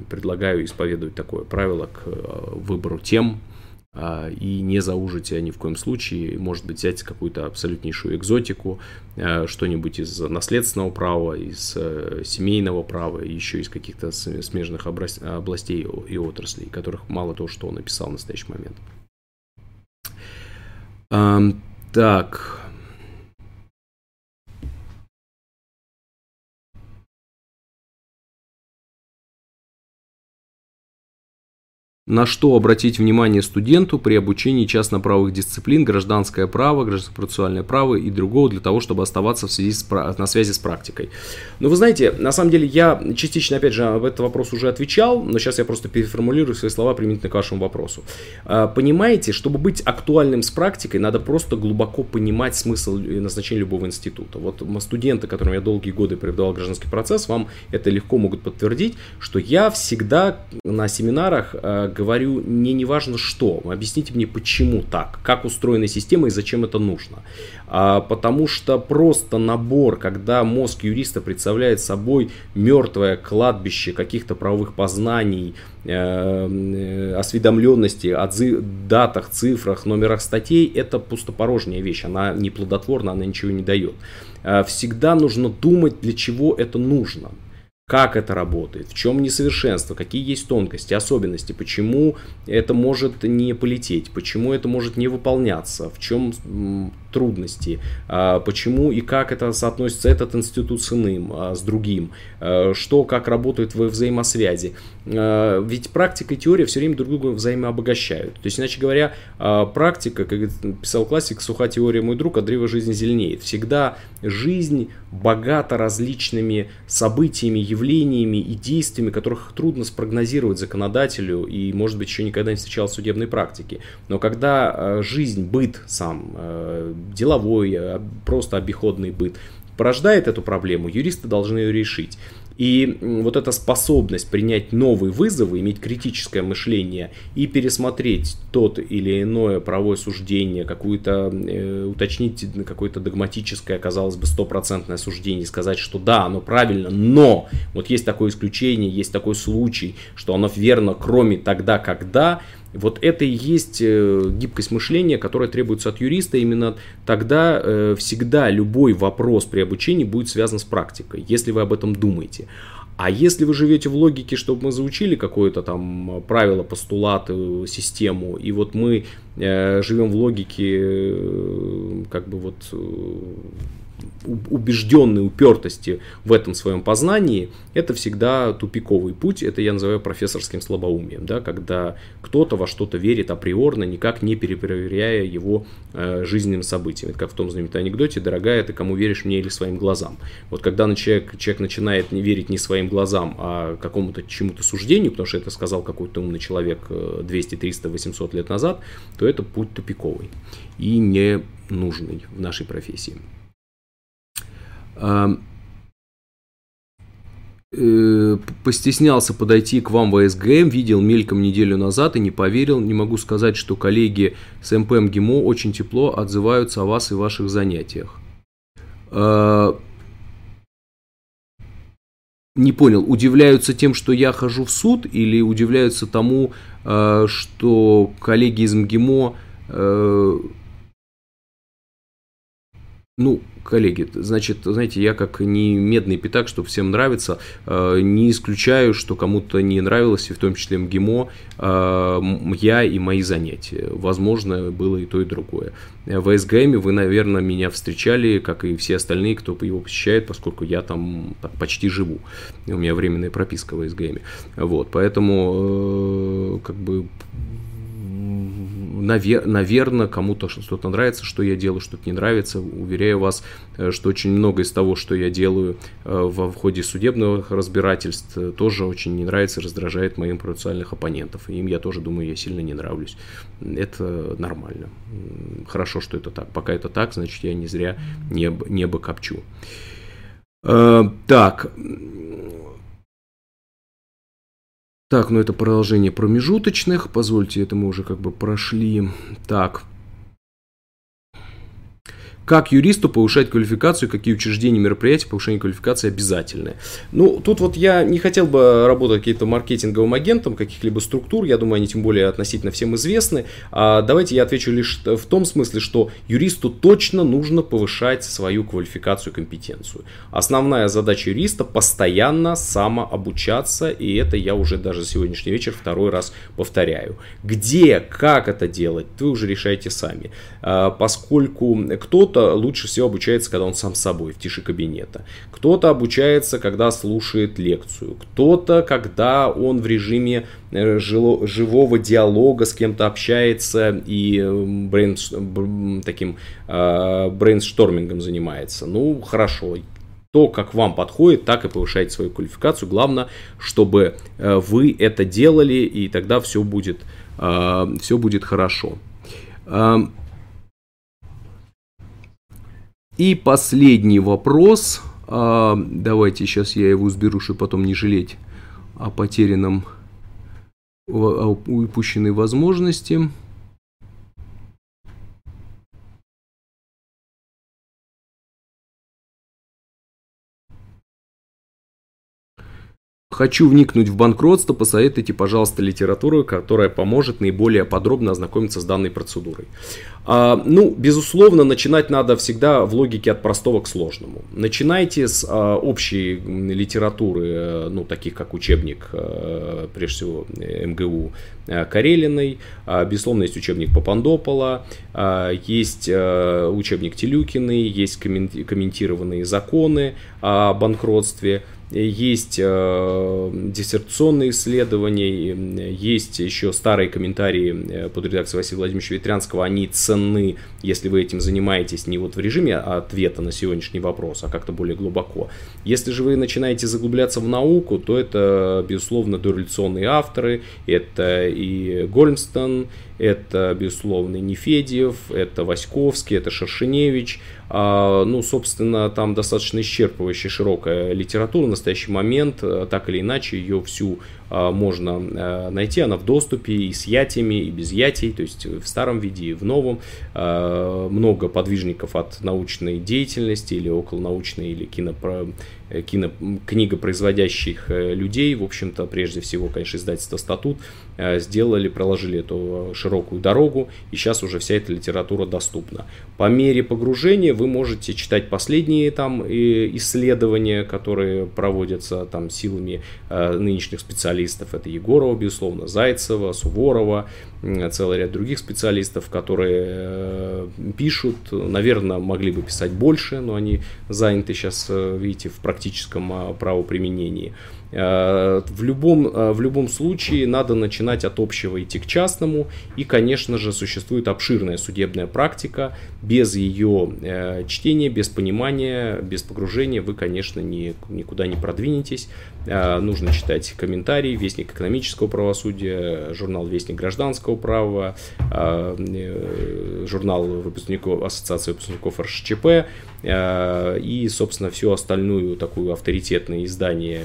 предлагаю исповедовать такое правило к э, выбору тем, а, и не заужите ни в коем случае, может быть, взять какую-то абсолютнейшую экзотику, э, что-нибудь из наследственного права, из семейного права, еще из каких-то смежных областей и отраслей, которых мало того, что он написал в настоящий момент. Так. На что обратить внимание студенту при обучении частно-правовых дисциплин, гражданское право, гражданско-процессуальное право и другого для того, чтобы оставаться в связи с, на связи с практикой. Но вы знаете, на самом деле я частично, опять же, об этот вопрос уже отвечал, но сейчас я просто переформулирую свои слова применительно к вашему вопросу. А, понимаете, чтобы быть актуальным с практикой, надо просто глубоко понимать смысл и назначение любого института. Вот студенты, которым я долгие годы преподавал гражданский процесс, вам это легко могут подтвердить, что я всегда на семинарах а, говорю не неважно что, объясните мне, почему так, как устроена система и зачем это нужно. А, потому что просто набор, когда мозг юриста представляет собой мертвое кладбище каких-то правовых познаний, э, э, осведомленности о датах, цифрах, номерах статей, это пустопорожняя вещь, она не плодотворна, она ничего не дает. Э, всегда нужно думать, для чего это нужно как это работает, в чем несовершенство, какие есть тонкости, особенности, почему это может не полететь, почему это может не выполняться, в чем трудности, а, почему и как это соотносится этот институт с иным, а, с другим, а, что, как работает во взаимосвязи. Ведь практика и теория все время друг друга взаимообогащают. То есть, иначе говоря, практика, как писал классик, суха теория мой друг, а древо жизни зеленеет. Всегда жизнь богата различными событиями, явлениями и действиями, которых трудно спрогнозировать законодателю и, может быть, еще никогда не встречал в судебной практике. Но когда жизнь, быт сам деловой, а, просто обиходный быт, порождает эту проблему, юристы должны ее решить. И вот эта способность принять новые вызовы, иметь критическое мышление и пересмотреть тот или иное правовое суждение, какую-то, э, уточнить какое-то догматическое, казалось бы, стопроцентное суждение, сказать, что да, оно правильно, но вот есть такое исключение, есть такой случай, что оно верно, кроме тогда, когда, вот это и есть э, гибкость мышления, которая требуется от юриста. Именно тогда э, всегда любой вопрос при обучении будет связан с практикой, если вы об этом думаете. А если вы живете в логике, чтобы мы заучили какое-то там правило, постулат, э, систему, и вот мы живем в логике, как бы вот убежденной упертости в этом своем познании, это всегда тупиковый путь, это я называю профессорским слабоумием, да, когда кто-то во что-то верит априорно, никак не перепроверяя его э, жизненным событием. Это как в том знаменитом анекдоте, дорогая, ты кому веришь, мне или своим глазам. Вот когда человек, человек начинает не верить не своим глазам, а какому-то чему-то суждению, потому что это сказал какой-то умный человек 200, 300, 800 лет назад, то это путь тупиковый и не нужный в нашей профессии. Э, постеснялся подойти к вам в СГМ, видел мельком неделю назад и не поверил. Не могу сказать, что коллеги с МП МГИМО очень тепло отзываются о вас и ваших занятиях. Э, не понял, удивляются тем, что я хожу в суд, или удивляются тому, э, что коллеги из МГИМО ну, коллеги, значит, знаете, я как не медный пятак, чтобы всем нравится, э, не исключаю, что кому-то не нравилось, и в том числе МГИМО, э, я и мои занятия. Возможно, было и то, и другое. В СГМ вы, наверное, меня встречали, как и все остальные, кто его посещает, поскольку я там почти живу. У меня временная прописка в СГМ. Вот, поэтому, э, как бы, навер- наверное, кому-то что-то нравится, что я делаю, что-то не нравится. Уверяю вас, э, что очень много из того, что я делаю э, в ходе судебных разбирательств, э, тоже очень не нравится, раздражает моим процессуальных оппонентов. Им я тоже думаю, я сильно не нравлюсь. Это нормально. Хорошо, что это так. Пока это так, значит, я не зря небо, небо копчу. Так, так, ну это продолжение промежуточных. Позвольте, это мы уже как бы прошли. Так, как юристу повышать квалификацию, какие учреждения, мероприятия повышения квалификации обязательны? Ну, тут вот я не хотел бы работать каким-то маркетинговым агентом каких-либо структур, я думаю, они тем более относительно всем известны. А давайте я отвечу лишь в том смысле, что юристу точно нужно повышать свою квалификацию, компетенцию. Основная задача юриста постоянно самообучаться, и это я уже даже сегодняшний вечер второй раз повторяю. Где, как это делать, вы уже решаете сами. А, поскольку кто-то кто-то лучше всего обучается, когда он сам с собой, в тиши кабинета. Кто-то обучается, когда слушает лекцию. Кто-то, когда он в режиме э, живого диалога с кем-то общается и брейн, таким э, brainstorming -ом занимается. Ну, хорошо, то, как вам подходит, так и повышайте свою квалификацию. Главное, чтобы э, вы это делали, и тогда все будет, э, все будет хорошо. И последний вопрос. Э, давайте сейчас я его соберу, чтобы потом не жалеть о потерянном, о упущенной возможности. Хочу вникнуть в банкротство, посоветуйте, пожалуйста, литературу, которая поможет наиболее подробно ознакомиться с данной процедурой. А, ну, безусловно, начинать надо всегда в логике от простого к сложному. Начинайте с а, общей литературы, э, ну, таких как учебник, а, прежде всего, МГУ Карелиной, а, безусловно, есть учебник Папандопола, а, есть а, учебник Телюкиной, есть комментированные законы о банкротстве – есть э, диссертационные исследования, есть еще старые комментарии э, под редакцией Василия Владимировича Ветрянского, они ценны, если вы этим занимаетесь не вот в режиме ответа на сегодняшний вопрос, а как-то более глубоко. Если же вы начинаете заглубляться в науку, то это, безусловно, дореволюционные авторы, это и Гольмстон, это, безусловно, Нефедьев, это Васьковский, это Шершеневич. А, ну, собственно, там достаточно исчерпывающая широкая литература в настоящий момент. А, так или иначе, ее всю а, можно найти. Она в доступе и с ятиями, и без ятий, то есть в старом виде и в новом. Много подвижников от научной деятельности или околонаучной, или кинопро Э, кино, книгопроизводящих э, людей, в общем-то, прежде всего, конечно, издательство «Статут», э, сделали, проложили эту широкую дорогу, и сейчас уже вся эта литература доступна. По мере погружения вы можете читать последние там исследования, которые проводятся там силами нынешних специалистов. Это Егорова, безусловно, Зайцева, Суворова, целый ряд других специалистов, которые пишут, наверное, могли бы писать больше, но они заняты сейчас, видите, в практическом а, правоприменении. Э, в любом, э, в любом случае надо начинать от общего идти к частному. И, конечно же, существует обширная судебная практика. Без ее э, чтения, без понимания, без погружения вы, конечно, ни, никуда не продвинетесь. Нужно читать комментарии, Вестник экономического правосудия, журнал Вестник гражданского права, журнал выпускников, Ассоциации выпускников РШЧП и, собственно, всю остальную такую авторитетное издание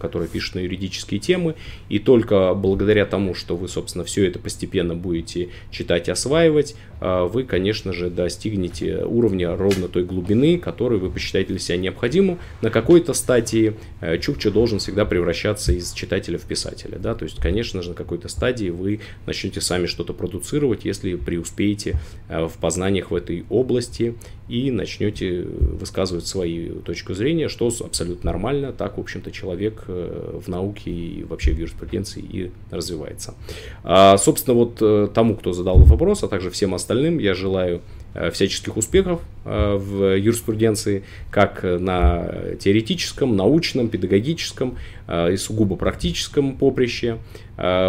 которые пишут на юридические темы, и только благодаря тому, что вы, собственно, все это постепенно будете читать и осваивать, а, вы, конечно же, достигнете уровня ровно той глубины, которую вы посчитаете для себя необходимым. На какой-то стадии э, Чукча должен всегда превращаться из читателя в писателя, да, то есть, конечно же, на какой-то стадии вы начнете сами что-то продуцировать, если преуспеете э, в познаниях в этой области и начнете высказывать свою точку зрения, что абсолютно нормально, так, в общем-то, человек э, в науке и вообще в юриспруденции и развивается. А, собственно, вот тому, кто задал вопрос, а также всем остальным, я желаю э, всяческих успехов э, в юриспруденции, как на теоретическом, научном, педагогическом э, и сугубо практическом поприще.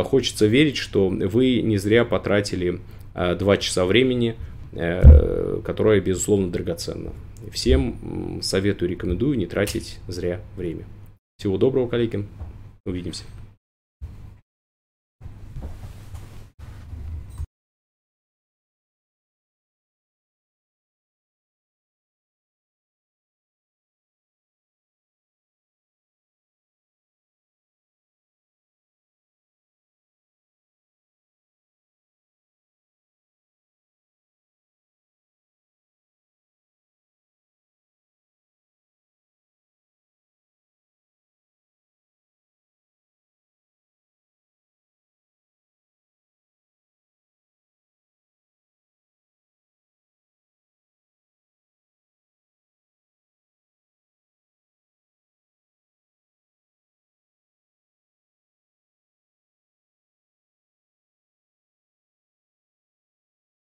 Хочется верить, что вы не зря потратили два часа времени, которое, безусловно, драгоценно. Всем советую, рекомендую не тратить зря время. Всего доброго, коллеги. Увидимся.